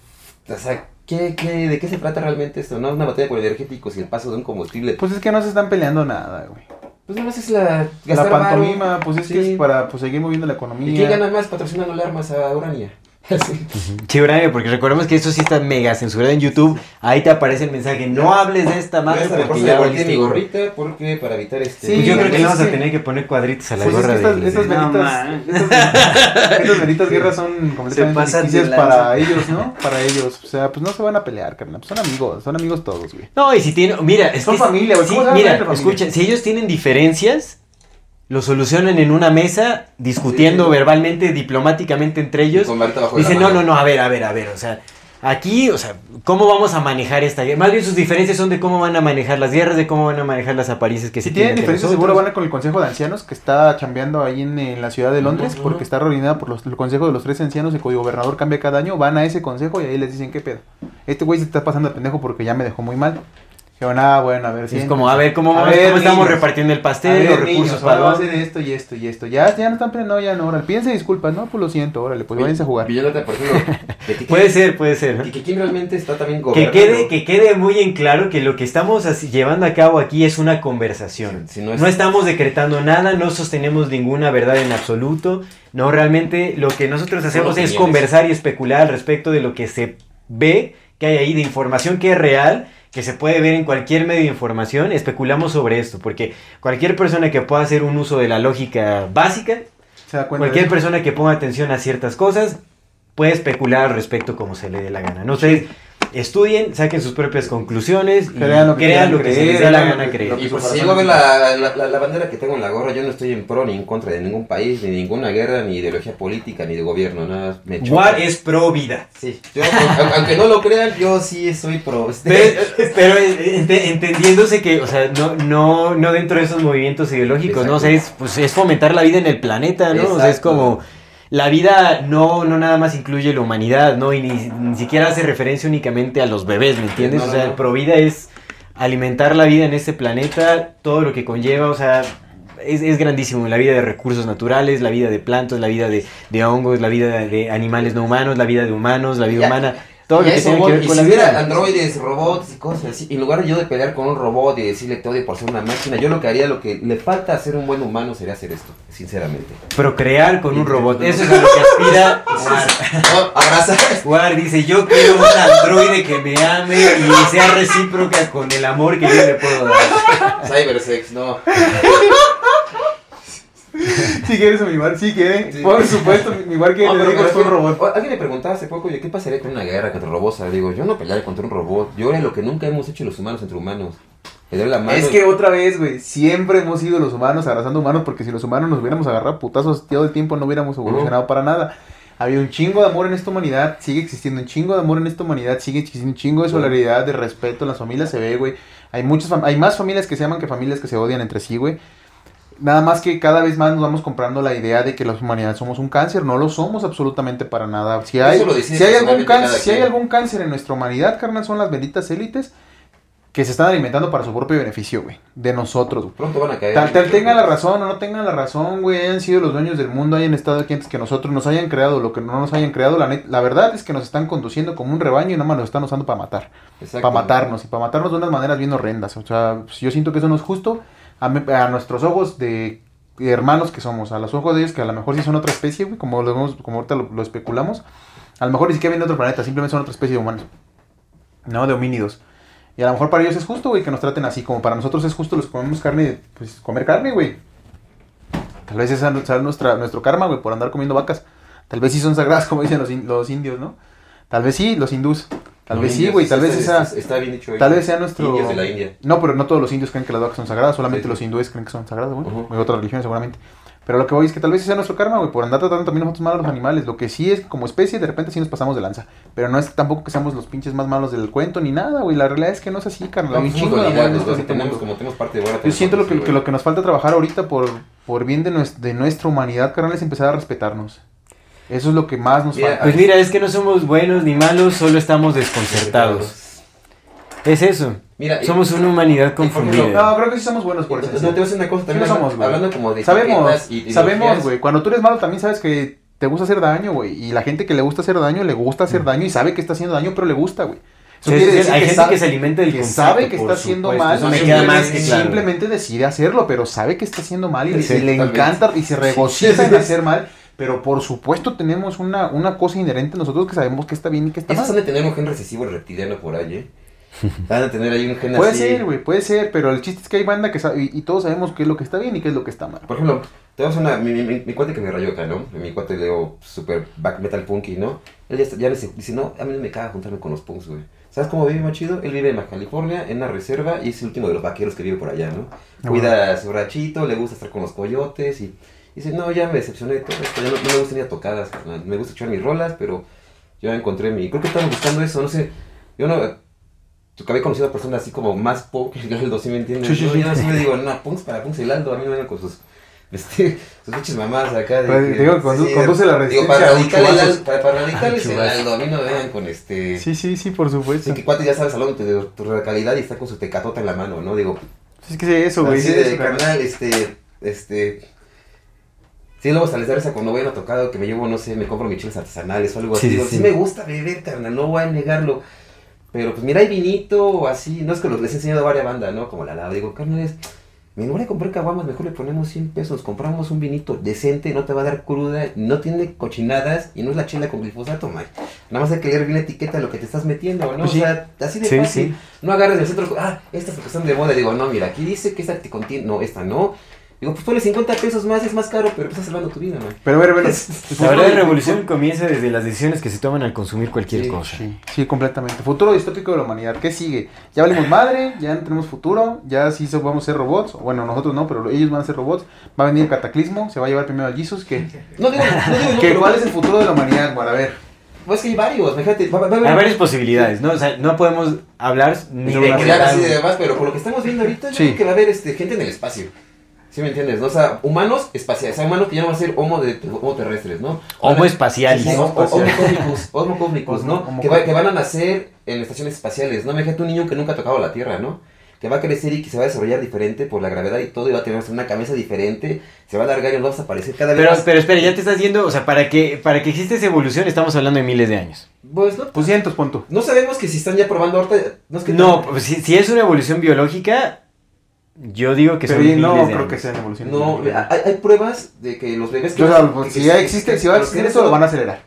o sea, ¿qué, qué, ¿de qué se trata realmente esto? ¿No? Una batalla por energéticos y el paso de un combustible. Pues es que no se están peleando nada, güey. Pues nada más es la La varo. pantomima, pues es que es para pues, seguir moviendo la ¿Y economía. quién gana más patrocinando armas a Urania? Así. Sí, Urania, porque recordemos que esto sí está mega censurado en YouTube. Ahí te aparece el mensaje, no hables de esta madre mejor porque se ya volteé mi gorro". gorrita porque para evitar este... Sí, Pues yo creo que es le vamos a tener que poner cuadritos a la Pues es gorra que estas, de- estas de- No, estas, guerras son completamente lanza. para ellos, ¿no? Para ellos. O sea, pues no se van a pelear, carnal. Pues son amigos, son amigos todos, güey. No, y si tienen, mira, es Son que familia, güey. sí, ¿Cómo se llama mira, familia? escucha, si ellos tienen diferencias, lo solucionan en una mesa, discutiendo Sí, sí. verbalmente, diplomáticamente entre ellos. Dicen, no, no, no, a ver, a ver, a ver, o sea, aquí, o sea, ¿cómo vamos a manejar esta guerra? Más bien sus diferencias son de cómo van a manejar las guerras, de cómo van a manejar las apariencias que Si se tienen diferencias, seguro van a con el Consejo de Ancianos que está chambeando ahí en, en la ciudad de Londres porque está reunida por los, el Consejo de los Tres Ancianos. El Código Gobernador cambia cada año. Van a ese consejo y ahí les dicen qué pedo. Este güey se está pasando de pendejo porque ya me dejó muy mal. Dijeron, ah, bueno, a ver si. es como, a ver, ¿cómo, A ver, cómo estamos repartiendo el pastel, ver, los recursos niños, para hacer esto y esto y esto. Ya, ya no están peleando, ya no, órale. Pídense disculpas, ¿no? Pues lo siento, órale, pues váyanse a jugar. Villolata, por ejemplo, de que- Puede ser, puede ser. Y que quién realmente está también Que quede, que quede muy en claro que lo que estamos así- llevando a cabo aquí es una conversación. Si no no, es- estamos decretando nada, no sostenemos ninguna verdad en absoluto. No, realmente lo que nosotros hacemos es conversar y especular al respecto de lo que se ve que hay ahí, de información que es real, que se puede ver en cualquier medio de información. Especulamos sobre esto, porque cualquier persona que pueda hacer un uso de la lógica básica, cualquier persona que ponga atención a ciertas cosas puede especular al respecto como se le dé la gana. No ustedes estudien, saquen sus propias conclusiones y Crean lo que crean lo que se les dé la gana creer. Y pues si llego a ver la, la, bandera que tengo en la gorra, yo no estoy en pro ni en contra de ningún país, ni de ninguna guerra, ni ideología política, ni de gobierno, nada. más Me. War es pro vida. Sí, yo, aunque- no lo crean, yo sí soy pro. Pero, pero ente- entendiéndose que, o sea, no, no, no dentro de esos movimientos ideológicos, ¿no? O sea, es, pues, es fomentar la vida en el planeta, ¿no? O sea, es Exacto. como... La vida no, no nada más incluye la humanidad, ¿no? Y ni, ni siquiera hace referencia únicamente a los bebés, ¿me entiendes? No, no, o sea, no. provida es alimentar la vida en este planeta, todo lo que conlleva, o sea, es, es grandísimo. La vida de recursos naturales, la vida de plantas, la vida de, de hongos, la vida de animales no humanos, la vida de humanos, la vida Ya. humana, todo Y a que eso tiene que voy, ver y con si la hubiera vida. androides, robots y cosas así, en lugar de yo de pelear con un robot y decirle te odio por ser una máquina, yo lo que haría, lo que le falta a ser un buen humano sería hacer esto, sinceramente. Procrear con un robot, eso es a lo que aspira War. No, abrazar. War dice, yo quiero un androide que me ame y sea recíproca con el amor que yo le puedo dar. Cybersex, no. Sí quieres mi bar, sí quiere. Sí. Por supuesto, mi- bar quiere No, tener por un robot. Alguien me preguntaba hace poco, oye, ¿qué pasaría con una guerra contra robots? Digo, yo no pelearé contra un robot. Yo haré lo que nunca hemos hecho los humanos entre humanos. La mano. Es y- que otra vez, güey, siempre hemos sido los humanos abrazando humanos porque si los humanos nos hubiéramos agarrado putazos todo el tiempo no hubiéramos evolucionado para nada. Ha habido un chingo de amor en esta humanidad, sigue existiendo un chingo de amor en esta humanidad, sigue existiendo un chingo de solidaridad, de respeto en las familias, se ve, güey. Hay muchas, hay más familias que se aman que familias que se odian entre sí, güey. Nada más que cada vez más nos vamos comprando la idea de que la humanidad somos un cáncer, no lo somos absolutamente para nada. Si hay, si algún cáncer, cada si hay quien. algún cáncer en nuestra humanidad, carnal, son las benditas élites que se están alimentando para su propio beneficio, güey, de nosotros, güey. Pronto van a caer. Tal, tal tengan la razón o no tengan la razón, güey, hayan sido los dueños del mundo, hayan estado aquí antes que nosotros, nos hayan creado lo que no nos hayan creado, la, net- la verdad es que nos están conduciendo como un rebaño y nada más nos están usando para matar, para matarnos y para matarnos de unas maneras bien horrendas. O sea, pues, yo siento que eso no es justo a, nuestros ojos de, hermanos que somos, a los ojos de ellos que a lo mejor sí son otra especie, güey, como, lo, vemos- como ahorita lo, especulamos, a lo mejor ni siquiera vienen de otro planeta, simplemente son otra especie de humanos, no de homínidos. Y a lo mejor para ellos es justo, güey, que nos traten así, como para nosotros es justo los comemos carne, pues comer carne, güey. Tal vez esa sea nuestra, nuestro karma, güey, por andar comiendo vacas. Tal vez sí son sagradas, como dicen los indios, ¿no? Tal vez sí, los hindús. Tal vez sí, güey, tal vez está- esa... está- bien dicho. Tal vez sea nuestro... Indios de la India. No, pero no todos los indios creen que las vacas son sagradas, solamente Sí, los hindúes creen que son sagradas, güey. Ujú. O otras religiones seguramente. Pero lo que voy es que tal vez sea nuestro karma, güey, por andar tratando también nosotros mal a los animales. Lo que sí es que como especie de repente sí nos pasamos de lanza. Pero no es tampoco que seamos los pinches más malos del cuento ni nada, güey. La realidad es que no es así, carnal. No, chingo de tenemos, como tenemos parte de. Yo siento lo que, que lo que nos falta trabajar ahorita por, por bien de, nues- de nuestra humanidad, carnal, es empezar a respetarnos. Eso es lo que más nos Mira, falta. Pues mira, es que no somos buenos ni malos, solo estamos desconcertados. Es eso. Mira, y- Somos una humanidad confundida. No, creo que sí somos buenos por No, eso. te voy a decir una cosa Sí también. lo somos, hablando como de Sabemos, y sabemos, güey. Cuando tú eres malo también sabes que te gusta hacer daño, güey. Y la gente que le gusta hacer daño, le gusta hacer daño y sabe que está haciendo daño, pero le gusta, güey. Eso Sí, quiere sí, decir hay que gente sabe- que se alimenta del que sabe que está haciendo supuesto, mal, eso me simplemente, queda más que claro. simplemente decide hacerlo, pero sabe que está haciendo mal y, Sí, le encanta y se regocija en hacer mal. Pero por supuesto tenemos una, una cosa inherente nosotros que sabemos que está bien y que está Esos han mal. de tener un gen recesivo reptiliano por ahí, ¿eh? Van a tener ahí un gen Puede así. ser, güey, puede ser, pero el chiste es que hay banda que sabe y, y todos sabemos qué es lo que está bien y qué es lo que está mal. Por ejemplo, te vas a una. Mi, mi, mi- mi cuate que me rayó acá, ¿no? Mi cuate Leo, super back metal punky, ¿no? Él ya, está- ya dice, dice, no, a mí no me caga juntarme con los punks, güey. ¿Sabes cómo vive más chido? Él vive en California, en una reserva, y es el último de los vaqueros que vive por allá, ¿no? Cuida a su rachito, le gusta estar con los coyotes, y dice, no, ya me decepcioné de todo esto, ya no, no me gusta ni a tocadas, carnal. me gusta echar mis rolas, pero yo encontré mi. Creo que estaba buscando eso, no sé. Yo no. Había conocido a personas así como más punk que el Aldo, ¿sí me entiendes? Sí, sí, Yo- sí. Yo así me digo, no, punks para punks el Aldo, a mí no vengan con sus. Este, sus pinches mamás acá. De Pues, digo, condu- conduce la Digo, para resistencia radicales, para, para radicales el. Aldo, a mí no me vengan con este. Sí, sí, sí, por supuesto. Sí, que cuate ya sabes hablando de tu radicalidad y está con su tecatota en la mano, ¿no? Digo, Es que sí, eso, güey. sí, carnal, este, este. Sí, luego hasta les da risa cuando voy a una tocada que me llevo, no sé, me compro mis chiles artesanales o algo así. Sí, Digo, sí. sí me gusta beber, carnal, no voy a negarlo. Pero pues mira, hay vinito o así. No es que los, les he enseñado a varias bandas, ¿no? Como la lava. Digo, carnales, en lugar de comprar caguamas, mejor le ponemos 100 pesos. Compramos un vinito decente, no te va a dar cruda, no tiene cochinadas y no es la chela con glifosato, man. Nada más hay que leer bien la etiqueta de lo que te estás metiendo, ¿no? Pues. O sea, así de fácil. No agarres del centro, ah, estas porque están de moda. Digo, no, mira, aquí dice que esta te contiene, no, esta no. Digo, pues ponle 50 pesos más, es más caro, pero pues estás salvando tu vida, man. Pero a ver, bueno. La verdadera revolución comienza desde las decisiones que se toman al consumir cualquier Sí, cosa. Sí, sí, completamente. Futuro distópico de la humanidad. ¿Qué sigue? Ya valimos madre, ya no tenemos futuro, ya sí vamos a ser robots. Bueno, nosotros no, pero ellos van a ser robots. Va a venir el cataclismo, se va a llevar primero a Jesus. que No digo, no digo, no, que pero- ¿Cuál es el futuro de la humanidad? Bueno, a ver. Pues que hay varios, fíjate, va, va- va Hay varias posibilidades, ¿no? O sea, no podemos hablar ni Ni de sola. así de demás, pero con lo que estamos viendo ahorita, yo Sí. creo que va a haber este, gente en el espacio. ¿Sí me entiendes? ¿no? O sea, humanos espaciales, o sea, humanos que ya no van a ser homo, de, homo terrestres, ¿no? Homo Van a- espacialis. Sí, homo cósmicos, homo cósmicos, ¿no? Homo Que, va- que van a nacer en estaciones espaciales, ¿no? Imagínate un niño que nunca ha tocado la Tierra, ¿no? Que va a crecer y que se va a desarrollar diferente por la gravedad y todo, y va a tener una cabeza diferente, se va a alargar y nos vamos a aparecer cada vez Pero, más. pero espera, ya te estás yendo, o sea, para que, para que exista esa evolución estamos hablando de miles de años. Pues no, Pues cientos, punto. no sabemos que si están ya probando ahorita, no es que No, pues, si, si es una evolución biológica, yo digo que son Pero miles no de creo años. que sea evolución. No, hay, hay pruebas de que los bebés que... O sea, pues, que- si ya que- existe, si va a existir eso, lo van a acelerar.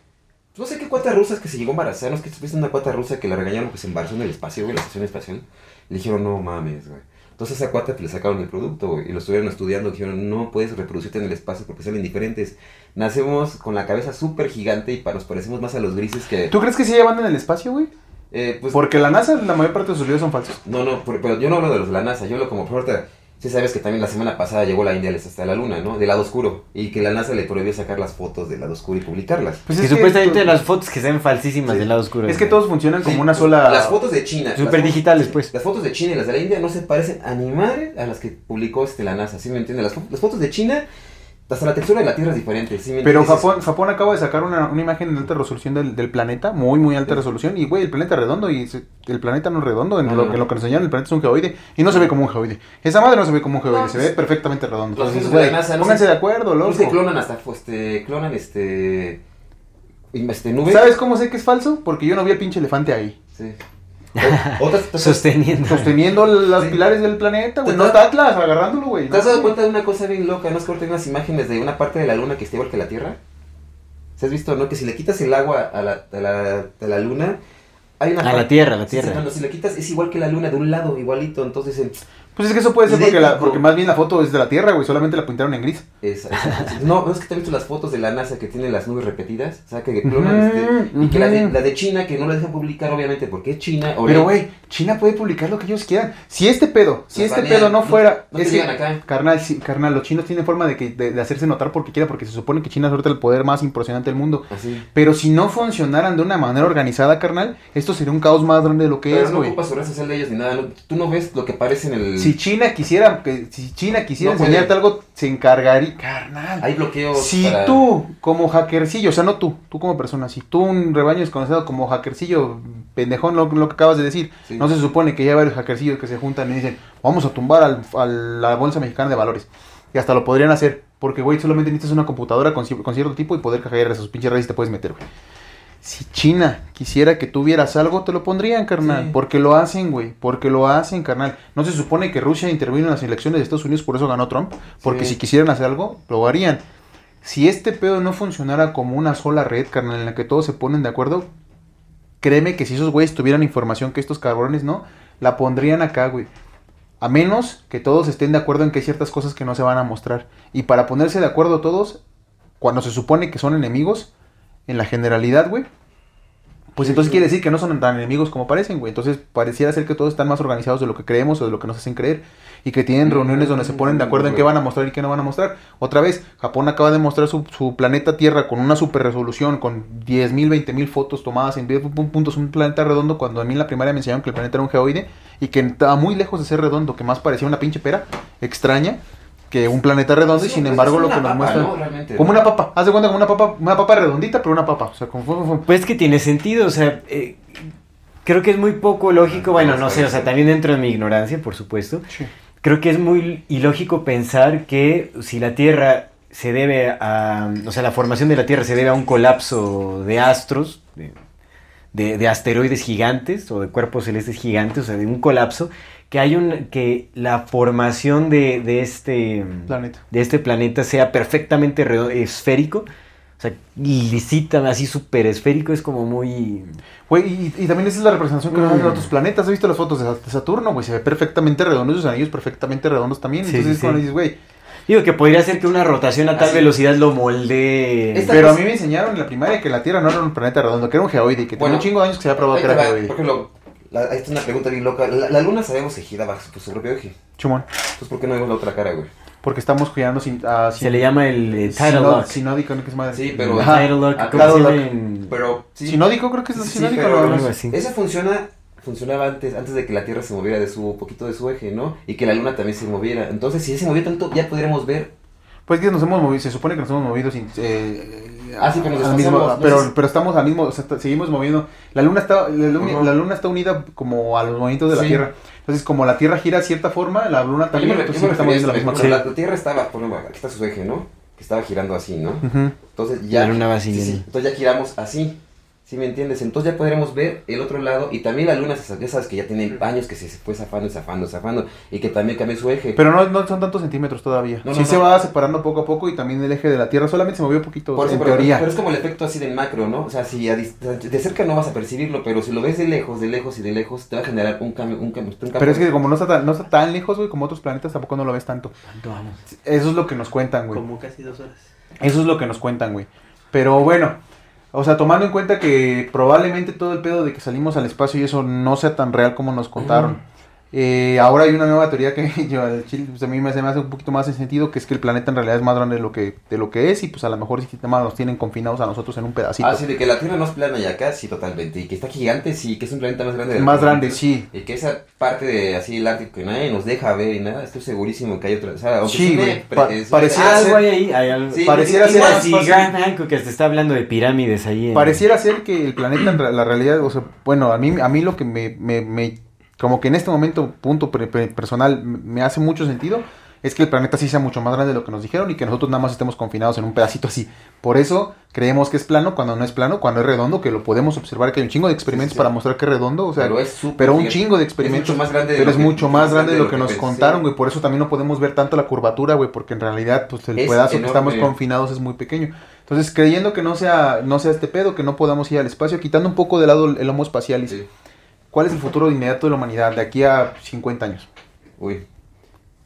No sé qué cuata rusa es que se llegó a embarazar, no es que estuviste una cuata rusa que la regañaron que se embarazó en el espacio, güey, la estación espacial. Le dijeron, no mames, güey. Entonces a esa cuata pues, le sacaron el producto, güey, y lo estuvieron estudiando, dijeron, no puedes reproducirte en el espacio porque salen diferentes. Nacemos con la cabeza súper gigante y nos parecemos más a los grises que... ¿Tú crees que sí llevan en el espacio, güey? Eh, pues, Porque la NASA, la mayor parte de sus videos son falsos. No, no, pero, pero yo no hablo de los de la NASA, yo hablo como por ahorita, Sí sabes que también la semana pasada llegó la India hasta la luna, ¿no? Del lado oscuro. Y que la NASA le prohibió sacar las fotos del lado oscuro y publicarlas. Pues que es que supuestamente to- las fotos que se ven falsísimas Sí. del lado oscuro. Es que todos funcionan como Sí, una sola... Las fotos de China. fotos- digitales, pues. Las fotos de China y las de la India no se parecen a ni madre a las que publicó este, la NASA, ¿sí me entiendes? Las, fo- las fotos de China, hasta la textura de la Tierra es diferente, ¿sí me Pero? Japón, Japón acaba de sacar una, una imagen en alta resolución del, del planeta, muy, muy alta resolución. Y, güey, el planeta es redondo y se- el planeta no es redondo. En, lo, no. en lo que nos enseñaron, el planeta es un geoide. Y no se ve como un geoide. Esa madre no se ve como un geoide, No, se pues, ve perfectamente redondo. Entonces, de güey, la NASA, no pónganse de acuerdo, No es que loco. clonan hasta, este, clonan este, este nube. ¿Sabes cómo sé que es falso? Porque yo no vi al pinche elefante ahí. Sí. Otras, Sosteniendo. Sosteniendo los Sí. pilares del planeta, güey. ¿Te No está Atlas agarrándolo, güey. ¿Te has dado cuenta de una cosa bien loca? ¿No es que ahorita hay unas imágenes de una parte de la luna que está igual que la Tierra? ¿Se has visto, no? Que si le quitas el agua a la, a la, a la luna, hay una... A la Tierra, a la Tierra. sí, cuando si le quitas es igual que la luna, de un lado, igualito. Entonces, en- Pues es que eso puede ser porque, la- porque más bien la foto es de la Tierra, güey. Solamente la pintaron en gris. es- no, no es que te has visto las fotos de la NASA que tienen las nubes repetidas. O sea, que clonan este, Y que la de, la de China, que no la dejan publicar, obviamente, porque es China. Pero, güey, China puede publicar lo que ellos quieran. Si este pedo, si Las este pedo no- fuera. No es que, acá. Carnal, sí, carnal, los chinos tienen forma de, que, de, de hacerse notar porque quiera, porque se supone que China es ahorita el poder más impresionante del mundo. Así. Pero si no funcionaran de una manera organizada, carnal, esto sería un caos más grande de lo que Pero es, no güey. ocupas su red social de ellos ni nada. no- tú no ves lo que aparece en el... Si China quisiera, que, si China quisiera No enseñarte algo, se encargaría. Carnal. Hay bloqueos Si para- tú, como hackercillo, o sea, no tú, tú como persona, si tú, un rebaño desconocido como hackercillo, pendejón, lo, lo que acabas de decir, Sí. no se supone que ya hay varios hackercillos que se juntan y dicen, vamos a tumbar al- la Bolsa Mexicana de Valores. Y hasta lo podrían hacer, porque, güey, solamente necesitas una computadora con, ci- con cierto tipo y poder hackear esos pinches redes y te puedes meter, güey. Si China quisiera que tuvieras algo, te lo pondrían, carnal. Sí. Porque lo hacen, güey. Porque lo hacen, carnal. No se supone que Rusia intervino en las elecciones de Estados Unidos, por eso ganó Trump. Porque Sí. si quisieran hacer algo, lo harían. Si este pedo no funcionara como una sola red, carnal, en la que todos se ponen de acuerdo, créeme que si esos güeyes tuvieran información que estos cabrones no, la pondrían acá, güey. A menos que todos estén de acuerdo en que hay ciertas cosas que no se van a mostrar. Y para ponerse de acuerdo todos, cuando se supone que son enemigos, en la generalidad, güey, pues entonces quiere decir que no son tan enemigos como parecen, güey. Entonces pareciera ser que todos están más organizados de lo que creemos o de lo que nos hacen creer. Y que tienen reuniones donde se ponen de acuerdo en qué van a mostrar y qué no van a mostrar. Otra vez, Japón acaba de mostrar su, su planeta Tierra con una super resolución, con 10.000, 20.000 fotos tomadas en 10 pu- puntos, un planeta redondo, cuando a mí en la primaria me enseñaron que el planeta era un geoide y que estaba muy lejos de ser redondo, que más parecía una pinche pera extraña que un planeta redondo y sin pues, embargo lo que nos. Realmente, Como ¿no? una papa, haz de cuenta como una papa, una papa redondita, pero una papa. O sea, como... fu- fu- fu- Pues es que tiene sentido, o sea, eh, creo que es muy poco lógico, bueno, no sé, o sea, también dentro de mi ignorancia, por supuesto, Sí. creo que es muy ilógico pensar que si la Tierra se debe a, o sea, la formación de la Tierra se debe a un colapso de astros, de, de- de asteroides gigantes o de cuerpos celestes gigantes, o sea, de un colapso, que hay un, que la formación de, de este Planeta. de este planeta sea perfectamente esférico, o sea, lisita, así súper esférico, es como muy... Güey, y, y también esa es la representación que nos de otros planetas. ¿Has visto las fotos de Sa- de Saturno? Güey, se ve perfectamente redondo sus anillos perfectamente redondos también. Sí, Entonces, sí, cuando dices, güey. Digo que podría ser que una rotación a tal Así. velocidad lo moldee... Esta Pero a mí me enseñaron en la primaria que la Tierra no era un planeta redondo, que era un geoide y que tenía Bueno, un chingo de años que se había probado Ahí que te era va, geoide. Por ejemplo, la, esta es una pregunta bien loca. La, la luna sabemos que gira bajo su, su propio eje. Chumón. Entonces, ¿por qué no vemos la otra cara, güey? Porque estamos cuidando sin, ah, Se le llama el eh, sino- lock. Sinódico, ¿no? ¿Qué es madre? Sí, pero- Ajá. Tidal lock, Ah, ¿cómo se tidal llama lock. en- Pero, sí. Sinódico creo que es Sí, sí, sinódico. pero- ¿no? algo así. Esa funciona, funcionaba antes, antes de que la Tierra se moviera de su poquito de su eje, ¿no? Y que la Luna también se moviera. Entonces, si se movió tanto, ya podríamos ver. Pues que nos hemos movido, se supone que nos hemos movido sin... eh, Ah, sí, pero nos al mismo- desplazamos, pero, estamos al mismo, o sea, está- seguimos moviendo. La luna está, la luna, la luna está unida como a los movimientos de la. Tierra. Entonces, como la Tierra gira de cierta forma, la luna también, me, yo entonces me siempre estamos refería viendo a la misma cosa. la, la Tierra estaba, por ejemplo, aquí está su eje, ¿no? Que estaba girando así, ¿no? Entonces ya. La luna va sí, siguiendo. sí, entonces ya giramos así. ¿Sí me entiendes? Entonces ya podremos ver el otro lado. Y también la luna, ya sabes que ya tiene años que se, fue zafando, zafando, zafando. Y que también cambió su eje. Pero no, no son tantos centímetros todavía. No, sí no, se no. va separando poco a poco y también el eje de la Tierra solamente se movió poquito, Por eso, en pero, teoría. pero es como el efecto así del macro, ¿no? O sea, si de cerca no vas a percibirlo, pero si lo ves de lejos, de lejos y de lejos, te va a generar un cambio, un cambio, un cambio. Pero es que como no está tan, no está tan lejos, güey, como otros planetas, tampoco no lo ves tanto. Eso es lo que nos cuentan, güey. Como casi dos horas. Eso es lo que nos cuentan, güey. Pero bueno, o sea, tomando en cuenta que probablemente todo el pedo de que salimos al espacio y eso no sea tan real como nos contaron. Eh, ahora hay una nueva teoría que yo, al chile, pues, a mí me hace, me hace un poquito más en sentido, que es que el planeta en realidad es más grande de lo que, de lo que es y pues a lo mejor más nos tienen confinados a nosotros en un pedacito. Ah, sí, de que la Tierra no es plana y acá sí, totalmente. Y que está gigante, sí, que es un planeta más grande. del más grande, sí. Y que esa parte de así el Ártico que nadie nos deja ver y nada, estoy segurísimo que hay otra. O sea, Sí, güey, pa- pareciera ah, algo hay ahí, hay algo. Sí, pareciera ser Hancock que te está hablando de pirámides ahí. en- Pareciera ser que el planeta en la realidad, o sea, bueno, a mí, a mí lo que me, me, me- como que en este momento, punto personal, me hace mucho sentido, es que el planeta sí sea mucho más grande de lo que nos dijeron y que nosotros nada más estemos confinados en un pedacito así. Por eso creemos que es plano cuando no es plano, cuando es redondo, que lo podemos observar, que hay un chingo de experimentos Sí, sí. para mostrar que es redondo, o sea, Pero es pero un chingo de Es experimentos. mucho más grande de pero es mucho más grande de lo que nos pensé. contaron, güey, por eso también no podemos ver tanto la curvatura, güey, porque en realidad, pues el Es pedazo que estamos confinados es muy pequeño. Entonces, creyendo que no sea, no sea este pedo, que no podamos ir al espacio, quitando un poco de lado el, el homo espacialis, Sí. ¿Cuál es el futuro inmediato de la humanidad de aquí a 50 años? Uy.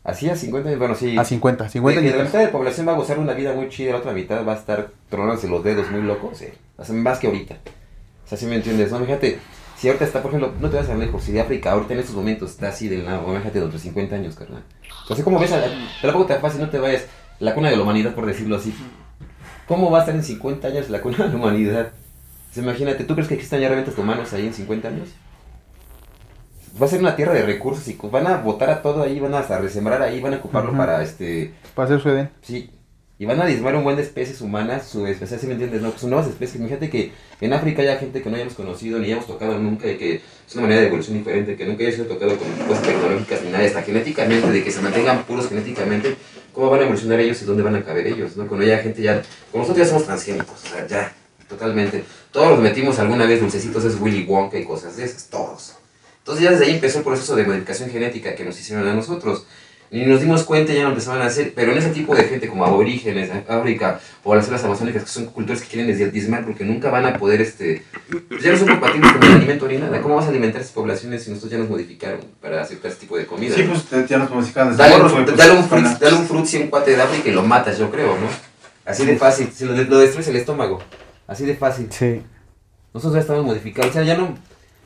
Así a 50 años, bueno, sí. A 50, 50 de que la años. mitad de la población va a gozar una vida muy chida, la otra mitad va a estar tronándose los dedos muy locos, sí. O sea, más que ahorita. O sea, si me entiendes, ¿no? Fíjate, si ahorita está, por ejemplo, no te vas a lejos, si de África ahorita en estos momentos está así del lado, fíjate, de otros 50 años, carnal. Entonces, ¿cómo ves? A, tampoco te fácil, no te vayas, la cuna de la humanidad, por decirlo así. ¿Cómo va a estar en 50 años la cuna de la humanidad? O sea, imagínate, ¿tú crees que existan ya realmente humanos ahí en 50 años? Va a ser una tierra de recursos y van a botar a todo ahí, van a hasta resembrar ahí, van a ocuparlo para este Para hacer su Edén. Sí, y van a diezmar un buen de especies humanas, su especie, ¿sí me entiendes? No, pues son nuevas especies. Fíjate que en África haya gente que no hayamos conocido ni hayamos tocado nunca, y que es una manera de evolución diferente, que nunca haya sido tocado con cosas tecnológicas ni nada, hasta genéticamente, de que se mantengan puros genéticamente. ¿Cómo van a evolucionar ellos y dónde van a caber ellos? ¿no? Cuando haya gente ya, como nosotros ya somos transgénicos, o sea, ya, totalmente. Todos los metimos alguna vez dulcecitos, es Willy Wonka y cosas de esas, todos. Entonces ya desde ahí empezó el proceso de modificación genética que nos hicieron a nosotros. Ni nos dimos cuenta, ya lo empezaban a hacer, pero en ese tipo de gente como aborígenes, África o las selvas amazónicas, que son culturas que quieren desde diezmar porque nunca van a poder, este, pues ya no son compatibles con el alimento ni nada. ¿Cómo vas a alimentar a esas poblaciones si nosotros ya nos modificaron para aceptar ese tipo de comida? Sí, no? pues ya nos modificaron desde Dale, pues, dale un fruit, dale un fruit a un cuate de África y lo matas, yo creo, ¿no? Así de fácil, si lo, lo destruyes el estómago, así de fácil. Sí. Nosotros ya estamos modificados, o sea, ya no...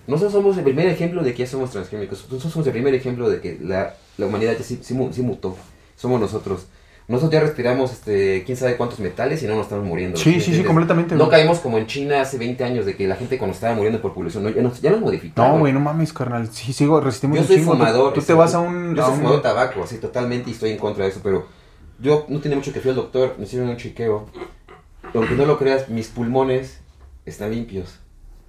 Nosotros somos el primer ejemplo de que ya somos transgénicos. Nosotros somos el primer ejemplo de que la, la humanidad ya sí, sí sí mutó. Somos nosotros. Nosotros ya respiramos, este, quién sabe cuántos metales y no nos estamos muriendo. Sí, ¿me sí, sí, completamente. No caímos como en China hace 20 años de que la gente cuando estaba muriendo por polución, no, ya, nos, ya nos modificaron. No, güey, no mames, carnal. Sí, sigo, resistimos Yo soy chingo. Tú- fumador. Tú, este, te vas a un... Yo a soy un- fumador de tabaco, así totalmente, y estoy en contra de eso, pero yo no tiene mucho que fui al doctor, me hicieron un chequeo. Aunque no lo creas, mis pulmones están limpios.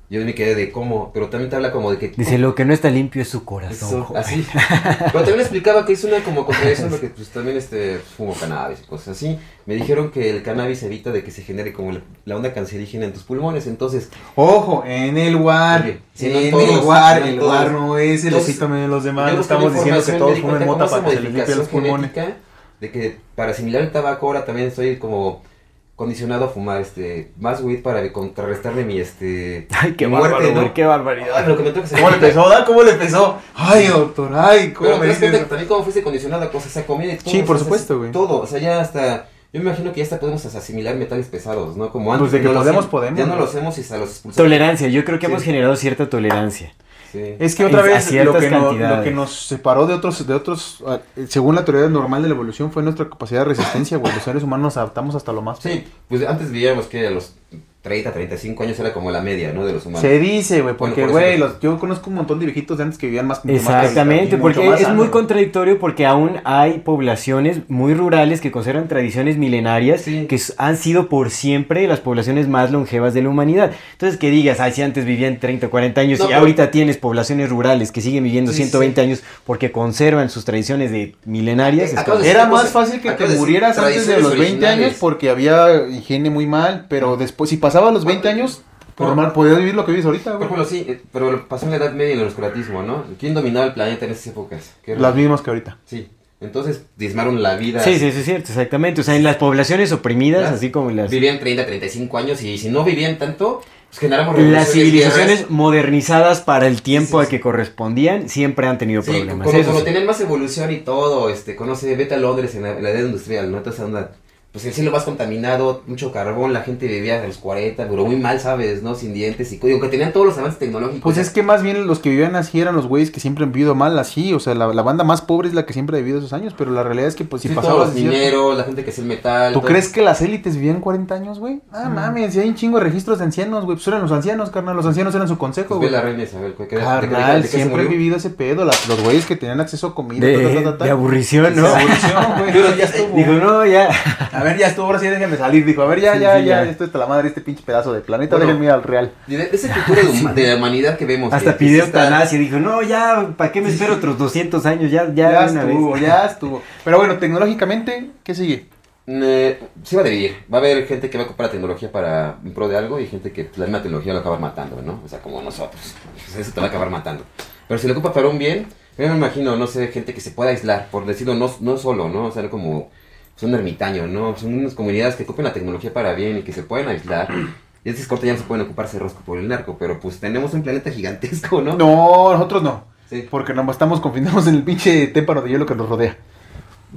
Yo me quedé de cómo, pero también te habla como de que... Dice, lo que no está limpio es su corazón. Eso, joven". así. Pero también explicaba que es una como contradicción porque pues también este fumo cannabis y cosas así. Me dijeron que el cannabis evita de que se genere como la, la onda cancerígena en tus pulmones, entonces Ojo, en el WAR. Sí, en todos, el WAR. el todos. WAR no es el epítome de los demás. No estamos diciendo que todos fumen mota para que se les los pulmones. De que para asimilar el tabaco ahora también estoy como condicionado a fumar este más weed para contrarrestarle mi este Ay, qué muerte, bárbaro, ¿no? qué barbaridad. Ay, lo que me toca ¿Cómo le empezó? ¿da? ¿Cómo le empezó? Ay, doctor, ay, ¿cómo Pero me te das cuenta dices? que también cómo fuiste condicionado a cosas, sea, comida y todo. Sí, por o sea, supuesto, es güey. Todo, o sea, ya hasta, yo me imagino que ya hasta podemos asimilar metales pesados, ¿no? Como antes. Pues de que no podemos, podemos, Ya no güey. lo hacemos y hasta los expulsamos. Tolerancia, yo creo que Sí. hemos generado cierta tolerancia. Sí. Es que otra vez lo que, no- lo cantidades. que nos separó de otros, de otros, ah, según la teoría normal de la evolución, fue nuestra capacidad de resistencia, güey. Los seres humanos nos adaptamos hasta lo más. Sí, pues antes veíamos que a los 30, 35 años era como la media, ¿no? De los humanos. Se dice, güey, porque, Bueno, por güey, yo conozco un montón de viejitos de antes que vivían más Exactamente, porque más es muy contradictorio porque aún hay poblaciones muy rurales que conservan tradiciones milenarias Sí. que han sido por siempre las poblaciones más longevas de la humanidad. Entonces que digas, ay, si antes vivían 30 o 40 años No, y pero- ahorita tienes poblaciones rurales que siguen viviendo Sí, 120 sí. años porque conservan sus tradiciones de milenarias. de Era más fácil que te murieras antes de los 20 originales. años porque había higiene muy mal, pero después, si pasaba los 20 años, Por- normal, podías vivir lo que vives ahorita, Por ejemplo, sí, eh, pero pasó en la Edad Media y el oscuratismo, ¿no? ¿Quién dominaba el planeta en esas épocas? Las mismas que ahorita. Sí, entonces diezmaron la vida. Sí, sí, sí, es cierto, exactamente. O sea, en las poblaciones oprimidas, Las- así como las... Vivían 30, 35 años y si no vivían tanto, pues generamos Las civilizaciones guerras. modernizadas para el tiempo Sí, sí, al sí. que correspondían siempre han tenido Sí, problemas. cuando, eso cuando sí. tenían más evolución y todo, este, conoce, vete a Londres en la, en la edad industrial, ¿no? Entonces anda, pues el cielo más contaminado, mucho carbón, la gente vivía a los 40, pero muy mal, ¿sabes? ¿No? Sin dientes y digo que tenían todos los avances tecnológicos. Pues es que más bien los que vivían así eran los güeyes que siempre han vivido mal así, o sea, la, la banda más pobre es la que siempre ha vivido esos años, pero la realidad es que pues si Sí, todos pasabas los mineros, la gente que hacía el metal. ¿Tú todo- crees que las élites vivían 40 años, güey? Ah, mames, si hay un chingo de registros de ancianos, güey. Pues eran los ancianos, carnal. Los ancianos eran su consejo, Pues güey. la reina Isabel, ¿qué- qué- de- de- de- de- de Carnal, siempre he vivido ese pedo. las- los güeyes que tenían acceso a comida. De, ta, ta, ta, ta. de aburrición, ¿no? De aburrición, güey. Dijo, no, ya. A ver, ya estuvo, ahora sí déjenme salir. Dijo, a ver, ya, Sí, ya, sí, ya, ya. esto está la madre, este pinche pedazo de planeta, Bueno. déjenme ir al real. De, de ese futuro de, la humanidad que vemos. Hasta que- que pidió está- eutanasia. Dijo, no, ya, ¿para qué me espero otros 200 años? Ya, Ya, ya, estuvo, vez. ya estuvo. Pero bueno, tecnológicamente, ¿qué sigue? Eh, sí va a dividir. Va a haber gente que va a ocupar la tecnología para en pro de algo y gente que la misma tecnología lo va a acabar matando, ¿no? O sea, como nosotros. Pues eso te va a acabar matando. Pero si lo ocupa para un bien, yo me imagino, no sé, gente que se pueda aislar, por decirlo, no, no solo, ¿no? O sea, como son un ermitaño, ¿no? Son unas comunidades que ocupen la tecnología para bien y que se pueden aislar. Y esas cortes ya no se pueden ocupar rosco por el narco, pero pues tenemos un planeta gigantesco, ¿no? No, nosotros no. Sí. Porque nomás estamos confinados en el pinche témpano de hielo que nos rodea.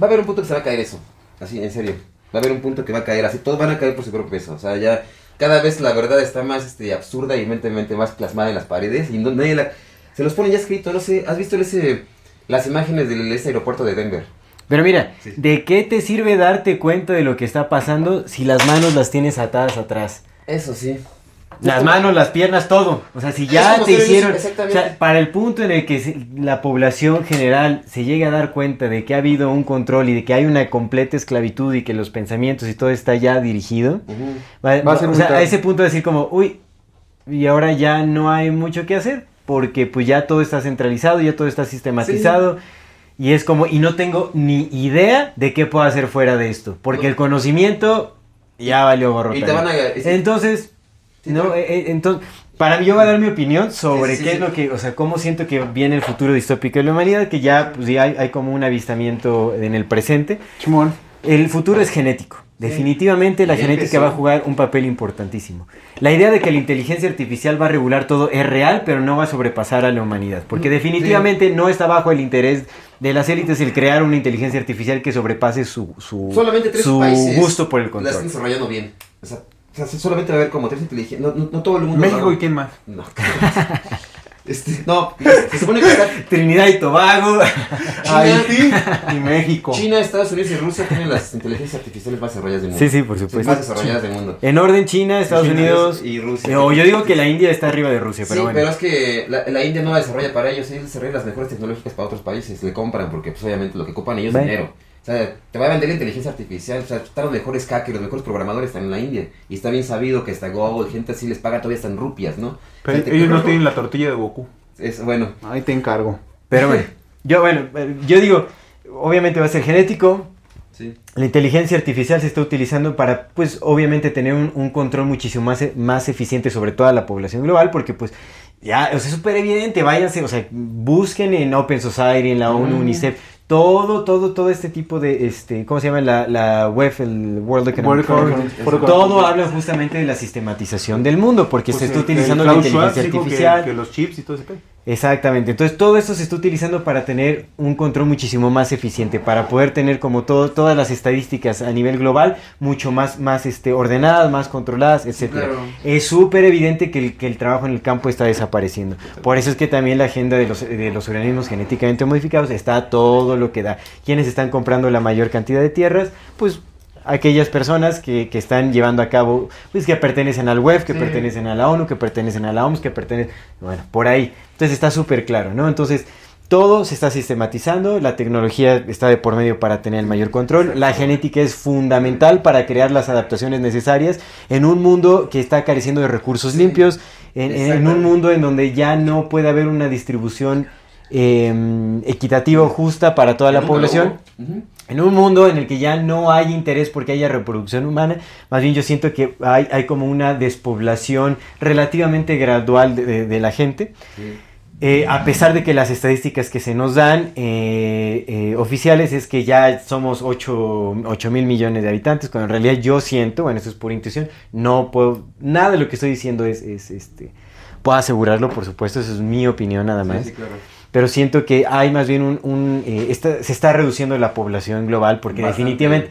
Va a haber un punto que se va a caer eso. Así, en serio. Va a haber un punto que va a caer así. Todos van a caer por su propio peso. O sea, ya cada vez la verdad está más este, absurda y mentalmente más plasmada en las paredes. Y no- nadie la... Se los pone ya escrito. No sé, ¿has visto ese, las imágenes del ese aeropuerto de Denver? Pero mira, Sí. ¿de qué te sirve darte cuenta de lo que está pasando si las manos las tienes atadas atrás? Eso sí. Las manos, las piernas, todo. O sea, si ya te hicieron... O exactamente. sea, para el punto en el que la población general se llegue a dar cuenta de que ha habido un control y de que hay una completa esclavitud y que los pensamientos y todo está ya dirigido, va, Va a ser o sea, a ese punto de decir como, uy, y ahora ya no hay mucho que hacer, porque pues ya todo está centralizado, ya todo está sistematizado. Y es como, y no tengo ni idea de qué puedo hacer fuera de esto, porque el conocimiento ya valió gorro. Y te van a- Entonces, Sí, no, eh, eh, entonces, para mí yo voy a dar mi opinión sobre Sí, sí, qué sí. es lo que, o sea, cómo siento que viene el futuro distópico de la humanidad, que ya, pues ya hay, hay como un avistamiento en el presente. Chimón. El futuro es genético. Definitivamente la genética empezó. va a jugar un papel importantísimo. La idea de que la inteligencia artificial va a regular todo es real, pero no va a sobrepasar a la humanidad. Porque definitivamente no está bajo el interés de las élites el crear una inteligencia artificial que sobrepase su, su, Solamente tres su países gusto por el la están control. desarrollando bien. O sea, o sea, solamente va a haber como tres inteligencias. No, no, no todo el mundo. México y quién más. No. este, no, se supone que está Trinidad y Tobago. Haití y México. China, Estados Unidos y Rusia tienen las inteligencias artificiales más desarrolladas del mundo. Sí, sí, por supuesto. Más desarrolladas del mundo. En orden China, Estados China Unidos y Rusia. No, yo digo que la India está arriba de Rusia, Sí, pero pero, bueno. es que la, la India no la desarrolla para ellos, ellos desarrollan las mejores tecnológicas para otros países, le compran porque pues obviamente lo que ocupan ellos es Bueno. dinero. O sea, te va a vender la inteligencia artificial, o sea, están los mejores hackers, los mejores programadores están en la India. Y está bien sabido que hasta Google, gente así les paga todavía están rupias, ¿no? Pero O sea, te- ellos no tienen la tortilla de Goku. Es, bueno, Ahí te encargo. Pero bueno, yo bueno, eh, yo digo, obviamente va a ser genético. sí. La inteligencia artificial se está utilizando para, pues, obviamente tener un, un control muchísimo más, e- más eficiente sobre toda la población global, porque, pues, ya, o sea, es súper evidente, váyanse, o sea, busquen en Open Society, en la ONU, Mm. UNICEF, todo, todo, todo este tipo de, este, ¿cómo se llama? La, la web, el World Economic World Forum. Todo habla justamente de la sistematización del mundo, porque Pues se está el- utilizando el la inteligencia dijo que- artificial. Que, los chips y todo ese. Exactamente, entonces todo esto se está utilizando para tener un control muchísimo más eficiente, para poder tener como todo, todas las estadísticas a nivel global mucho más, más este, ordenadas, más controladas, etcétera. claro. Es súper evidente que el, que el trabajo en el campo está desapareciendo. Por eso es que también la agenda de los, de los organismos genéticamente modificados está a todo lo que da. ¿Quiénes están comprando la mayor cantidad de tierras? Pues aquellas personas que, que están llevando a cabo, pues que pertenecen al web, que Sí. pertenecen a la ONU, que pertenecen a la OMS, que pertenecen, bueno, por ahí. Entonces está súper claro, ¿no? Entonces todo se está sistematizando, la tecnología está de por medio para tener el mayor control, la genética es fundamental para crear las adaptaciones necesarias en un mundo que está careciendo de recursos limpios, en, un mundo en donde ya no puede haber una distribución eh, equitativa o justa para toda la población. En un mundo en el que ya no hay interés porque haya reproducción humana, más bien yo siento que hay, hay como una despoblación relativamente gradual de, de- de la gente. Sí. Eh, a pesar de que las estadísticas que se nos dan eh, eh, oficiales es que ya somos 8, mil millones de habitantes, cuando en realidad yo siento, bueno, eso es pura intuición, no puedo, nada de lo que estoy diciendo es, es, este, puedo asegurarlo, por supuesto, eso es mi opinión nada más Sí, sí, claro. Pero siento que hay más bien un... un, eh, está- se está reduciendo la población global porque Bastante. definitivamente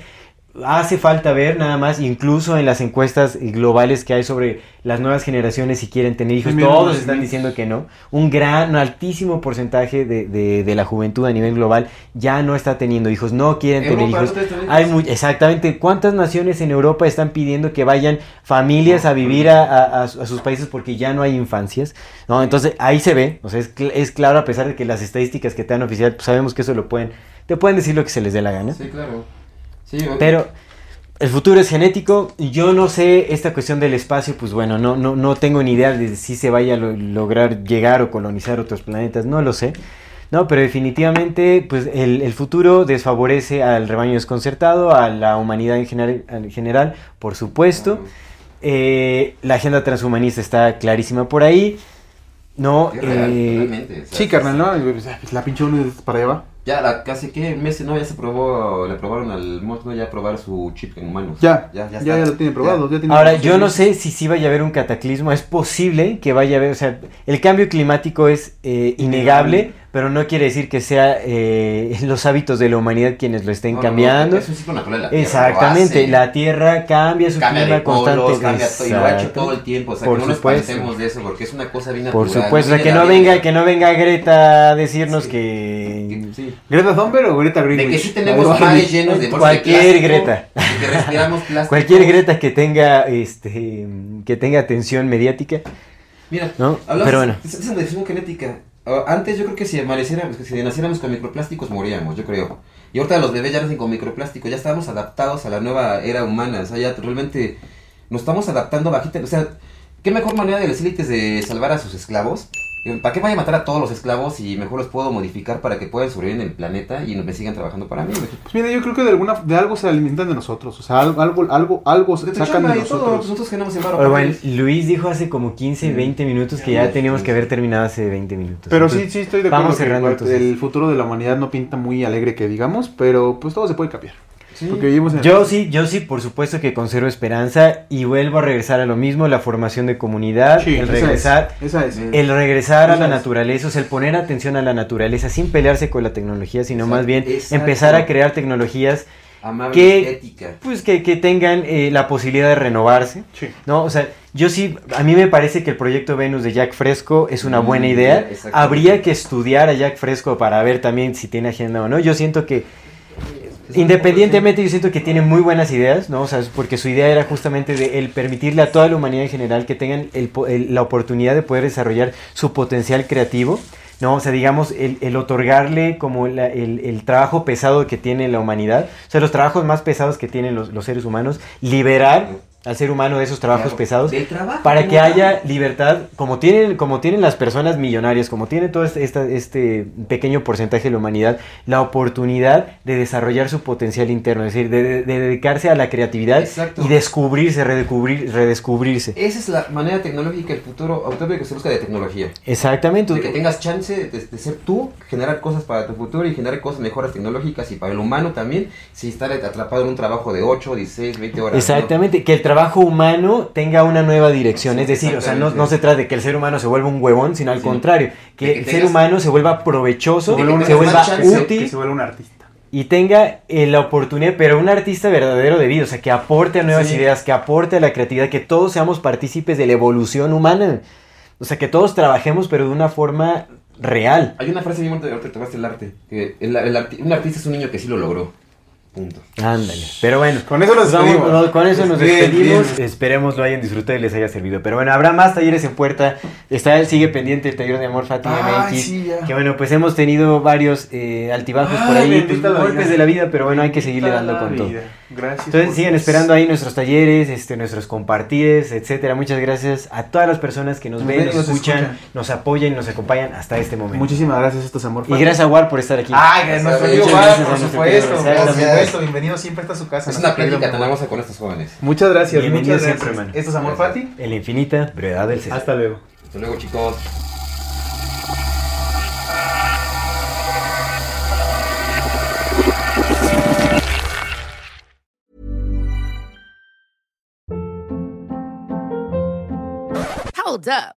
hace falta ver nada más, incluso en las encuestas globales que hay sobre las nuevas generaciones si quieren tener hijos, todos están diciendo que no. Un gran, un altísimo porcentaje de, de- de la juventud a nivel global ya no está teniendo hijos, no quieren tener hijos. no Hay hijos. mu- exactamente, ¿cuántas naciones en Europa están pidiendo que vayan familias a vivir a, a- a sus países porque ya no hay infancias? ¿no? Entonces ahí se ve, o sea, es, cl- es claro a pesar de que las estadísticas que te dan oficial, pues sabemos que eso lo pueden, te pueden decir lo que se les dé la gana. Sí, claro. Sí. Pero el futuro es genético. Yo no sé esta cuestión del espacio, pues bueno, no, no, no tengo ni idea de si se vaya a lo- lograr llegar o colonizar otros planetas, no lo sé. No, pero definitivamente, pues el, el futuro desfavorece al rebaño desconcertado, a la humanidad en general, en general por supuesto. Eh, la agenda transhumanista está clarísima por ahí. No, real, eh, totalmente, o sea, Sí, carnal, ¿no? Y, pues, La pinche uno para allá va. Ya, la, casi que meses, ¿no? Ya se probó, le probaron al monstruo ya probar su chip en humanos. Ya, ya, ya, ya, lo tiene probado. Ya tiene Ahora, yo no sé si sí vaya a haber un cataclismo. Es posible que vaya a haber, o sea, el cambio climático es eh, innegable, pero no quiere decir que sea eh, los hábitos de la humanidad quienes lo estén No, no, no, cambiando. es un ciclo natural de la Tierra, Exactamente, la Tierra cambia su cambia clima de polos, constante. cambia todo, y lo ha hecho todo el tiempo, o sea, Por que no nos supuesto. espantemos de eso, porque es una cosa bien Por natural. supuesto, no que no venga, vida. que no venga Greta a decirnos Sí. que sí. ¿Greta Thunberg o Greta Greenwich? De que sí tenemos mares llenos de bolsas de Cualquier plástico, Greta. de que respiramos plástico. cualquier Greta que tenga este que tenga atención mediática, Mira, ¿no? hablamos Pero bueno. de genética. Ah, Antes yo creo que si si naciéramos con microplásticos moríamos, yo creo. Y ahorita los bebés ya nacen con microplástico, ya estamos adaptados a la nueva era humana, o sea, ya realmente nos estamos adaptando bajita, o sea, qué mejor manera de las élites de salvar a sus esclavos. ¿Para qué vaya a matar a todos los esclavos y mejor los puedo modificar para que puedan sobrevivir en el planeta y no me sigan trabajando para mí? Pues mira, yo creo que de alguna de algo se alimentan de nosotros. O sea, algo, algo, algo, algo De sacan de nosotros. nosotros ganamos el para bueno. Luis dijo hace como 15, 20 minutos que ya teníamos que haber terminado hace 20 minutos. Pero sí, Entonces, sí, estoy de acuerdo. Vamos que cerrando entonces. el futuro de la humanidad no pinta muy alegre que digamos, pero pues todo se puede cambiar. Sí. Porque vivimos en Yo sí, yo sí, por supuesto que conservo esperanza y vuelvo a regresar a lo mismo, la formación de comunidad, Sí, el esa regresar, es, Esa es. el regresar a la es. naturaleza, o sea, el poner atención a la naturaleza sin pelearse con la tecnología, sino Exacto, más bien exacto. empezar a crear tecnologías Amable que- ética. pues que, que tengan eh, la posibilidad de renovarse. Sí. No, o sea, yo sí, a mí me parece que el proyecto Venus de Jack Fresco es una Mm, buena idea. exactamente. Habría que estudiar a Jack Fresco para ver también si tiene agenda o no. Yo siento que Independientemente, yo siento que tiene muy buenas ideas, ¿no? O sea, porque su idea era justamente de el permitirle a toda la humanidad en general que tengan el po- el- la oportunidad de poder desarrollar su potencial creativo, ¿no? O sea, digamos, el, el otorgarle como la- el, el trabajo pesado que tiene la humanidad, o sea, los trabajos más pesados que tienen los, los seres humanos, liberar al ser humano de esos trabajos pesados trabajo, para que haya libertad, como tienen, como tienen las personas millonarias, como tiene todo este, este pequeño porcentaje de la humanidad, la oportunidad de desarrollar su potencial interno, es decir, de, de- de dedicarse a la creatividad Exacto. y descubrirse, redescubrir, redescubrirse. Esa es la manera tecnológica, el futuro autónomo que se busca de tecnología. Exactamente. De que tengas chance de, de ser tú, generar cosas para tu futuro y generar cosas mejoras tecnológicas y para el humano también, sin estar atrapado en un trabajo de 8, 16, 20 horas. ¿no? Exactamente, que el trabajo humano tenga una nueva dirección, Sí, es decir, o sea, no, no se trata de que el ser humano se vuelva un huevón, sino al Sí. contrario, que, el ser humano se vuelva provechoso, que se vuelva útil. Que se vuelva un artista. y tenga eh, la oportunidad, pero un artista verdadero de vida, o sea, que aporte a nuevas Sí. ideas, que aporte a la creatividad, que todos seamos partícipes de la evolución humana. O sea, que todos trabajemos, pero de una forma real. Hay una frase bien que tocaste el arte, que el, el un artista es un niño que sí lo logró. Punto. Ándale. Pero bueno. Con eso nos Vamos, despedimos. no, con eso nos Bien, despedimos. bien. Esperemos lo hayan disfrutado y les haya servido. Pero bueno, habrá más talleres en puerta. Está, sigue pendiente el taller de amor Fátima Ay, MX. sí. Que bueno, pues hemos tenido varios eh, altibajos por Ay, ahí, pues, golpes vida. de la vida, pero bueno, hay que seguirle dando con todo. Gracias. Entonces por- sigan esperando ahí nuestros talleres, este, nuestros compartires, etcétera. Muchas gracias a todas las personas que nos, Nos ven, nos, nos escuchan, escuchan. nos apoyan y nos acompañan hasta este momento. Muchísimas gracias, esto es Amor y gracias a War por estar aquí. Ay, gracias Bar, a por nuestro supuesto. Supuesto, bienvenido siempre a su casa. Es una plática tan hermosa con estos jóvenes. Muchas gracias, Bienvenido muchas siempre, hermano. Esto es Amor Gracias. Fati. En la infinita brevedad del ser. Hasta luego. Hasta luego, chicos. Hold up.